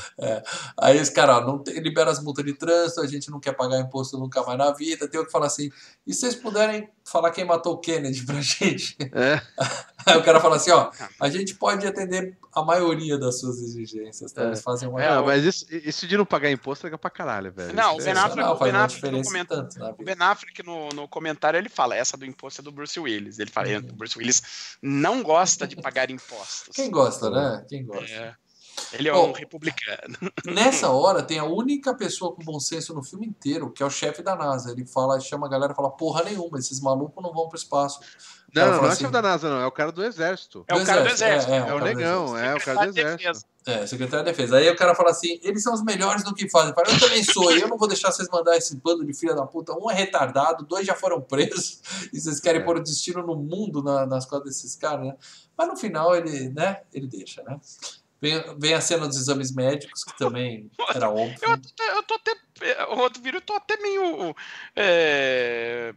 Aí os caras, ó, não tem- libera as multas de trânsito, a gente não quer pagar imposto nunca mais na vida. Tem o que falar assim, e se vocês puderem falar quem matou o Kennedy pra gente? É, Aí o cara fala assim, ó, a gente pode atender a maioria das suas exigências, tá? É. Eles fazem uma... É, não, mas isso, isso de não pagar imposto é pra caralho, velho. Não, Isso o é- Ben Affleck- Sensacional, o Ben Affleck diferença comenta- tanto O. Ben Affleck no, no comentário ele fala: essa do imposto é do Bruce Willis. Ele fala: o Bruce Willis não gosta de pagar impostos. Quem gosta, né? Quem gosta. É. Ele é Bom, um republicano. Nessa hora tem a única pessoa com bom senso no filme inteiro, que é o chefe da NASA. Ele fala, chama a galera e fala, porra nenhuma, esses malucos não vão pro espaço. O Não, não, não é assim, chefe da NASA, não. É o cara do exército. É o cara do exército. É, É, o cara do negão, exército. é o cara do Secretário de exército. Defesa. É, secretário da defesa. Aí o cara fala assim, eles são os melhores no que fazem. Fala, eu também sou, e eu não vou deixar vocês mandar esse bando de filha da puta. Um é retardado, dois já foram presos, e vocês querem É. pôr o destino no mundo na- nas costas desses caras, né? Mas no final ele, né, ele deixa, né? Vem, vem a cena dos exames médicos, que também era óbvio. Eu, tô- eu tô até. O outro vírus, eu tô até meio. é,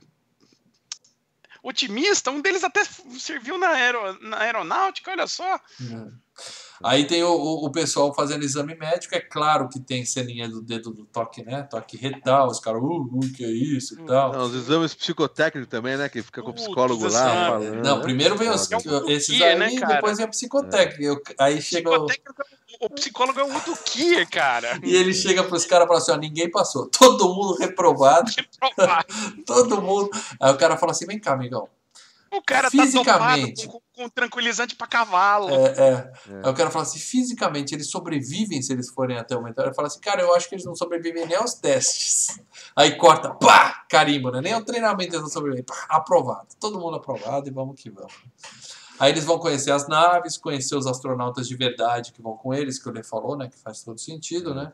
otimista. Um deles até serviu na, aero, na aeronáutica, olha só. É. Aí tem o, o, o pessoal fazendo exame médico, é claro que tem ceninha do dedo do toque, né? Toque retal, os caras, uh, uh, que é isso e tal. Não, os exames psicotécnicos também, né? Que fica com o psicólogo esse lá é- falando. Não, primeiro vem os, É um esses aí, né, depois vem a psicotécnica. Eu- Aí chega o, Psicotécnico, o psicólogo é o Uduquia, cara. e ele chega pros caras e fala assim: ó, ninguém passou, todo mundo reprovado, todo mundo. Aí o cara fala assim: vem cá, amigão. O cara tá dopado com, com tranquilizante pra cavalo. É, é. É. Aí o cara fala assim: fisicamente eles sobrevivem se eles forem até o mentor. Ele fala assim: cara, eu acho que eles não sobrevivem nem aos testes. Aí corta, pá, carimbo, né? Nem ao treinamento eles não sobrevivem. Pá, aprovado. Todo mundo aprovado e vamos que vamos. Aí eles vão conhecer as naves, conhecer os astronautas de verdade que vão com eles, que o Lê falou, né? Que faz todo sentido, né?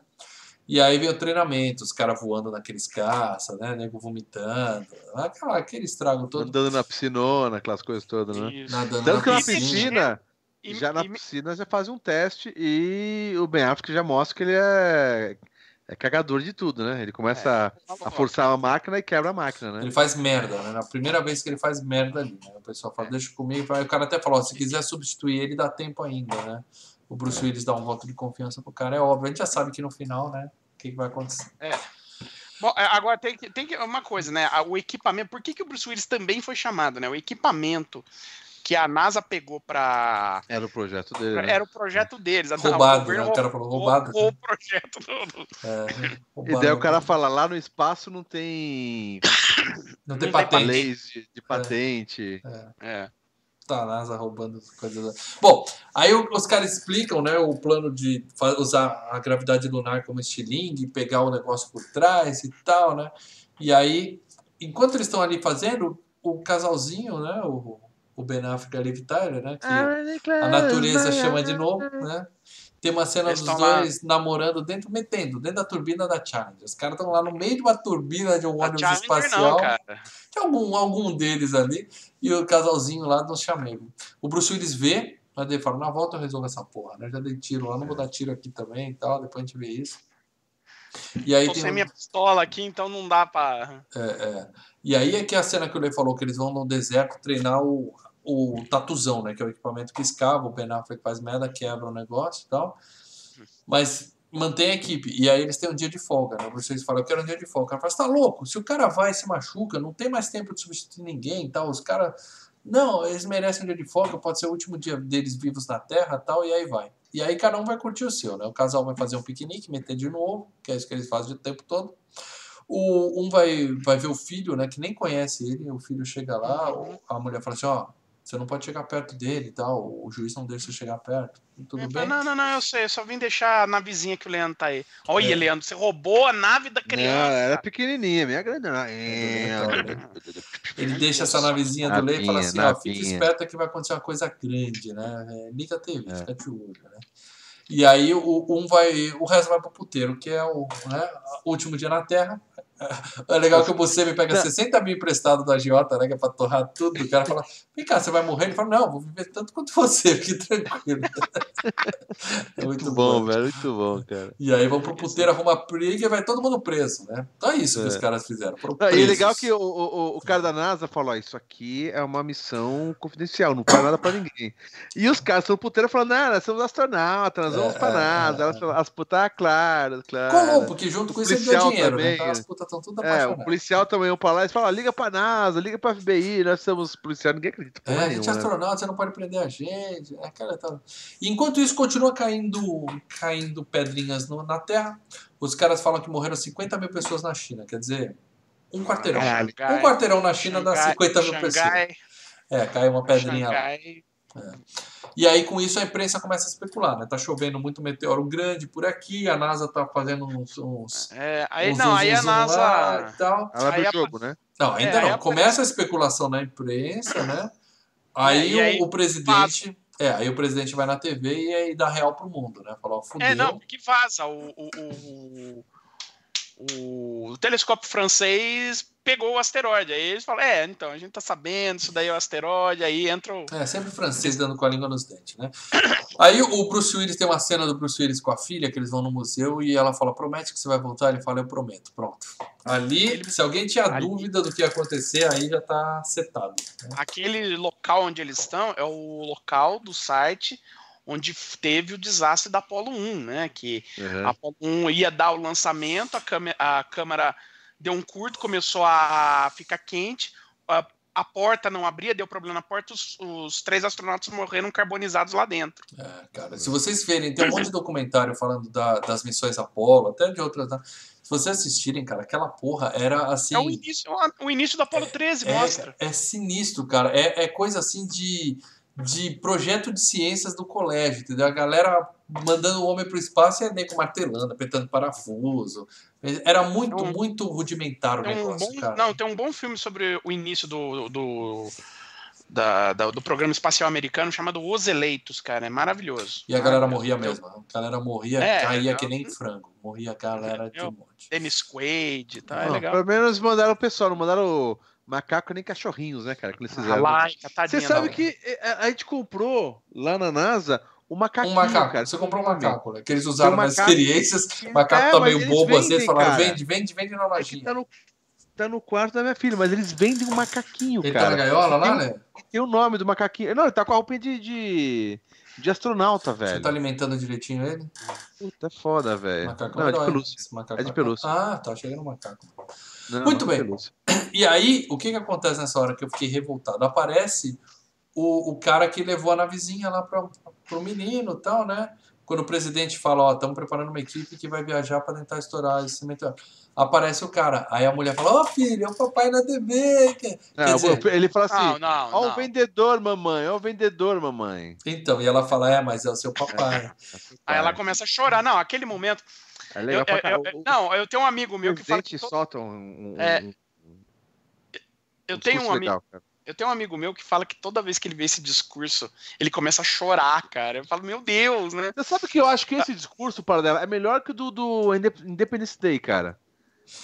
E aí vem o treinamento, os caras voando naqueles caça, né? Nego vomitando, aquela, aquele estrago todo. Andando na piscinona, aquelas coisas todas, né? Isso. Nadando Tanto que na piscina. piscina, E- já na e- piscina já faz um teste e o Ben Affleck já mostra que ele é, é cagador de tudo, né? Ele começa a, a forçar a máquina e quebra a máquina, né? Ele faz merda, né? Na primeira vez que ele faz merda ali, né? O pessoal fala, deixa comigo. Aí o cara até falou, ó, se quiser substituir ele, dá tempo ainda, né? O Bruce Willis dá um voto de confiança pro cara, é óbvio. A gente já sabe que no final, né? O que, que vai acontecer. Bom, é, agora tem que, tem que uma coisa, né? O equipamento. Por que, que o Bruce Willis também foi chamado, né? O equipamento que a NASA pegou pra. Era o projeto dele. Né? Era o projeto deles. Roubado, o governo né? O cara falou roubado. roubou o projeto do- É, E roubado. daí o cara fala, lá no espaço não tem Não tem não tem patente. leis de, de patente. É. Tá, NASA roubando coisas. Bom, aí os caras explicam, né, o plano de usar a gravidade lunar como estilingue, pegar o negócio por trás e tal, né? E aí, enquanto eles estão ali fazendo, o casalzinho, né, o, o Ben Affleck e a Liv Tyler, né, que a natureza chama de novo, né? Tem uma cena Eles dos estão lá. dois namorando dentro, metendo, dentro da turbina da Challenger. Os caras estão lá no meio de uma turbina de um ônibus espacial. não, cara. Tem algum, algum deles ali e o casalzinho lá no chamego. O Bruce Willis vê, mas ele fala, na volta eu resolvo essa porra, né? Já dei tiro lá, não vou dar tiro aqui também e tal, depois a gente vê isso. E aí Tô tem sem um- minha pistola aqui, então não dá pra. é, é. E aí é que a cena que o Lei falou, que eles vão no deserto treinar o, o tatuzão, né? Que é o equipamento que escava, o Ben Affleck faz merda, quebra o negócio e tal. Mas mantém a equipe. E aí eles têm um dia de folga, né? Vocês falam, eu quero um dia de folga. O cara fala, você tá louco? Se o cara vai se machuca, não tem mais tempo de substituir ninguém e tal. Os caras. Não, eles merecem um dia de folga, pode ser o último dia deles vivos na Terra tal, e aí vai. E aí cada um vai curtir o seu, né? O casal vai fazer um piquenique, meter de novo, que é isso que eles fazem o tempo todo. O, um vai, vai ver o filho, né? Que nem conhece ele, o filho chega lá, a mulher fala assim, ó, você não pode chegar perto dele e tal, o juiz não deixa você chegar perto. Tudo Ele bem? Não, não, não, eu sei, eu só vim deixar a navezinha que o Leandro tá aí. Olha, É. Leandro, você roubou a nave da Não, criança. era pequenininha, minha grande. não. É, Ele deixa essa navezinha do Lei e fala assim, ó, fica navinha. esperto que vai acontecer uma coisa grande, né? É, liga a TV, É. fica de olho, né? E aí o, um vai, o resto vai pro puteiro, que é o né, último dia na Terra. É legal que você me pega 60 mil emprestado da Giota, né? Que é pra torrar tudo. O cara fala, vem cá, você vai morrer? Ele fala, não, vou viver tanto quanto você, fique tranquilo. É Muito bom, velho, muito bom, cara. E aí vão pro puteiro, arruma briga e vai todo mundo preso, né? Então é isso que É. os caras fizeram. Ah, E é legal que o, o, o cara da NASA falou: ó, isso aqui é uma missão confidencial, não fala nada pra ninguém. E os caras estão puteiro falando: não, nós somos astronautas, nós vamos pra É, NASA. é, Elas falam, as putas, ah, claro, claro. Colou, porque junto com isso ele policial dinheiro, né? também, Então as né? putas estão tudo É, o policial também iam pra lá e falam: ó, liga pra NASA, liga pra FBI, nós somos policiais, ninguém acredita. É, a gente é né? astronauta, você não pode prender a gente. É aquela tal. E enquanto isso, continua caindo, caindo pedrinhas no- na Terra. Os caras falam que morreram 50 mil pessoas na China. Quer dizer, um quarteirão. Caralho, um cara. quarteirão na China dá Xangai- 50 mil pessoas. Xangai, É, cai uma pedrinha lá. Xangai. E aí, com isso, a imprensa começa a especular, né? Tá chovendo muito meteoro grande por aqui, a NASA tá fazendo uns. uns É, aí uns não, aí a lá NASA. tal. Ela abre Aí o a- jogo, né? Não, ainda É, aí não. Começa a especulação na imprensa, né? Aí, É, e aí o, o presidente. É, aí o presidente vai na TV e aí dá real pro mundo, né? Fala, ó, fudeu. É, não, porque vaza. O, o, o, o, o telescópio francês pegou o asteroide. Aí eles falam: é, então, a gente tá sabendo, isso daí é o asteroide. Aí entra o. É, sempre francês dando com a língua nos dentes, né? Aí o Bruce Willis tem uma cena do Bruce Willis com a filha, que eles vão no museu, e ela fala, promete que você vai voltar? Ele fala, eu prometo. Pronto. Ali, se alguém tinha Ali- dúvida do que ia acontecer, aí já tá setado. né? Aquele local onde eles estão é o local do site onde teve o desastre da Apollo 1, né? Que Uhum. a Apollo 1 ia dar o lançamento, a, câmera, a câmera deu um curto, começou a ficar quente, a, a porta não abria, deu problema na porta, os, os três astronautas morreram carbonizados lá dentro. É, cara, se vocês verem, tem um monte de documentário falando da- das missões Apollo, até de outras. né? Se vocês assistirem, cara, aquela porra era assim. É o início, o início do Apollo 13, É, mostra. é sinistro, cara. É, é coisa assim de, de projeto de ciências do colégio, entendeu? A galera mandando o homem pro espaço e a nego martelando, apertando parafuso. Era muito, Então, muito rudimentar o Tem um negócio, bom, cara. não, tem um bom filme sobre o início do, do, da- da- do programa espacial americano chamado Os Eleitos, cara. É maravilhoso. E a galera Maravilhoso. morria o mesmo. A galera morria, É, caía eu- que nem frango. Morria a galera de eu- um monte. Dennis Quaid, tá? É Não, legal. Pelo menos mandaram o pessoal, não mandaram o macaco nem cachorrinhos, né, cara? Que eles A fizeram. Laika, Você sabe que é, a, a gente comprou lá na NASA o macaquinho, Um macaco. cara. Você comprou um macaco, né? Que eles usaram um nas macaco experiências. que- O macaco É, tá meio bobo assim. Eles vendem, falaram: cara. vende, vende, vende na É lojinha. tá no, tá no quarto da minha filha, mas eles vendem um macaquinho, Ele tá na cara. gaiola lá, Tem- né? Tem o nome do macaquinho. Não, ele tá com a roupinha de, de, de astronauta, Você velho. tá alimentando direitinho ele? Puta, é foda, velho. Macaco Não, é de pelúcia. É de pelúcia. Ah, tá chegando macaco. Não, Muito bem. pelúcia. E aí, o que que acontece nessa hora que eu fiquei revoltado? Aparece o, o cara que levou a navezinha lá pra, pro menino e tal, né? Quando o presidente fala, ó, estamos preparando uma equipe que vai viajar pra tentar estourar esse meteoro. Aparece o cara. Aí a mulher fala, ó filho, é o papai na TV. que-" É, dizer- ele fala assim: não, ó o vendedor, mamãe, ó o vendedor, mamãe. Então, e ela fala, é, mas é o seu papai. Aí ela começa a chorar. Não, aquele momento. É eu- legal pra eu- caralho. eu- O- não, eu tenho um amigo meu que fala que. todo- solta um, um, É, um- Eu um tenho um amigo. legal. Eu tenho um amigo meu que fala que toda vez que ele vê esse discurso, ele começa a chorar, cara. Eu falo, meu Deus, né? Você sabe que eu acho que esse discurso para dela é melhor que o do, do Indep- Independence Day, cara.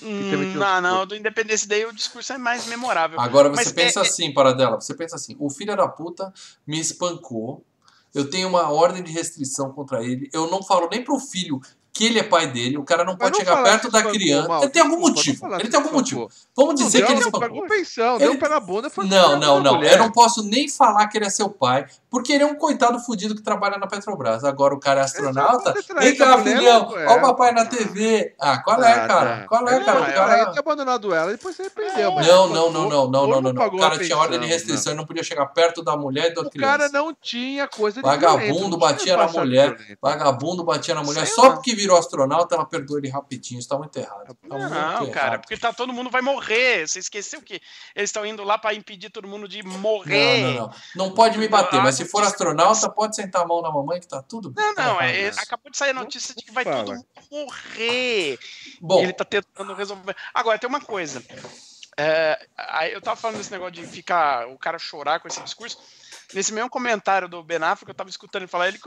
Hum, um não, não, do Independence Day o discurso é mais memorável. Agora você Mas pensa é- assim, para dela, você pensa assim, o filho da puta me espancou, eu tenho uma ordem de restrição contra ele, eu não falo nem pro filho que ele é pai dele, o cara não pode não chegar perto da criança. Mal, Ele tem algum não motivo. Ele tem algum motivo. Vamos Não dizer deu, que ele não espancou. pagou pensão, Ele- deu pé na bunda. Foi Não, não, não. mulher. Eu não posso nem falar que ele é seu pai, porque ele é um coitado fudido que trabalha na Petrobras. Agora o cara é astronauta. Vem cá, filhão. Olha o papai na TV. Ah, qual é, Ah, cara? tá. Qual é, cara? O cara- ter abandonado ela, depois se arrependeu. Não, não, não, não, não, não, não, não. O cara tinha ordem de restrição, ele não podia chegar perto da mulher e da O criança. cara não tinha coisa de Vagabundo não batia tinha na mulher. Vagabundo batia na mulher só porque virou astronauta, ela perdoou ele rapidinho. Isso tá muito errado. Não, cara, porque tá todo mundo vai morrer. Você esqueceu que eles estão indo lá pra impedir todo mundo de Não, morrer. não, não. Não pode me bater, mas se for astronauta, pode sentar a mão na mamãe que tá tudo bem. Não, não, é- acabou de sair a notícia de que vai Fala. todo mundo morrer. Bom, E ele tá tentando resolver. Agora, tem uma coisa. É, aí eu tava falando desse negócio de ficar o cara chorar com esse discurso. Nesse mesmo comentário do Ben Affleck, eu tava escutando ele falar, ele,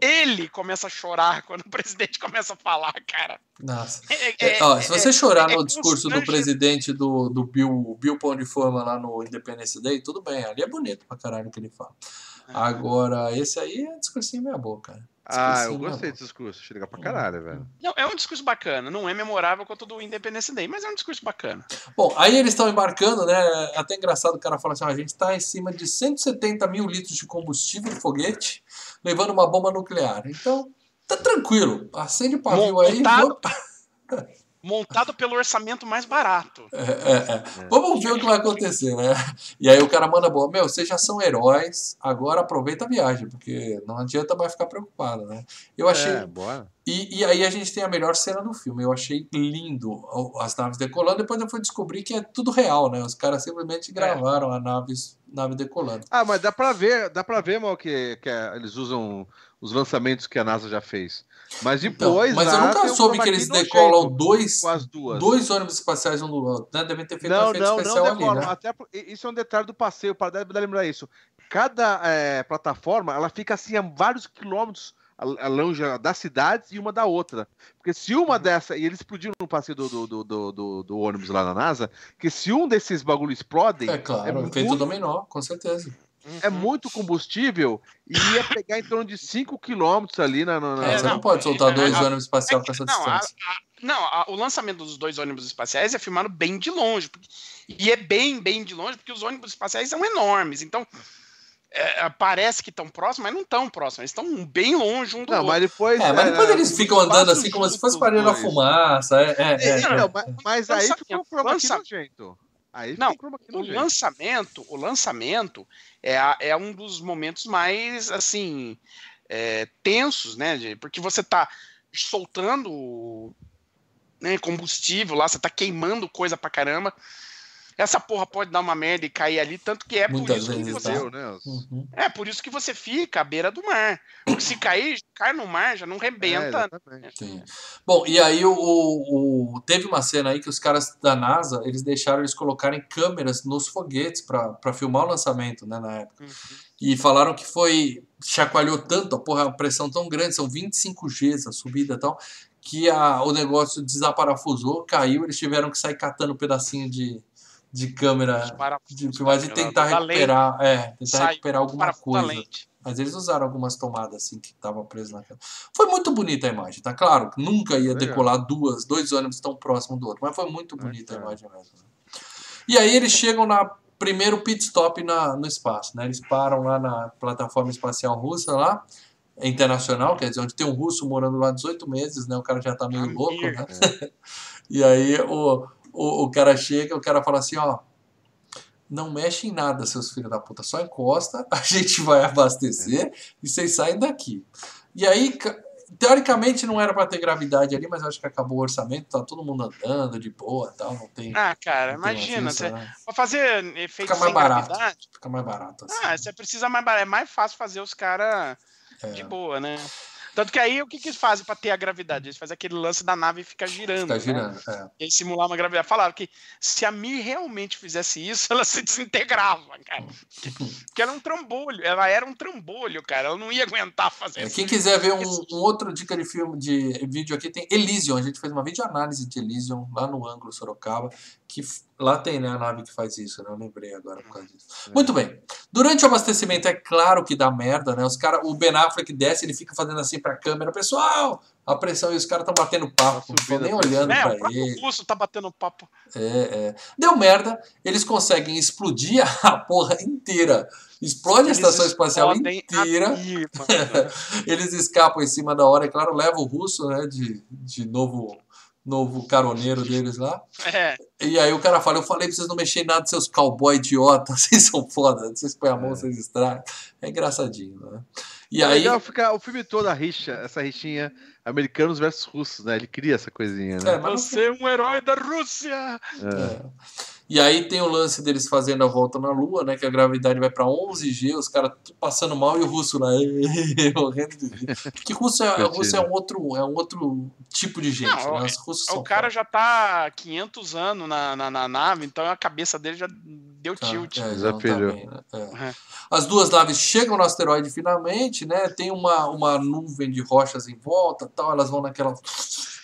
ele começa a chorar quando o presidente começa a falar, cara. nossa. É- É, ó, se você chorar é no discurso do presidente do, do Bill, Bill Pão de Fama lá no Independence Day, tudo bem, ali é bonito pra caralho o que ele fala. Agora, esse aí é discursinho meia boca. cara. Ah, eu gostei desse discurso. Achei legal pra caralho, velho. Não, é um discurso bacana, não é memorável quanto o do Independence Day, mas é um discurso bacana. Bom, aí eles estão embarcando, né? É Até engraçado o cara fala assim: ó, a gente está em cima de 170 mil litros de combustível de foguete, levando uma bomba nuclear. Então, tá tranquilo. Acende o pavio aí. Montado- vamos- Montado pelo orçamento mais barato. É, é, é. Vamos ver o que vai acontecer, né? E aí o cara manda boa, meu, vocês já são heróis, agora aproveita a viagem, porque não adianta mais ficar preocupado, né? Eu achei. É, bora. E, e aí a gente tem a melhor cena do filme. Eu achei lindo as naves decolando. Depois eu fui descobrir que é tudo real, né? Os caras simplesmente gravaram a nave, nave decolando. Ah, mas dá pra ver, dá pra ver, mal, que, que é- eles usam os lançamentos que a NASA já fez. Mas Então, depois. mas eu nunca um soube que eles decolam dois, dois ônibus espaciais um do outro. Né? Devem ter feito um Não, efeito não, especial não ali, decolam. né? Até isso é um detalhe do passeio, para lembrar isso. Cada é, plataforma, ela fica assim a vários quilômetros a- longe das cidades e uma da outra. Porque se uma Uhum. dessa, e eles explodiram no passeio do, do, do, do, do- ônibus lá na NASA, que se um desses bagulho explodem, É claro, é efeito muito- dominó, com certeza. É muito combustível e ia pegar em torno de 5 quilômetros ali na. na- na- É, É, você não, não pode soltar é, dois a- ônibus espaciais com essa não, distância. a- não a- o lançamento dos dois ônibus espaciais é filmado bem de longe. porque- e é bem, bem de longe, porque os ônibus espaciais são enormes. Então, é, parece que estão próximos, mas não estão próximos. Eles estão bem longe um do Não, outro. mas depois. É, mas depois eles os ficam andando assim como se fosse parando a fumaça. É, é, é, É, é. não, mas, mas aí Lança- ficou um nojento. Aí Não, O nojento. lançamento, o lançamento é, a- é um dos momentos mais assim é, tensos, né? de- porque você tá soltando né, combustível lá, você tá queimando coisa pra caramba. Essa porra pode dar uma merda e cair ali, tanto que é por Muitas isso que você né? Uhum. é por isso que você fica à beira do mar. Porque se cair, cai no mar já não É, rebenta. exatamente. Sim. Bom, e aí o, o- o- teve uma cena aí que os caras da NASA, eles deixaram eles colocarem câmeras nos foguetes para filmar o lançamento, né, na época. Uhum. E falaram que foi chacoalhou tanto, a porra, a pressão tão grande, são 25 Gs a subida e tal, que a, o negócio desaparafusou, caiu, eles tiveram que sair catando um pedacinho de, de câmera de filmagem e tentar lente, recuperar, é, tentar sai recuperar alguma coisa. Mas eles usaram algumas tomadas assim que estavam presas naquela. Foi muito bonita a imagem, tá claro? Nunca ia Legal. decolar duas, dois ônibus tão próximos do outro, mas foi muito bonita a cara. imagem mesmo. né? E aí eles chegam na primeiro pit stop na, no espaço, né? Eles param lá na plataforma espacial russa lá, internacional, quer dizer, onde tem um russo morando lá 18 meses, né? O cara já tá meio Amir. louco, né? E aí o, o, o cara chega, o cara fala assim, ó, não mexe em nada, seus filhos da puta, só encosta, a gente vai abastecer e vocês saem daqui. E aí, ca- teoricamente não era para ter gravidade ali, mas acho que acabou o orçamento, tá todo mundo andando de boa, tal, não tem. Ah, cara, imagina, você, né? pra fazer efeito Fica mais barato. gravidade, Fica mais barato assim. ah, você precisa mais barato, é mais fácil fazer os caras É. de boa, né? Tanto que aí o que, que eles fazem pra ter a gravidade? Eles fazem aquele lance da nave e fica girando. Fica né? girando. é. E simular uma gravidade. Falaram que se a Mi realmente fizesse isso, ela se desintegrava, cara. Porque era um trambolho. Ela era um trambolho, cara. Ela não ia aguentar fazer É, isso. Quem quiser ver um, um outro dica de filme de vídeo aqui tem Elysium. A gente fez uma videoanálise de Elysium lá no ângulo Sorocaba, que Lá tem, né, a nave que faz isso, né? Eu lembrei agora por causa disso. Muito bem. Durante o abastecimento, é claro que dá merda, né? Os cara, o Ben Affleck desce, ele fica fazendo assim pra câmera, pessoal, a pressão, e os caras estão batendo papo, não nem olhando É, pra o ele. russo tá batendo papo. É, é. Deu merda, eles conseguem explodir a porra inteira. Explode a Eles estação espacial inteira. mano. Eles escapam em cima da hora, é claro, leva o russo, né, de, de novo, novo caroneiro deles lá. É, E aí o cara fala, eu falei pra vocês não mexerem em nada, seus cowboy idiota, vocês são foda, vocês põem a mão, É. vocês estragam. É engraçadinho, né? E É aí, legal ficar o filme todo a rixa, essa rixinha americanos versus russos, né? Ele cria essa coisinha, né? É, mas você é um herói da Rússia. É. E aí tem o lance deles fazendo a volta na Lua, né? Que a gravidade vai pra 11G, os caras passando mal e o russo lá morrendo de rir. Porque russo é, o russo é um outro, é um outro tipo de gente, Não, né? Os russos são O cara já tá 500 anos na, na, na nave, então a cabeça dele já deu Tá, tilt. é, Já não tá né? É. É. As duas naves chegam no asteroide finalmente, né? Tem uma, uma nuvem de rochas em volta, tal. Elas vão naquela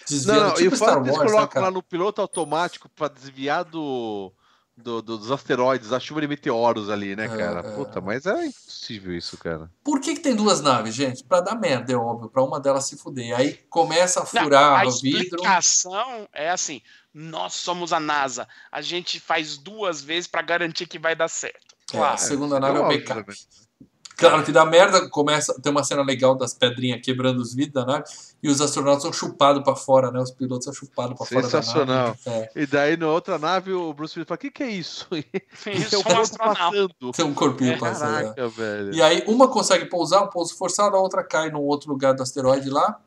desviando, Não, não, tipo e o fato Star que eles Wars, né, colocam lá no piloto automático pra desviar do, do- do- dos asteroides, da chuva de meteoros ali, né, É, cara? é. Puta, mas é impossível isso, cara. Por que, que tem duas naves, gente? Pra dar merda, é óbvio, pra uma delas se fuder. Aí começa a Não, furar a o vidro. explicação é assim: nós somos a NASA, a gente faz duas vezes pra garantir que vai dar certo. É, a Claro. segunda nave é o óbvio backup. Claro que dá merda, começa, tem uma cena legal das pedrinhas quebrando os vidros da nave e os astronautas são chupados pra fora, né? Os pilotos são chupados pra fora da Sensacional. nave. É. E daí na outra nave o Bruce Willis fala: o que, que é isso? Isso é é um corpo astronauta. passando. Tem um corpinho É, passando. né? Caraca, velho. E aí uma consegue pousar, um pouso forçado, a outra cai num outro lugar do asteroide lá.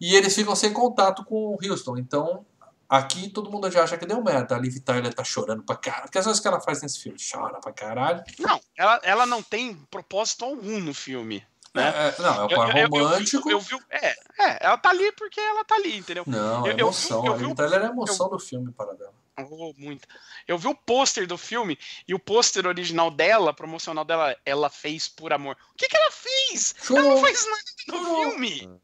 E eles ficam sem contato com o Houston. Então, aqui todo mundo já acha que deu merda. A Liv Tyler tá chorando pra caralho. Porque as coisas que ela faz nesse filme, chora pra caralho. Não, ela, ela não tem propósito algum no filme. Né? É, é, não, é o Eu- par eu- eu- romântico. Eu, vi, é, é, ela tá ali porque ela tá ali, entendeu? Não, é eu- eu- emoção. eu a Liv Tyler é a emoção do filme para dela. Oh, muito. Eu vi o pôster do filme e o pôster original dela, promocional dela, ela fez por amor. O que, que ela fez? Ela Chorou. não fez nada no Chorou. filme.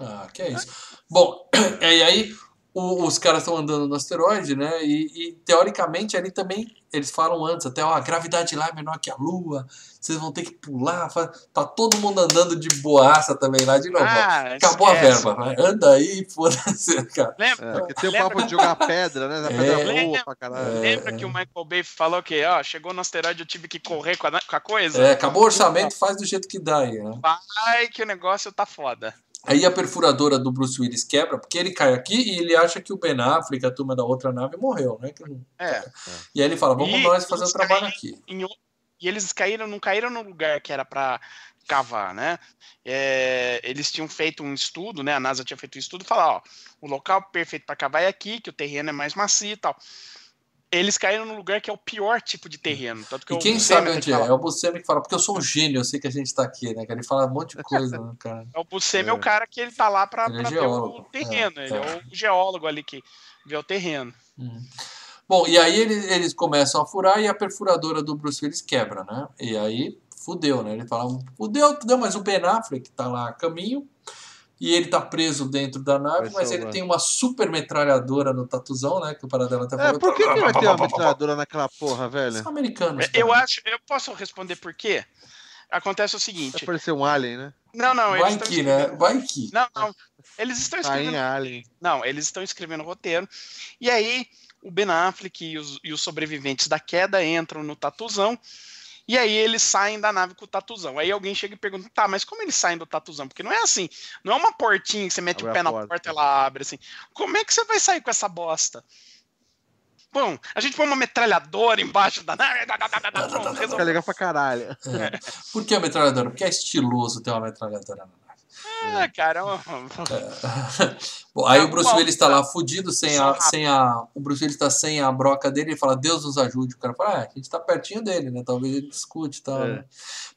Ah, que é isso. Bom, e aí o- os caras estão andando no asteroide, né? E, e, teoricamente ali também eles falam antes, até ó, a gravidade lá é menor que a Lua, vocês vão ter que pular. fa- Tá todo mundo andando de boaça também lá de novo. Ah, Acabou a esquece. verba, vai. anda aí, foda-se, cara. Lembra, É, porque tem o lembra- papo de jogar pedra, né? A pedra É. boa pra caralho. lembra é. que o Michael Bay falou que ó, chegou no asteroide eu tive que correr com a, com a coisa? É, acabou o orçamento, faz do jeito que dá aí, né? Vai que o negócio tá foda. Aí a perfuradora do Bruce Willis quebra, porque ele cai aqui e ele acha que o Ben Affleck, a turma da outra nave, morreu, né? É. E aí ele fala, vamos E nós fazer o trabalho aqui. em e eles caíram, não caíram no lugar que era pra cavar, né? É, eles tinham feito um estudo, né? A NASA tinha feito um estudo e falar, ó, o local perfeito para cavar é aqui, que o terreno é mais macio e tal. Eles caíram no lugar que é o pior tipo de terreno. Tanto que E quem sabe onde é? É o Buscemi que fala, porque eu sou um gênio, eu sei que a gente tá aqui, né? Que ele fala um monte de coisa, né, cara? É O Buscemi é. É. o cara que ele tá lá para Ele é ver geólogo. o terreno. É, ele é. é. o geólogo ali que vê o terreno. Hum. Bom, e aí eles, eles começam a furar e a perfuradora do Bruce Willis quebra, né? E aí fudeu, né? Ele fala, fudeu, fudeu, mas o Ben Affleck tá lá a caminho e ele tá preso dentro da nave, Vai mas ele tem uma super metralhadora no tatuzão, né? Que o Paradela até É, falou. por que, que vai ter uma metralhadora naquela porra, velho? São americanos. Eu cara. acho, eu posso responder por quê? Acontece o Vai seguinte. parecer um alien, né? Não, não, eles Vai que, né? escrevendo- Vai que. Não, não. Eles estão escrevendo Rainha alien. Não, eles estão escrevendo o roteiro. E aí, o Ben Affleck e os, e os sobreviventes da queda entram no tatuzão. E aí eles saem da nave com o tatuzão. Aí alguém chega e pergunta: tá, mas como eles saem do tatuzão? Porque não é assim, não é uma portinha que você mete Abre o pé na porta. porta e ela abre assim. Como é que você vai sair com essa bosta? Bom, a gente põe uma metralhadora embaixo da nave. Fica legal pra caralho. É. Por que a metralhadora? Porque é estiloso ter uma metralhadora na nave. Ah, cara, ó, Bom, aí Tá o Bruce bom, Willis tá lá fudido, sem a, sem a. O Bruce Willis tá sem a broca dele e fala, Deus nos ajude. O cara fala, ah, a gente tá pertinho dele, né? Talvez ele discute e tal. É. né?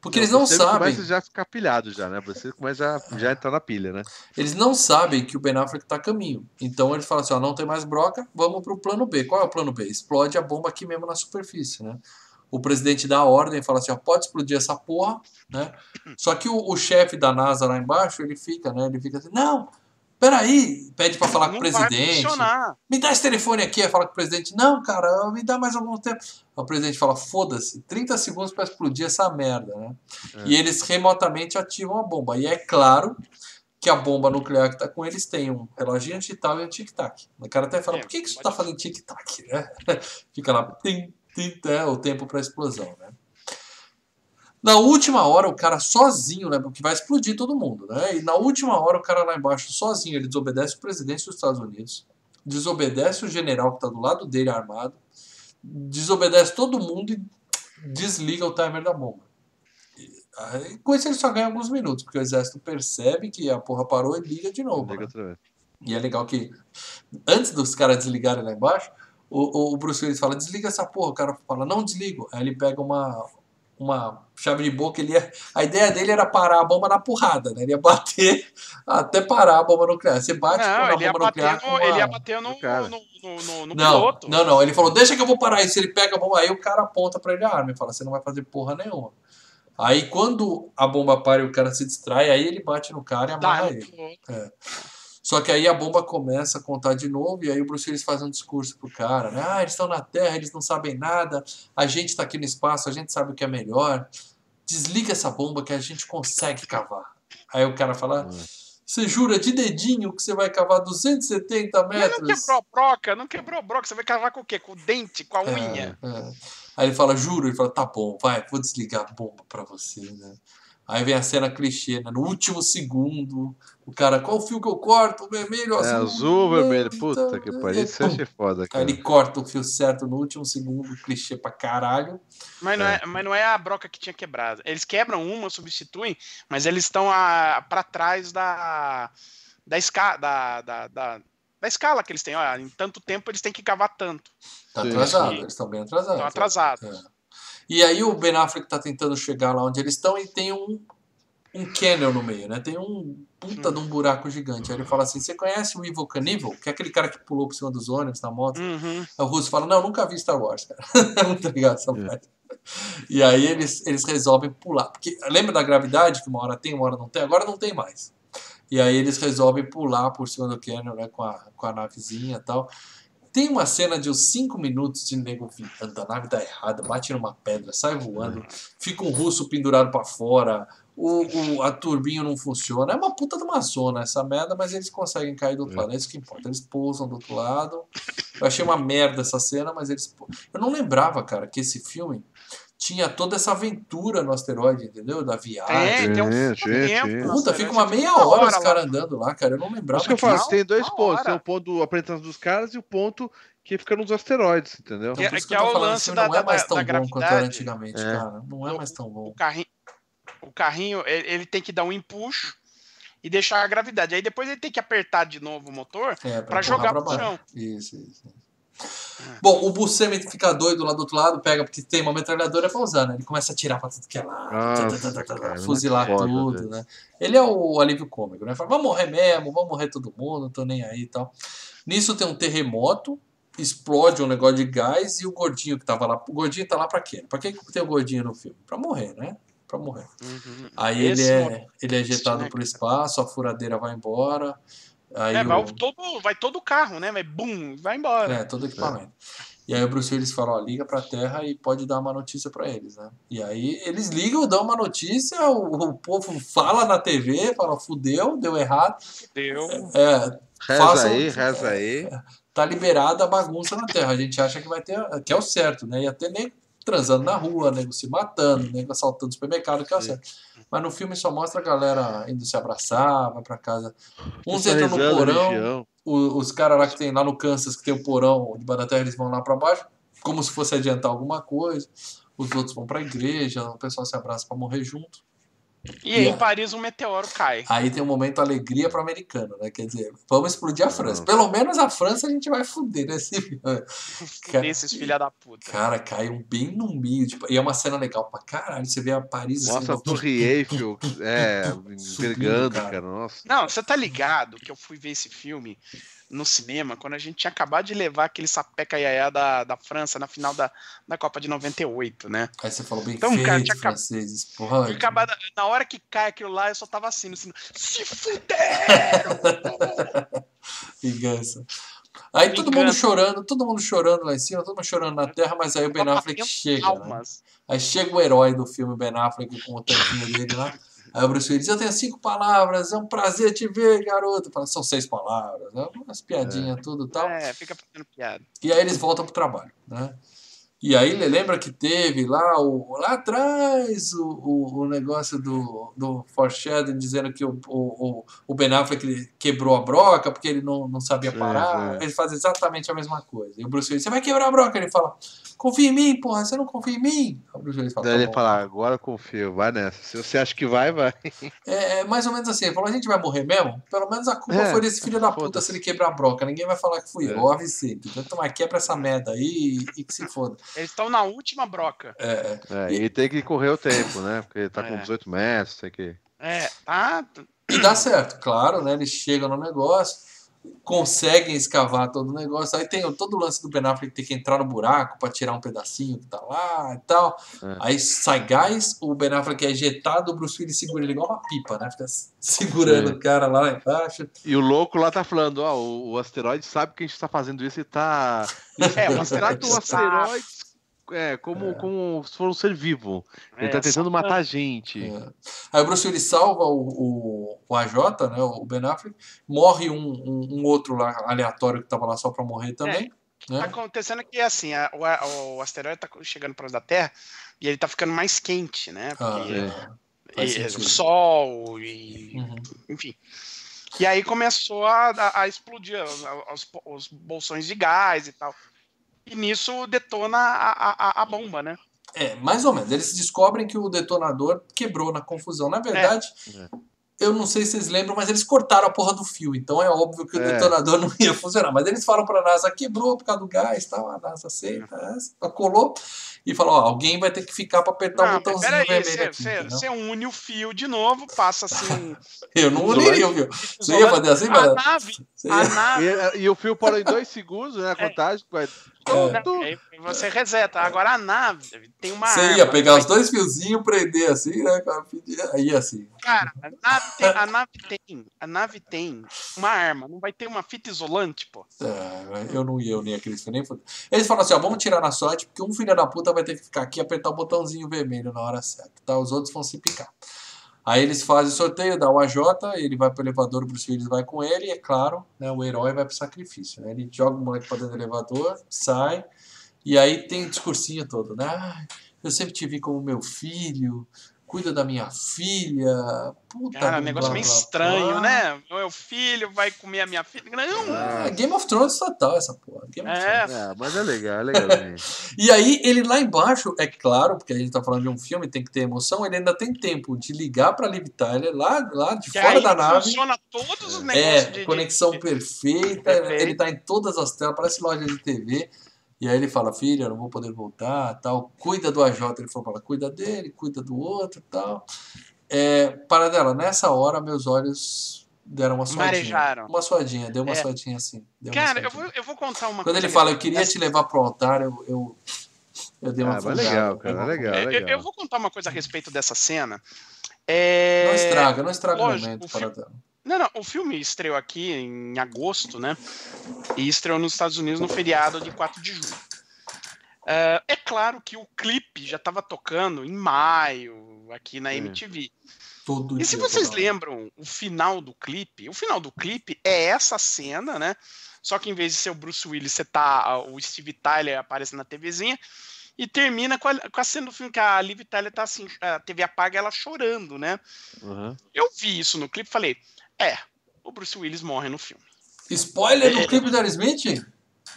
Porque eles não Você sabem. começa já a ficar pilhado já, né? Você começa já, já a entrar na pilha, né? Eles não sabem que o Ben Affleck tá a caminho. Então eles falam assim: ó, não tem mais broca, vamos pro plano B. Qual é o plano B? Explode a bomba aqui mesmo na superfície, né? O presidente dá a ordem e fala assim: ó, pode explodir essa porra, né? Só que o, o chefe da NASA lá embaixo, ele fica, né? Ele fica assim: não, Peraí, pede pra falar com o Não presidente. Me dá esse telefone aqui. Fala com o presidente: Não, cara, me dá mais algum tempo. O presidente fala: Foda-se, 30 segundos pra explodir essa merda, né? E eles remotamente ativam a bomba. E é claro que a bomba nuclear que tá com eles tem um reloginho digital e um tic-tac. O cara até fala: É, Por que, que isso pode- tá fazendo tic-tac? né? Fica lá, tim, é, o tempo pra explosão, né? Na última hora, o cara sozinho, né? Porque vai explodir todo mundo, né? E na última hora, o cara lá embaixo, sozinho, ele desobedece o presidente dos Estados Unidos, desobedece o general que tá do lado dele armado, desobedece todo mundo e desliga o timer da bomba. E, com isso, ele só ganha alguns minutos, porque o exército percebe que a porra parou e liga de novo. Liga né? outra vez. E é legal que, antes dos caras desligarem lá embaixo, o, o- Bruce Willis fala, desliga essa porra. O cara fala, não desligo. Aí ele pega uma, uma chave de boca. Ele ia, a ideia dele era parar a bomba na porrada, né? Ele ia bater até parar a bomba nuclear. Você bate Não, ele ia bomba nuclear no, ele ia uma- bater no, no cara. no, no, no- no Não, piloto. não, não. Ele falou, deixa que eu vou parar isso. Ele pega a bomba, aí o cara aponta pra ele a arma e fala, você não vai fazer porra nenhuma. Aí quando a bomba para e o cara se distrai, aí ele bate no cara e Dá amarra no ele. piloto. Só que aí a bomba começa a contar de novo, e aí o Bruce Willis faz um discurso pro cara, né? Ah, eles estão na Terra, eles não sabem nada, a gente tá aqui no espaço, a gente sabe o que é melhor. Desliga essa bomba que a gente consegue cavar. Aí o cara fala, você jura de dedinho que você vai cavar 270 Mas não metros? quebrou a broca, não quebrou a broca. Você vai cavar com o quê? Com o dente, com a unha? É, é. Aí ele fala, juro, ele fala, tá bom, vai, vou desligar a bomba pra você, né? Aí vem a cena clichê, né? No último segundo, o cara, qual fio que eu corto? Vermelho, É azul? azul, vermelho. então, Puta que pariu. Isso achei foda, Aí cara. ele corta o fio certo no último segundo, clichê pra caralho. Mas, não é, mas não é a broca que tinha quebrado. Eles quebram uma, substituem, mas eles estão a- pra trás da, da, esca, da, da, da, da escala que eles têm. Olha, em tanto tempo eles têm que cavar tanto. Tá atrasado, eles estão bem atrasados. Estão atrasados. É. E aí o Ben Affleck tá tentando chegar lá onde eles estão e tem um, um canyon no meio, né? Tem um puta de um buraco gigante. Aí ele fala assim, você conhece o Evil Knievel? Que é aquele cara que pulou por cima dos ônibus na moto? Uhum. O Russo fala, não, nunca vi Star Wars, cara. É muito legal essa parte. E aí eles, eles resolvem pular. Porque lembra da gravidade, que uma hora tem, uma hora não tem? Agora não tem mais. E aí eles resolvem pular por cima do canyon, né, com a, com a navezinha e tal. Tem uma cena de uns 5 minutos de nego vindo, a nave dá errada, bate numa pedra, sai voando, fica um russo pendurado pra fora, o, o- a turbina não funciona. É uma puta de uma zona essa merda, mas eles conseguem cair do outro lado, é isso que importa. Eles pousam do outro lado. Eu achei uma merda essa cena, mas eles. Eu não lembrava, cara, que esse filme tinha toda essa aventura no asteroide, entendeu? Da viagem. É, tem um tempo. Puta, fica uma meia uma hora os lá. caras andando lá, cara. Eu não lembrava. Isso que eu falo, tem dois pontos. hora. Tem o ponto do apresentação dos caras e o ponto que fica nos asteroides, entendeu? Então, Que- por isso que eu é o falando, lance filme da- não é da- mais da tão bom quanto era antigamente, É. cara. Não é mais tão bom. O carrinho, o carrinho ele, ele tem que dar um empuxo e deixar a gravidade. Aí depois ele tem que apertar de novo o motor. É, pra empurrar jogar pro baixo. chão. Isso, isso. Bom, o Buscemi fica doido lá do outro lado, pega, porque tem uma metralhadora pra usar, né? Ele começa a atirar pra tudo que é tá, tá, tá, tá, tá, cara, fuzilar foda, tudo, velho. né? Ele é o alívio cômico, né? Fala, vamos morrer mesmo, vamos morrer todo mundo, não tô nem aí e tal. Nisso tem um terremoto, explode um negócio de gás e o gordinho que tava lá. O gordinho tá lá pra quê? Pra que tem o gordinho no filme? Pra morrer, né? Pra morrer. Aí ele Esse é, ele é ejetado né, pro espaço, a furadeira vai embora. Aí É, o- vai, o todo, vai todo o carro, né? Vai bum, vai embora. é, todo equipamento. E aí o Bruce Willis fala, ó, liga pra Terra e pode dar uma notícia pra eles, né? E aí eles ligam, dão uma notícia, o, o povo fala na TV, fala, fudeu, deu errado. Deu. É, Reza façam- aí, reza aí. tá liberada a bagunça na Terra. A gente acha que vai ter, que é o certo, né? Ia ter nego transando na rua, nego se matando, nego assaltando o supermercado, que é o certo. Mas no filme só mostra a galera indo se abraçar, vai pra casa. Uns entram no porão, religião. o- os caras lá que tem lá no Kansas, que tem o porão de da terra, eles vão lá pra baixo, como se fosse adiantar alguma coisa. Os outros vão pra igreja, o pessoal se abraça pra morrer junto. E aí em Paris um meteoro cai. Aí tem um momento alegria pro americano, né? Quer dizer, vamos explodir a França. Nossa. Pelo menos a França a gente vai fuder nesse filme. Cara, Desses filha da puta. Cara, cai um bem no meio. Tipo, e é uma cena legal pra caralho. Você vê a Paris assim, Nossa, a uma- Torre Eiffel, é, envergando, cara. cara. Nossa. Não, você tá ligado que eu fui ver esse filme no cinema quando a gente tinha acabado de levar aquele sapeca iaiá da, da França na final da, da Copa de 98, né? Aí você falou bem Então, feito, cara, tinha franceses. Porra, acabado- na hora que cai aquilo lá, eu só tava assim, no cinema, se fuder! vingança. Aí todo mundo chorando, todo mundo chorando lá em cima, todo mundo chorando na terra, mas aí o Ben Affleck chega, né? Aí chega o herói do filme, Ben Affleck, com o tanquinho dele lá. Aí o Bruce Willis, eu tenho cinco palavras, é um prazer te ver, garoto. Fala, São seis palavras, né? umas piadinhas, tudo e tal. É, fica fazendo piada. E aí eles voltam pro trabalho, né? E aí ele lembra que teve lá, o, lá atrás o, o, o negócio do, do foreshadowing dizendo que o, o, o- o Ben Affleck quebrou a broca porque ele não, não sabia Sim, parar. sim. Ele faz exatamente a mesma coisa. E o Bruce Willis, você vai quebrar a broca? Ele fala, confia em mim, porra, você não confia em mim? Aí O Bruce Willis fala, Daí tá ele bom. fala, agora eu confio, vai nessa. Se você acha que vai, vai. É, é mais ou menos assim, ele falou, a gente vai morrer mesmo? Pelo menos a culpa É, foi desse filho da puta se ele quebrar a broca. Ninguém vai falar que fui É. eu, avisei. Então toma, quebra essa merda aí e, e que se foda. Eles estão na última broca. É, É, e tem que correr o tempo, né? Porque ele tá com É. 18 metros, tem que. É, tá. E dá certo, claro, né? Eles chegam no negócio, conseguem escavar todo o negócio. Aí tem todo o lance do Ben Affleck ter que entrar no buraco para tirar um pedacinho que tá lá e tal. É. Aí sai gás, o Ben Affleck é ejetado, o Bruce Willis segura ele igual uma pipa, né? Fica segurando Sim. o cara lá embaixo. E o louco lá tá falando, ó, o, o asteroide sabe que a gente tá fazendo isso e tá. É, o asteroide está- asteroide é, como, como se fosse um ser vivo. Ele É, tá tentando matar a gente. É. Aí o Bruce Willis salva o, o, o AJ, né? O Ben Affleck. Morre um, um, um outro lá aleatório que tava lá só pra morrer também. Tá Né? acontecendo que assim, a- o, o asteroide tá chegando próximo da Terra e ele tá ficando mais quente, né? Ah, Porque é. E- o sol e Uhum. enfim. E aí começou a, a- a explodir os- os bolsões de gás e tal. E nisso detona a, a- a bomba, né? É, mais ou menos. Eles descobrem que o detonador quebrou na confusão. Na verdade, É. eu não sei se vocês lembram, mas eles cortaram a porra do fio. Então é óbvio que o É. detonador não ia funcionar. Mas eles falam pra NASA, quebrou por causa do gás e tal. A NASA aceita, é, colou. E falou, ó, alguém vai ter que ficar pra apertar o Não, mas botãozinho peraí, vermelho você, aqui. você- une o fio de novo, passa assim. Eu não uniria o fio. Você ia fazer assim, a mano? nave, a nave. E, e o fio parou em dois segundos, né? A contagem. Vai... É. Tum, Aí você reseta. Agora a nave tem uma Você arma. ia pegar vai- os dois fiozinhos, prender assim, né? Aí assim. Cara, a nave, tem, a nave tem. A nave tem uma arma. Não vai ter uma fita isolante, pô. É, eu não ia unir aqueles fios nem. Eles falam assim: ó, vamos tirar na sorte, porque um filho da puta vai ter que ficar aqui e apertar o botãozinho vermelho na hora certa, tá? Os outros vão se picar. Aí eles fazem sorteio, dá o AJ, ele vai pro elevador, o Bruce Willis vai com ele, e é claro, né, o herói vai pro sacrifício. Né? Ele joga o moleque pra dentro do elevador, sai, e aí tem o discursinho todo, né? "Ai, eu sempre te vi como meu filho, cuida da minha filha. Puta Cara, um negócio blá, meio blá, estranho, blá." né? Meu filho vai comer a minha filha. Não! Ah, Game of Thrones total essa porra. Game of Thrones. É, É, mas é legal, é legal. gente. E aí, ele lá embaixo, é claro, porque a gente tá falando de um filme, tem que ter emoção, ele ainda tem tempo de ligar pra Liv Tyler lá, lá de que fora aí da nave. funciona todos os negócios É, de, de- conexão de- perfeita, Perfeito. ele tá em todas as telas, parece loja de TV. E aí ele fala, filha, eu não vou poder voltar, tal. Cuida do AJ, ele falou, fala, cuida dele, cuida do outro, tal. É, para dela, nessa hora, meus olhos deram uma suadinha. Marejaram. Uma suadinha, deu uma É. suadinha assim. deu uma Cara, eu suadinha. vou, eu vou contar uma Quando coisa. ele fala, eu que- queria te levar pro altar, eu, eu, eu dei uma Ah, legal, cara, legal, Eu- eu, legal. eu vou contar uma coisa a respeito dessa cena. É... Não estraga, não estraga o lógico, momento o para filme- dela. Não, não, o filme estreou aqui em agosto, né? E estreou nos Estados Unidos no feriado de 4 de julho. É, é claro que o clipe já estava tocando em maio, aqui na Sim. MTV. Todo E se vocês hora. lembram o final do clipe, o final do clipe é essa cena, né? Só que em vez de ser o Bruce Willis, você tá o Steve Tyler aparece na TVzinha e termina com a, com a cena do filme que a Liv Tyler tá assim, a TV apaga ela chorando, né? Uhum. Eu vi isso no clipe e falei, é, o Bruce Willis morre no filme. Spoiler É. do clipe do Aerosmith?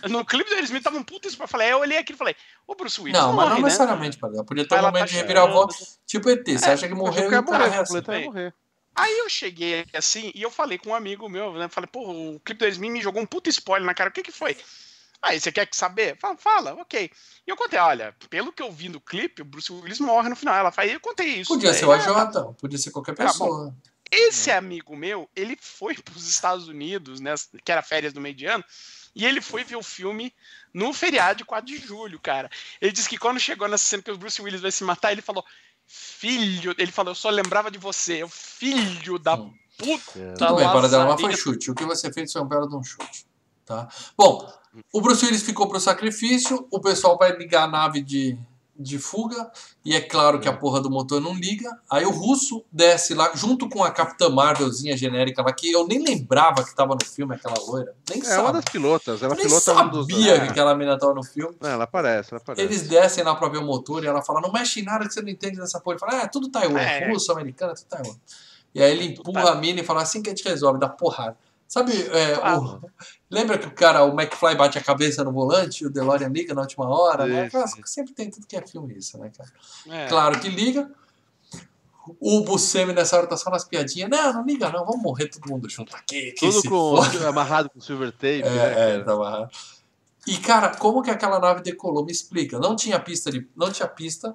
No clipe do Aerosmith tava um puta spoiler. Eu falei, eu olhei aqui e falei, o Bruce Willis Não, mas morre, não né? necessariamente, para Podia ter um momento tá de reviravolta. Tipo ET, você acha que Morreu, e morrer, é assim. morrer. Aí eu cheguei assim e eu falei com um amigo meu, né? Falei, pô, o clipe do Aerosmith me jogou um puta spoiler na cara. O que que foi? Aí, você quer saber? Fala, fala, ok. E eu contei, olha, pelo que eu vi no clipe, o Bruce Willis morre no final. Ela fala, eu contei isso. Podia daí, ser o né? AJ, podia ser qualquer Tá bom. pessoa. Esse amigo meu, ele foi para os Estados Unidos, né, que era férias do meio de ano, e ele foi ver o filme no feriado de 4 de julho, cara. Ele disse que quando chegou nessa cena que o Bruce Willis vai se matar, ele falou: Filho, ele falou, eu só lembrava de você, o filho da Hum. puta. Tudo bem, Paradela, mas foi lazareta. chute. O que você fez foi um belo de um chute. Tá? Bom, o Bruce Willis ficou pro sacrifício, o pessoal vai ligar a nave de, de fuga, e é claro que a porra do motor não liga. Aí o russo desce lá, junto com a Capitã Marvelzinha genérica lá, que eu nem lembrava que tava no filme, aquela loira. Nem É uma sabia. das pilotas. Ela Eu nem pilota um dos. sabia que É. aquela menina tava no filme. Não, ela aparece, ela aparece. Eles descem lá pra ver o motor e ela fala: Não mexe em nada que você não entende dessa porra. Ele fala: Ah, é tudo Taiwan, É. russo, americano, tudo Taiwan. E aí ele empurra a mina e fala: Assim que a gente resolve, dá porrada. Sabe, é, o- lembra que o cara, o McFly bate a cabeça no volante e o DeLorean liga na última hora? Né? Sempre tem tudo que é filme isso, né, cara? É. Claro que liga. O Buscemi nessa hora tá só nas piadinhas. Não, não liga não, vamos morrer todo mundo junto aqui. que Tudo com, amarrado com silver tape, né, É, é, cara? tava errado. E, cara, como que aquela nave decolou? Me explica. Não tinha pista de. Não tinha pista.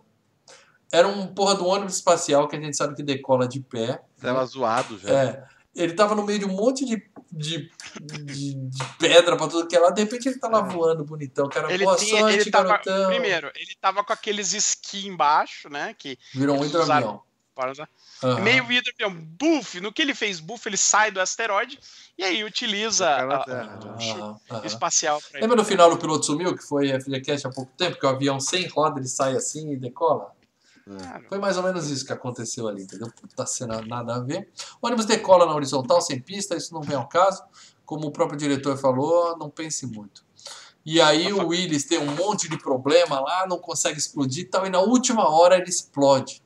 Era um porra do ônibus espacial que a gente sabe que decola de pé. Tava zoado já. É. Ele tava no meio de um monte de, de, de, de pedra pra tudo que é lá. De repente ele tá lá voando bonitão. Cara, Ele boa tinha, sorte, ele tava, garotão. primeiro, ele tava com aqueles esqui embaixo, né, que Virou um hidroavião. Aham. Meio hidroavião, buff, no que ele fez buff, ele sai do asteroide e aí utiliza a- a- espacial pra Lembra no final do piloto sumiu, que foi a FGCast há pouco tempo, que o avião sem roda ele sai assim e decola? Foi mais ou menos isso que aconteceu ali, entendeu? Puta cena nada a ver. O ônibus decola na horizontal, sem pista, isso não vem ao caso. Como o próprio diretor falou, não pense muito. E aí o Willis tem um monte de problema lá, não consegue explodir e tal, e na última hora ele explode.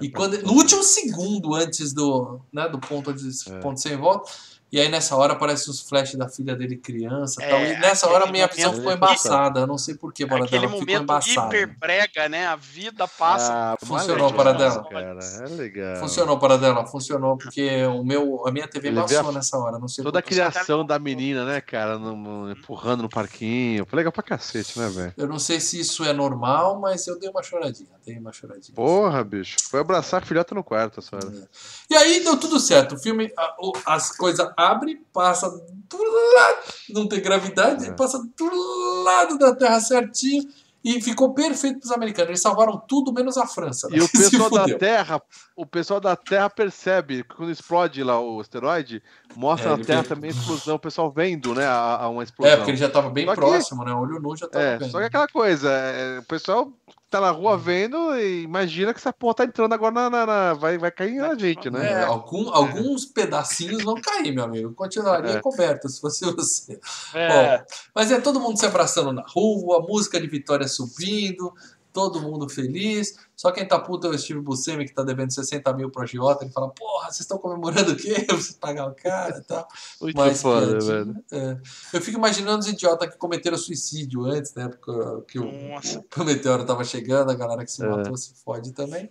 E quando, no último segundo antes do, né, do ponto, de, É. ponto sem volta, e aí nessa hora aparecem os flashes da filha dele criança e É, tal. E nessa hora a minha visão ficou que- embaçada. Eu não sei porquê, para Aquele dela ficou momento embaçada. hiper brega, né? A vida passa. Ah, Funcionou para é legal, dela. É legal. Funcionou para dela, funcionou, porque o meu, a minha TV Ele embaçou a- nessa hora, não sei Toda a criação da menina, né, cara, no- no- empurrando no parquinho. Foi legal pra cacete, né, velho? Eu não sei se isso é normal, mas eu dei uma choradinha, dei uma choradinha. Porra, bicho. Foi abraçar a filhota no quarto, essa hora. E aí deu tudo certo. O filme, a- o- as coisas abrem, passa do lado, não tem gravidade, É. passa do lado da Terra certinho e ficou perfeito para os americanos. Eles salvaram tudo menos a França. E o Se pessoal da. Terra, o pessoal da Terra percebe que quando explode lá o asteroide, mostra É, na Terra vê. também a explosão, o pessoal vendo, né, a, a uma explosão. É, porque ele já estava bem Só que- próximo, né? Olho nu já estava É, vendo. só que aquela coisa, é, o pessoal tá na rua vendo e imagina que essa porra tá entrando agora na. na- na- vai, vai cair na gente, né? É, algum- alguns pedacinhos vão cair, meu amigo. Continuaria É. coberto se fosse você. É, Bom, mas é todo mundo se abraçando na rua, música de vitória subindo, todo mundo feliz. Só quem tá puto é o Steve Buscemi, que tá devendo 60 mil pro agiota. Ele fala, porra, vocês estão comemorando o quê? Eu preciso pagar o cara e tal. Muito Mas foda, velho. é. Eu fico imaginando os idiotas que cometeram suicídio antes, né? Porque que o, Nossa. o meteoro tava chegando, a galera que se É. matou se fode também.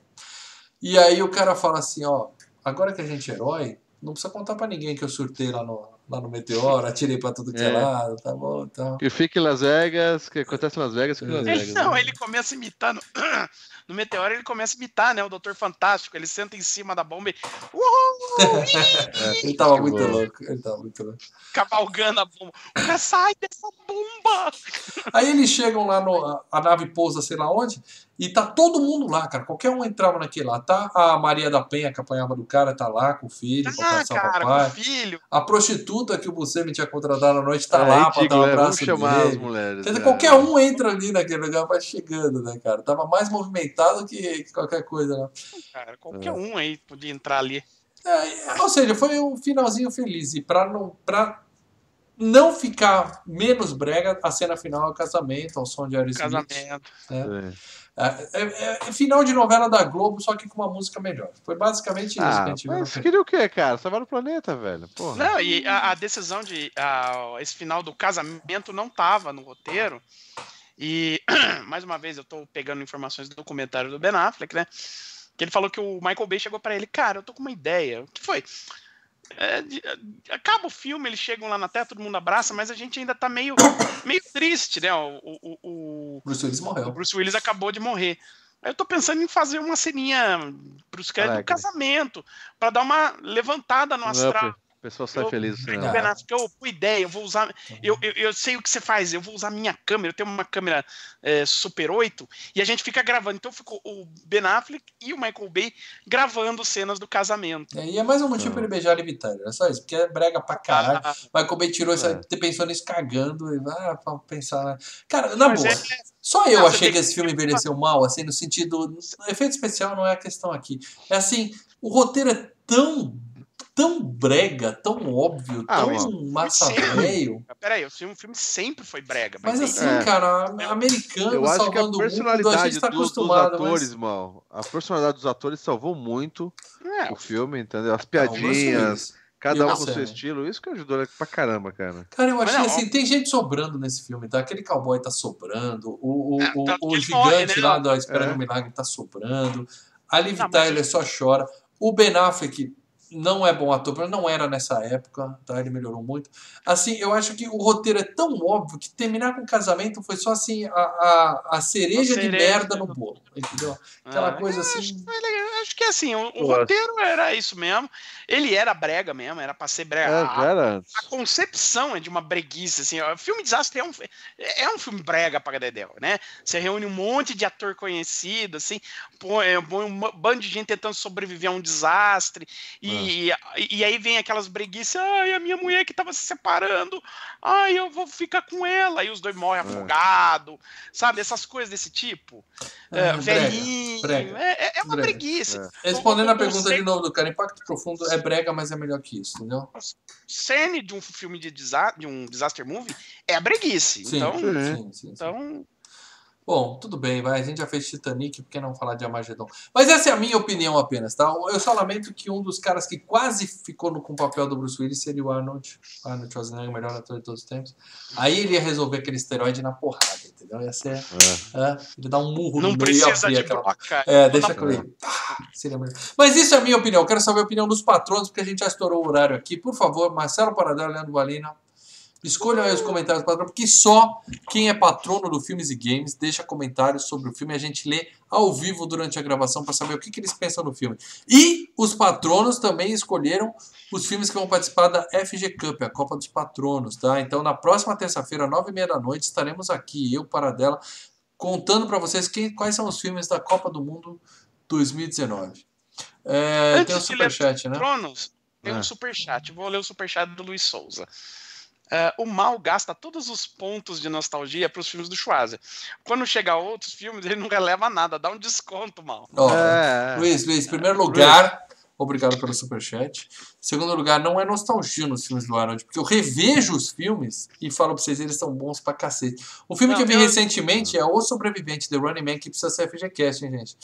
E aí o cara fala assim, ó, agora que a gente é herói, não precisa contar pra ninguém que eu surtei lá no, lá no meteoro, atirei pra tudo que é, É. lado, tá bom, tá. Que fique em Las Vegas, que acontece em Las Vegas, em Las É. Vegas. Não, né? ele começa imitando. No Meteoro ele começa a imitar, né? O Doutor Fantástico. Ele senta em cima da bomba e. Uhul! Ele tava muito bom. louco, ele tava muito louco. cavalgando a bomba. O cara sai dessa bomba! Aí eles chegam lá, no, a, a nave pousa sei lá onde, e tá todo mundo lá, cara. Qualquer um entrava naquele lá. Tá a Maria da Penha, que apanhava do cara, tá lá com o filho, pra Ah, passar o cara, papai. com o filho. A prostituta que o Buscemi tinha contratado à noite tá É, lá pra dar um né? abraço Vamos chamar as dele. mulheres. Quer dizer, né? qualquer um entra ali naquele lugar, vai chegando, né, cara? Tava mais movimentado que, que qualquer coisa lá. Cara, qualquer É. um aí podia entrar ali. É, ou seja, foi um finalzinho feliz. E pra não, pra não ficar menos brega, a cena final é o casamento, ao som de Aerosmith. Casamento. É. É, é- é final de novela da Globo, só que com uma música melhor. Foi basicamente isso que a Ah, gente viu. mas filme. queria o quê, cara? Salvar o planeta, velho. Porra. Não, e a, a decisão de. a- esse final do casamento não tava no roteiro. E, mais uma vez, eu tô pegando informações do documentário do Ben Affleck, né? Que ele falou que o Michael Bay chegou pra ele, cara, eu tô com uma ideia. O que foi? É, de- acaba o filme, eles chegam lá na Terra, todo mundo abraça, mas a gente ainda tá meio, meio triste, né? O, o, o, Bruce Willis o morreu. Bruce Willis acabou de morrer. Aí eu tô pensando em fazer uma ceninha pros créditos do casamento, pra dar uma levantada no astral. Pessoal sai Eu- feliz eu, boa ideia, eu vou usar. Eu, eu, eu sei o que você faz, eu vou usar minha câmera. Eu tenho uma câmera é, Super 8 e a gente fica gravando. Então ficou o Ben Affleck e o Michael Bay gravando cenas do casamento. É, e é mais um motivo pra ele beijar a Tyler, é só isso, porque é brega pra caralho. Ah, Michael Bay tirou isso, É. pensou nisso cagando, e ah, pra pensar, né? Cara, na mas boa, é- só eu Não, achei que esse filme envelheceu mal, assim, no sentido. Efeito especial não é a questão aqui. É assim, o roteiro é tão. Tão brega, tão óbvio, Ah, tão massa Sim. velho. Peraí, o filme, o filme sempre foi brega. Mas bem- assim, É. cara, americano Eu acho que a salvando o mundo, a personalidade gente tá do- dos acostumado, atores, mas... mal, a personalidade dos atores salvou muito É, o filme, entendeu? As piadinhas, cada um com seu estilo, isso que ajudou pra caramba, cara. Cara, eu Mas achei não, assim, tem gente sobrando nesse filme, tá? Aquele cowboy tá sobrando, o, o, É, o, o gigante morre, né? lá da Espera É. do Milagre tá sobrando, a Liv Não, mas Tyler só chora, o Ben Affleck não é bom ator, mas não era nessa época, tá? Ele melhorou muito. Assim, eu acho que o roteiro é tão óbvio que terminar com casamento foi só assim, a, a, a cereja A de merda no bolo, entendeu? Aquela Ah, coisa assim... Acho, é legal. Acho que assim, o, o roteiro era isso mesmo. Ele era brega mesmo, era pra ser brega. É, A- a concepção é de uma breguice, assim, ó. Filme Desastre é um, é um filme brega para Dedéu, né? Você reúne um monte de ator conhecido, assim, põe, é, põe um bando de gente tentando sobreviver a um desastre, e, e, e aí vem aquelas breguices, ai, a minha mulher que tava se separando, ai, eu vou ficar com ela, aí os dois morrem afogados, sabe? Essas coisas desse tipo. É, brega, velhinho, brega, é, é uma brega. breguice. É. Respondendo O- a pergunta de conceito- novo do cara, Impacto Profundo é brega, mas é melhor que isso, entendeu? cerne de um filme de, desa de um disaster movie é a breguice. Sim, Então, Sim. sim, sim, sim. então Bom, tudo bem, vai. A gente já fez Titanic, por que não falar de Armagedon? Mas essa é a minha opinião apenas, tá? Eu só lamento que um dos caras que quase ficou no, com o papel do Bruce Willis seria o Arnold. Arnold Schwarzenegger, o melhor ator de todos os tempos. Aí ele ia resolver aquele esteroide na porrada, entendeu? Ia ser. é, ele dá um murro não no meio e precisa abrir de aquela blocar. é, deixa Toda- com ele. Ah, seria melhor. Mas isso é a minha opinião. Eu quero saber a opinião dos patronos, porque a gente já estourou o horário aqui. Por favor, Marcelo Paradela, Leandro Valina, escolham aí os comentários do patrono, porque só quem é patrono do Filmes e Games deixa comentários sobre o filme e a gente lê ao vivo durante a gravação para saber o que, que eles pensam do filme. E os patronos também escolheram os filmes que vão participar da FG Cup, a Copa dos Patronos, tá? Então, na próxima terça-feira, nove e meia da noite, estaremos aqui, eu, Paradela, contando para vocês quem, quais são os filmes da Copa do Mundo 2019. É, Antes tem ler superchat, né? Cronos, tem Ah. um superchat. Vou ler o superchat do Luiz Souza. É, o Mal gasta todos os pontos de nostalgia para os filmes do Schwarzer. Quando chega a outros filmes, ele não releva nada, dá um desconto, Mal. Ó, É, Luiz, Luiz, primeiro lugar, obrigado pelo superchat. Segundo lugar, não é nostalgia nos filmes do Arnold, porque eu revejo os filmes e falo pra vocês, eles são bons pra cacete. O filme Não, que eu vi eu- recentemente é O Sobrevivente, The Running Man, que precisa ser FGCast, hein, gente?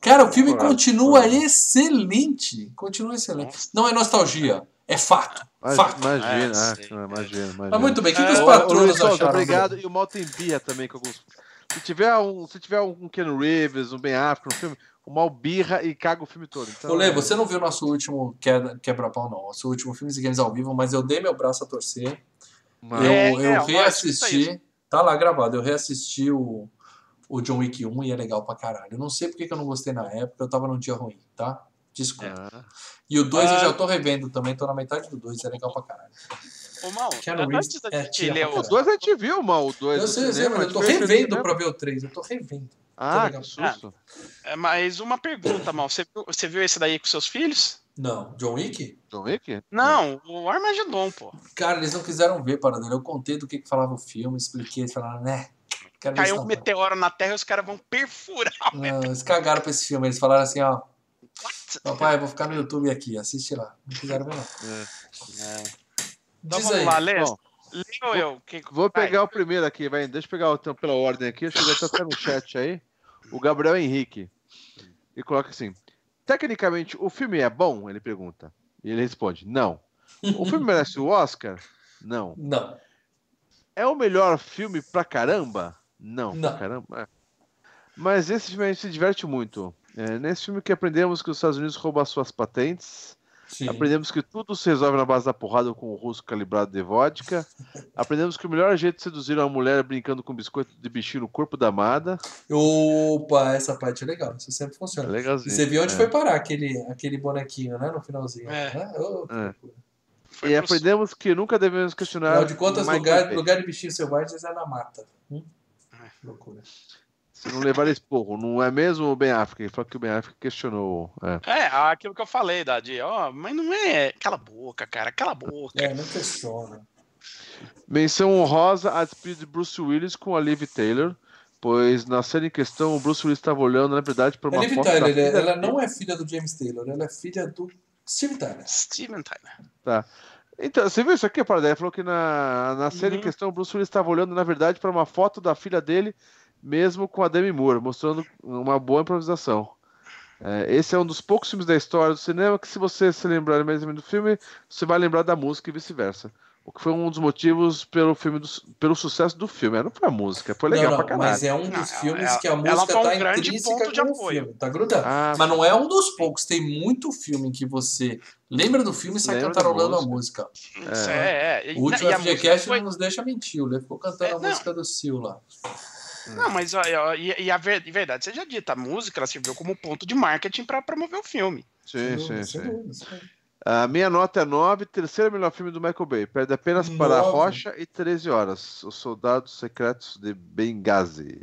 Cara, o filme continua excelente. Continua excelente. Não é nostalgia, é fato. Mas- Fato. Imagina, É, ah, sei. imagina, imagina. Mas muito bem, o que, que É, os ô, Ô, patronos acharam? do- obrigado. E o mal tem birra também com alguns. Se tiver um, se tiver um Ken Reeves, um Ben Affleck no filme, o mal birra e caga o filme todo. Então, Ô, Lê, é- você não viu nosso último quebra- quebra-pau, não. Nosso último filme de games ao vivo, mas eu dei meu braço a torcer. Mas- Eu, É, eu é, reassisti. Tá lá gravado. Eu reassisti o, o John Wick 1 e é legal pra caralho. Eu não sei porque que eu não gostei na época. Eu tava num dia ruim, tá? Desculpa. Ah, E o 2 eu Ah. já tô revendo também. Tô na metade do 2. É legal pra caralho. Ô, Mal, antes da é gente tira ler o... O 2 a gente viu, mal. O 2 Eu sei, eu sei, mas eu tô revendo pra ver o 3. Eu tô revendo. Ah, legal. que susto. É, mas uma pergunta, Mal. Você viu, você viu esse daí com seus filhos? Não, John Wick? John Wick? Não, o Armagedon, pô. Cara, eles não quiseram ver, para dele. Eu contei do que, que falava o filme, expliquei. Eles falaram, né? Caiu um não. meteoro na Terra e os caras vão perfurar o Não, eles cagaram pra esse filme. Eles falaram assim, ó. What? Papai, eu vou ficar no YouTube aqui, assiste lá. Não quiseram ver, não. Então Diz vamos aí. lá, lê. Lê ou eu? Quem- Vou pegar o primeiro aqui, vai. Deixa eu pegar o, então, pela ordem aqui. Chegou até no chat aí. O Gabriel Henrique. E coloca assim: Tecnicamente, o filme é bom? Ele pergunta. E ele responde: Não. O filme merece o Oscar? Não. Não. É o melhor filme pra caramba? Não. Não. Pra caramba. é. Mas esse filme a gente se diverte muito. É nesse filme que aprendemos que os Estados Unidos roubam as suas patentes, Sim. Aprendemos que tudo se resolve na base da porrada com o russo calibrado de vodka. Aprendemos que o melhor jeito de seduzir uma mulher é brincando com biscoito de bichinho no corpo da amada. Opa, essa parte é legal. Isso sempre É funciona. E legalzinho. você viu onde É. foi parar aquele, aquele bonequinho, né? No finalzinho. É. Né? É. Foi E pro- aprendemos que nunca devemos questionar. Afinal de contas, lugar, lugar de bichinhos selvagens é na mata. Hum? É. Loucura. Se não levar esporro, não é mesmo o Ben Affleck? Ele falou que o Ben Affleck questionou. É. É, aquilo que eu falei, Dadi, ó, mas não é. Cala a boca, cara, cala a boca. É, não questiona. Menção honrosa a despedida de Bruce Willis com a Liv Taylor, pois na cena em questão o Bruce Willis estava olhando, na verdade, para A uma Liv foto Tyler, da ele- filha ela não é filha do James Taylor, ela é filha do Steve Tyler. Steven Tyler. Então, você viu isso aqui? Ele falou que na, na cena em Uhum. questão o Bruce Willis estava olhando, na verdade, para uma foto da filha dele, mesmo com a Demi Moore, mostrando uma boa improvisação. É, esse é um dos poucos filmes da história do cinema que, se você se lembrar mesmo do filme, você vai lembrar da música e vice-versa. O que foi um dos motivos pelo, filme do- pelo sucesso do filme. É, Não foi a música, foi legal não, não, pra caralho. mas é um Não, dos ela- filmes ela- que a ela música foi um tá grande intrínseca ponto de com o apoio. filme, tá grudando. Ah, Mas não é um dos poucos, tem muito filme que você lembra do filme e sai Lembra da cantarolando a música. música. Isso é, é. E, O último a música FGCast foi- não nos deixa mentir, o Lê ficou cantando É, a não. música do Sil lá. Não, mas ó, e, e a ver- e verdade seja dita, a música ela serviu como ponto de marketing pra promover o filme. Sim, sim, sim. dúvida. A minha nota é 9, terceiro melhor filme do Michael Bay. Perde apenas para Nove. Rocha e 13 Horas. Os Soldados Secretos de Benghazi.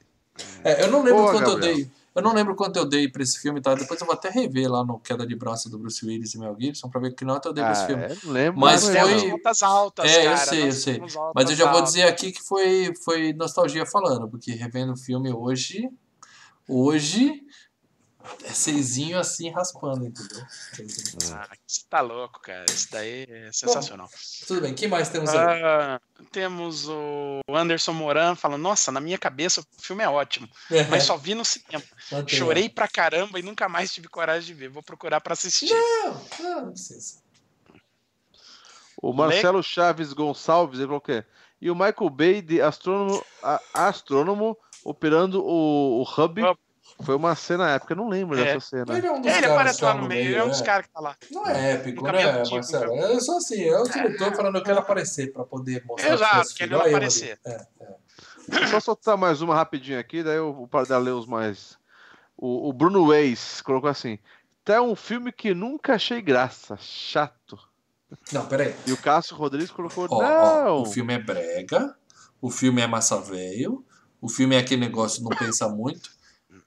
É, eu não lembro Boa, quanto Gabriel. eu dei. Eu não lembro quanto eu dei pra esse filme, tá? Depois eu vou até rever lá no Queda de Braço do Bruce Willis e Mel Gibson pra ver que nota eu dei pra esse Ah, filme. é, não lembro. Mas não foi- notas altas, É, eu cara. sei, eu sei. temos altas Mas eu já vou dizer aqui que foi, foi nostalgia falando, porque revendo o filme hoje. Hoje. É seisinho assim raspando, entendeu? Ah, você tá louco, cara. Isso daí é sensacional. Tudo bem, que mais temos aí? Ah, temos o Anderson Moran falando: Nossa, na minha cabeça o filme é ótimo, É, mas só vi no cinema. Chorei pra caramba e nunca mais tive coragem de ver. Vou procurar pra assistir. Não, não, não precisa. O Marcelo Chaves Gonçalves, ele falou o quê? E o Michael Bay de astrônomo, a- astrônomo operando o, o Hub. Hub. Foi uma cena épica, eu não lembro É. dessa cena. Ele é um dos Ele caras aparece que lá no meio, ele é um dos é. caras que tá lá. Não é épico, né, menti, Marcelo? nunca- É só assim, é o diretor falando eu quero aparecer pra poder mostrar Exato, que ele vai eu aparecer. É, é. Eu só soltar mais uma rapidinho aqui, daí o, o Paradela lê os mais. O, o Bruno Weiss colocou assim: Tá um filme que nunca achei graça, chato. Não, peraí. E o Cássio Rodrigues colocou: Ó, Não! ó, o filme é brega, o filme é massa velho, o filme é aquele negócio não pensa muito,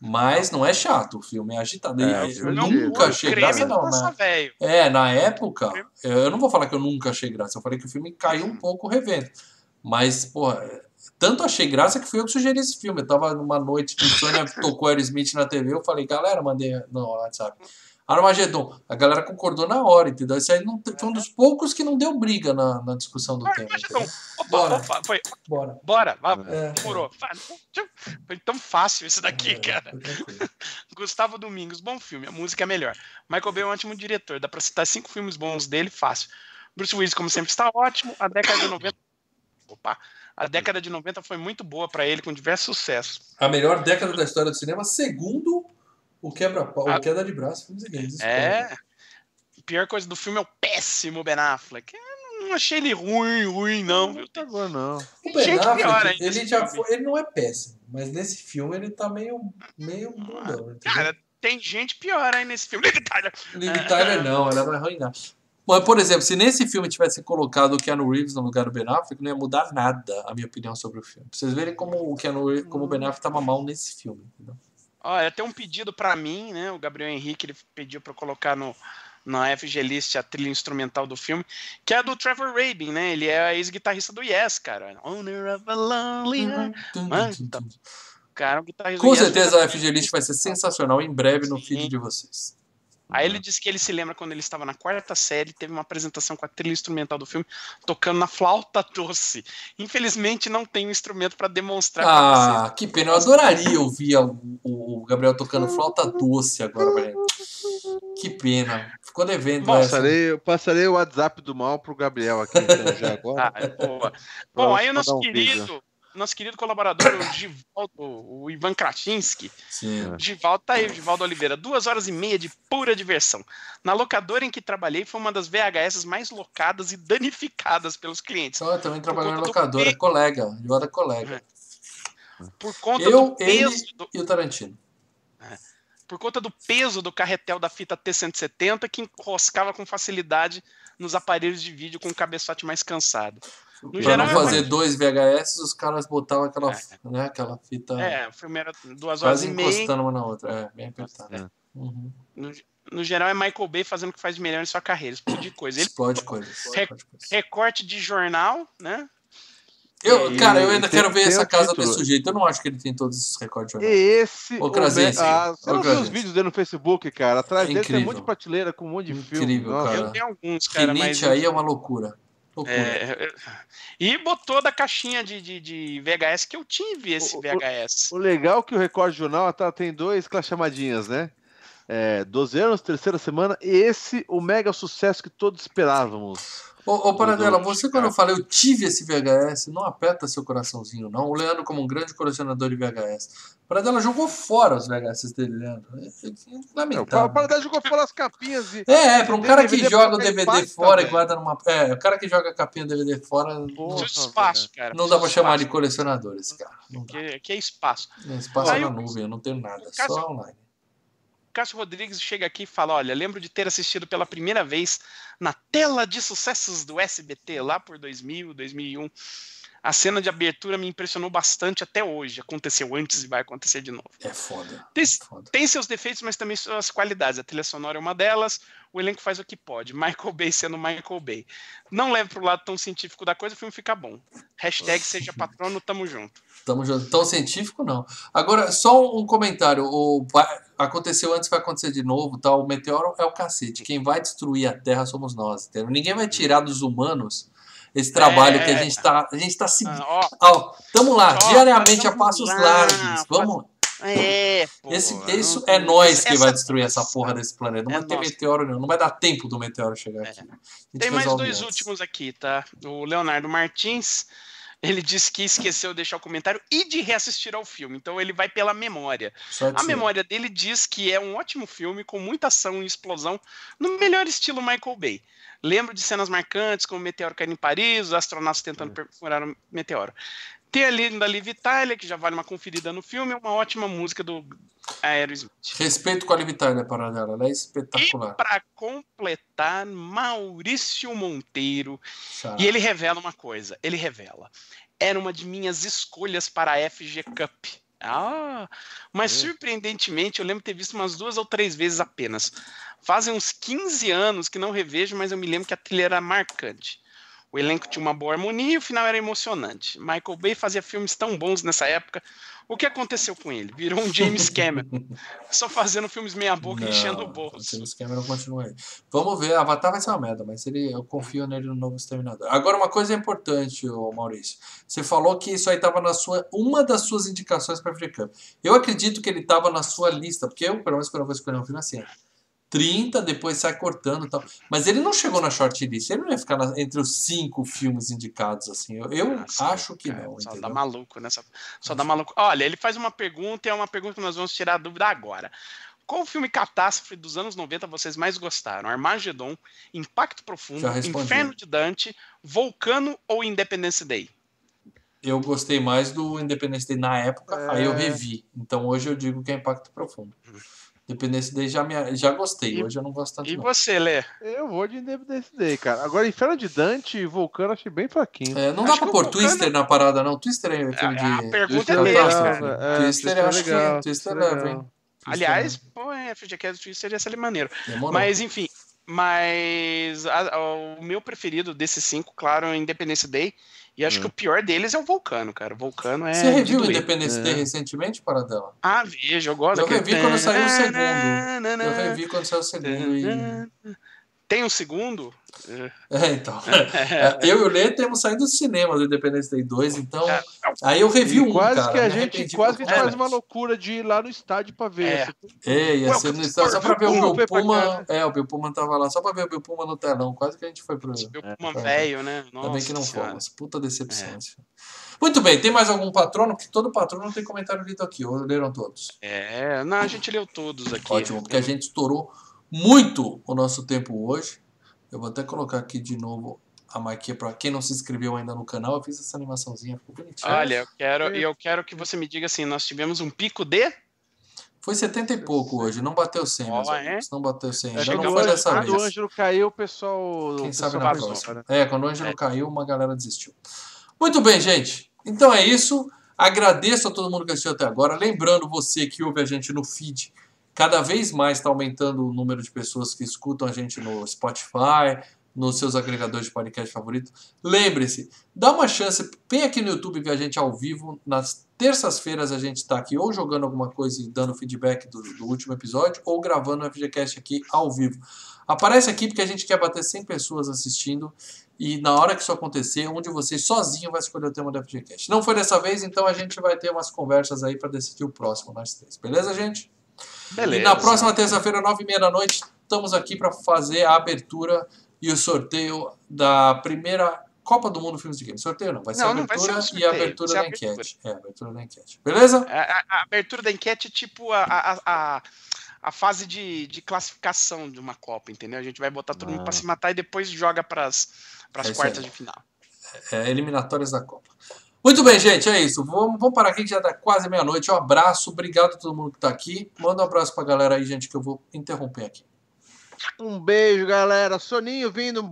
mas não é chato, o filme é agitado. É, eu nunca achei graça, não, né? velho. É, na época, eu não vou falar que eu nunca achei graça, eu falei que o filme caiu um pouco revendo. Mas, porra, tanto achei graça que fui eu que sugeri esse filme. Eu tava numa noite de Sônia tocou Aerosmith na TV, eu falei, galera, mandei no WhatsApp. Armagedon, a galera concordou na hora, entendeu? Esse aí não, foi um dos poucos que não deu briga na, na discussão do Ah, tema. opa, Bora. opa, foi, Bora. bora, É, demorou. Fa- Foi tão fácil isso daqui, é, cara. Gustavo Domingos, bom filme, a música é melhor. Michael Bay é um ótimo diretor, dá pra citar cinco filmes bons dele, fácil. Bruce Willis, como sempre, está ótimo. A década de 90. Opa! A década de 90 foi muito boa pra ele, com diversos sucessos. A melhor década da história do cinema, segundo o quebra o Ah. queda de braço. Dizer, isso, É. A pior coisa do filme é o péssimo Ben Affleck. Eu não achei ele ruim, ruim, não. viu? Não agora não. O Ben Affleck, pior ainda ele já foi, ele não é péssimo, mas nesse filme ele tá meio meio bundão, entendeu? Cara, tem gente pior aí nesse filme. Liv Tyler. Liv Tyler não, ela vai arruinar. Mas, por exemplo, se nesse filme tivesse colocado o Keanu Reeves no lugar do Ben Affleck, não ia mudar nada a minha opinião sobre o filme. Pra vocês verem como o Keanu Reeves, como o Ben Affleck tava mal nesse filme. Entendeu? Olha, tem um pedido pra mim, né? O Gabriel Henrique ele pediu pra eu colocar no na FG List a trilha instrumental do filme, que é a do Trevor Rabin, né? Ele é a ex-guitarrista do Yes, cara. Owner of a Lonely. Cara, o guitarrista Com do Yes certeza a fez FG List vai ser sensacional em breve no Sim. feed de vocês. Aí ele disse que ele se lembra quando ele estava na quarta série, teve uma apresentação com a trilha instrumental do filme, tocando na flauta doce. Infelizmente não tem um instrumento para demonstrar Ah, vocês. que pena. Eu adoraria ouvir o, o Gabriel tocando flauta doce agora. Que pena. Ficou devendo essa. Passarei, eu passarei o WhatsApp do mal pro Gabriel aqui, então, já agora. Ah, é boa. Bom, aí o nosso um querido nosso querido colaborador, o Givaldo, o Ivan Krasinski. Sim. O Givaldo tá aí, o Givaldo Oliveira. Duas horas e meia de pura diversão. Na locadora em que trabalhei foi uma das VHS mais locadas e danificadas pelos clientes. Eu também trabalhei na do locadora, pe- colega. Eu era colega. Por conta Eu, do ele peso do, e o Tarantino. por conta do peso do carretel da fita T170 que enroscava com facilidade nos aparelhos de vídeo com o cabeçote mais cansado. No pra geral, não é fazer mais- dois VHS, os caras botavam aquela, né, aquela fita É, o filme era duas horas quase e meia. encostando uma na outra. É, bem apertada. É. Uhum. No, no geral, é Michael Bay fazendo o que faz melhor em sua carreira, esse tipo de coisa. Ele Explode explode coisas. recorte de jornal, né? Eu, E cara, eu ainda tem- quero ver essa casa título. desse sujeito. Eu não acho que ele tem todos esses recordes de jornal. Esse. Ô, o Krasinski, Ah, você não viu os vídeos dele no Facebook, cara? Atrás É dele tem um monte de prateleira com um monte de filme. Incrível, Nossa. cara. Eu tenho alguns, cara, mas. Aí é uma loucura. É, e botou da caixinha de, de, de VHS que eu tive esse O- o- VHS. O legal é que o recorde de jornal tá, tem dois chamadinhas, né? É, 12 anos, terceira semana, e esse, o mega sucesso que todos esperávamos. Ô, ô Paradela, você quando eu falei eu tive esse VHS, não aperta seu coraçãozinho, não. O Leandro, como um grande colecionador de VHS. Paradela jogou fora os VHS dele, Leandro. É, é Não, lamentável. o Paradise jogou fora as capinhas e. É, é, pra um cara que DVD joga o DVD fora e velho. guarda numa. É, o cara que joga a capinha do DVD fora. Porra, de espaço, cara. Não dá pra precisa chamar de colecionador esse cara. Não dá. Que, que é espaço. Não, Espaço Aí na o- nuvem, eu não tenho nada, só online. Cássio Rodrigues chega aqui e fala: Olha, lembro de ter assistido pela primeira vez na tela de sucessos do SBT, lá por 2000, 2001. A cena de abertura me impressionou bastante até hoje. Aconteceu antes e vai acontecer de novo. É foda. Tem, é foda. tem seus defeitos, mas também suas qualidades. A trilha sonora é uma delas. O elenco faz o que pode. Michael Bay sendo Michael Bay. Não leve pro lado tão científico da coisa, o filme fica bom. Hashtag seja patrono, tamo junto. Tamo junto. Tão científico, não. Agora, só um comentário. O, aconteceu antes, vai acontecer de novo. Tá? O meteoro é o cacete. Quem vai destruir a Terra somos nós. Entendeu? Ninguém vai tirar dos humanos esse trabalho É. que a gente tá. A gente tá seguindo. Ah, ó, tamo lá, Ó, diariamente a passos lá, largos. Vamos. é, pô. Esse, não- isso é nós que essa- vai destruir essa porra desse planeta. Não É vai ter nós. meteoro, não. Não vai dar tempo do meteoro chegar É. aqui. Tem mais dois antes. últimos aqui, tá? O Leonardo Martins, ele disse que esqueceu de deixar o comentário e de reassistir ao filme. Então ele vai pela memória. A memória dele diz que é um ótimo filme com muita ação e explosão no melhor estilo Michael Bay. Lembro de cenas marcantes como o meteoro caindo em Paris, os astronautas tentando perfurar o meteoro. Tem a Linda Liv Tyler, que já vale uma conferida no filme, é uma ótima música do Aerosmith. Respeito com a Liv Tyler, Paradela. Ela é E espetacular. para completar, Maurício Monteiro. Xará. E ele revela uma coisa, ele revela. Era uma de minhas escolhas para a FG Cup. Ah, mas É. surpreendentemente eu lembro ter visto umas duas ou três vezes apenas. Fazem uns 15 anos que não revejo, mas eu me lembro que a trilha era marcante. O elenco tinha uma boa harmonia e o final era emocionante. Michael Bay fazia filmes tão bons nessa época. O que aconteceu com ele? Virou um James Cameron. só fazendo filmes meia-boca e enchendo o bolso. James Cameron continua aí. Vamos ver, Avatar vai ser uma merda, mas ele, eu confio nele no novo Exterminador. Agora, uma coisa importante, Maurício. Você falou que isso aí estava na sua. Uma das suas indicações para Cup. Eu acredito que ele estava na sua lista, porque eu, pelo menos, quando eu vou escolher um filme assim. 30, depois sai cortando e tal. Mas ele não chegou na shortlist, ele não ia ficar na- entre os cinco filmes indicados, assim. Eu, eu Ah, sim, acho que cara, não, Só dá entendeu? maluco nessa. Só dá maluco. Olha, ele faz uma pergunta e é uma pergunta que nós vamos tirar a dúvida agora. Qual filme catástrofe dos anos 90 vocês mais gostaram? Armagedon, Impacto Profundo. Inferno de Dante, Vulcano ou Independence Day? Eu gostei mais do Independence Day na época, É. aí eu revi. Então hoje eu digo que é Impacto Profundo. Independence Day já, me, já gostei, E- hoje eu não gosto tanto E não. você, Lê? Eu vou de Independence Day, cara. Agora, Inferno de Dante e Vulcano achei bem fraquinho. É, não Acho dá pra pôr Vulcano- Twister na parada, não. Twister é filme de. A pergunta Twister é é né? É, Twister, eu acho que Twister é leva, legal. hein? Twister Aliás, pô, é, FGCast Twister ia ser maneiro. Demorou. Mas, enfim. Mas a- a- o meu preferido desses cinco, claro, é o Independence Day. E acho Hum. que o pior deles é o Vulcano, cara. O Vulcano é. Você reviu. Independence É. Day recentemente, Paradela? Ah, vejo, eu gosto Eu revi quando saiu o segundo. Eu revi quando saiu o segundo e. Tem um segundo? É, então. É, eu e o Lê temos saído do cinema do Independence Day 2, então. Aí eu revi um. quase cara, que a me gente, quase que a gente faz uma loucura de ir lá no estádio pra ver. É. É, ia ser no estádio só pra ver o Puma, Bill Puma. É, o Bill Puma tava lá só pra ver o Bill Puma no telão. Quase que a gente foi pro. Meu É, Puma velho, né? Ainda bem que não fomos. Puta decepção. É. filme. Muito bem, tem mais algum patrono? Porque todo patrono tem comentário lido aqui. Ou leram todos? É, não, a gente leu todos aqui. Ótimo, porque a gente estourou muito o nosso tempo hoje. Eu vou até colocar aqui de novo a marquinha para quem não se inscreveu ainda no canal. Eu fiz essa animaçãozinha, ficou bonitinho. Olha, eu quero, e eu quero que você me diga assim, nós tivemos um pico de Foi 70 e pouco hoje, não bateu 100, meus Ó, é? Não bateu 100, É, ainda quando não o foi Ângelo- dessa quando o vez. Ângelo caiu, o pessoal. Quem o sabe pessoal na vazou, próxima. né? É, quando o Ângelo caiu, uma galera desistiu. Muito bem, gente. Então é isso. Agradeço a todo mundo que assistiu até agora. Lembrando você que ouve a gente no feed. Cada vez mais está aumentando o número de pessoas que escutam a gente no Spotify, nos seus agregadores de podcast favorito. Lembre-se, dá uma chance, vem aqui no YouTube ver a gente ao vivo. Nas terças-feiras a gente está aqui ou jogando alguma coisa e dando feedback do, do último episódio, ou gravando o FGCast aqui ao vivo. Aparece aqui porque a gente quer bater 100 pessoas assistindo e na hora que isso acontecer, um de vocês sozinho vai escolher o tema do FGCast. Não foi dessa vez, então a gente vai ter umas conversas aí para decidir o próximo, nós três. Beleza, gente? Beleza. E na próxima terça-feira, nove e meia da noite, estamos aqui para fazer a abertura e o sorteio da primeira Copa do Mundo Filmes de Games. Sorteio não, vai ser Não, a não vai ser abertura um e a abertura da abertura. enquete. É, abertura da enquete. Beleza? A, a- a abertura da enquete é tipo a, a, a, fase de, de classificação de uma Copa, entendeu? A gente vai botar todo mundo pra Ah. se matar e depois joga pras, pras É quartas de final. É, eliminatórias da Copa. Muito bem, gente, é isso. Vamos, vamos parar aqui que já tá quase meia-noite. Um abraço, obrigado a todo mundo que tá aqui. Manda um abraço pra galera aí, gente, que eu vou interromper aqui. Um beijo, galera. Soninho vindo.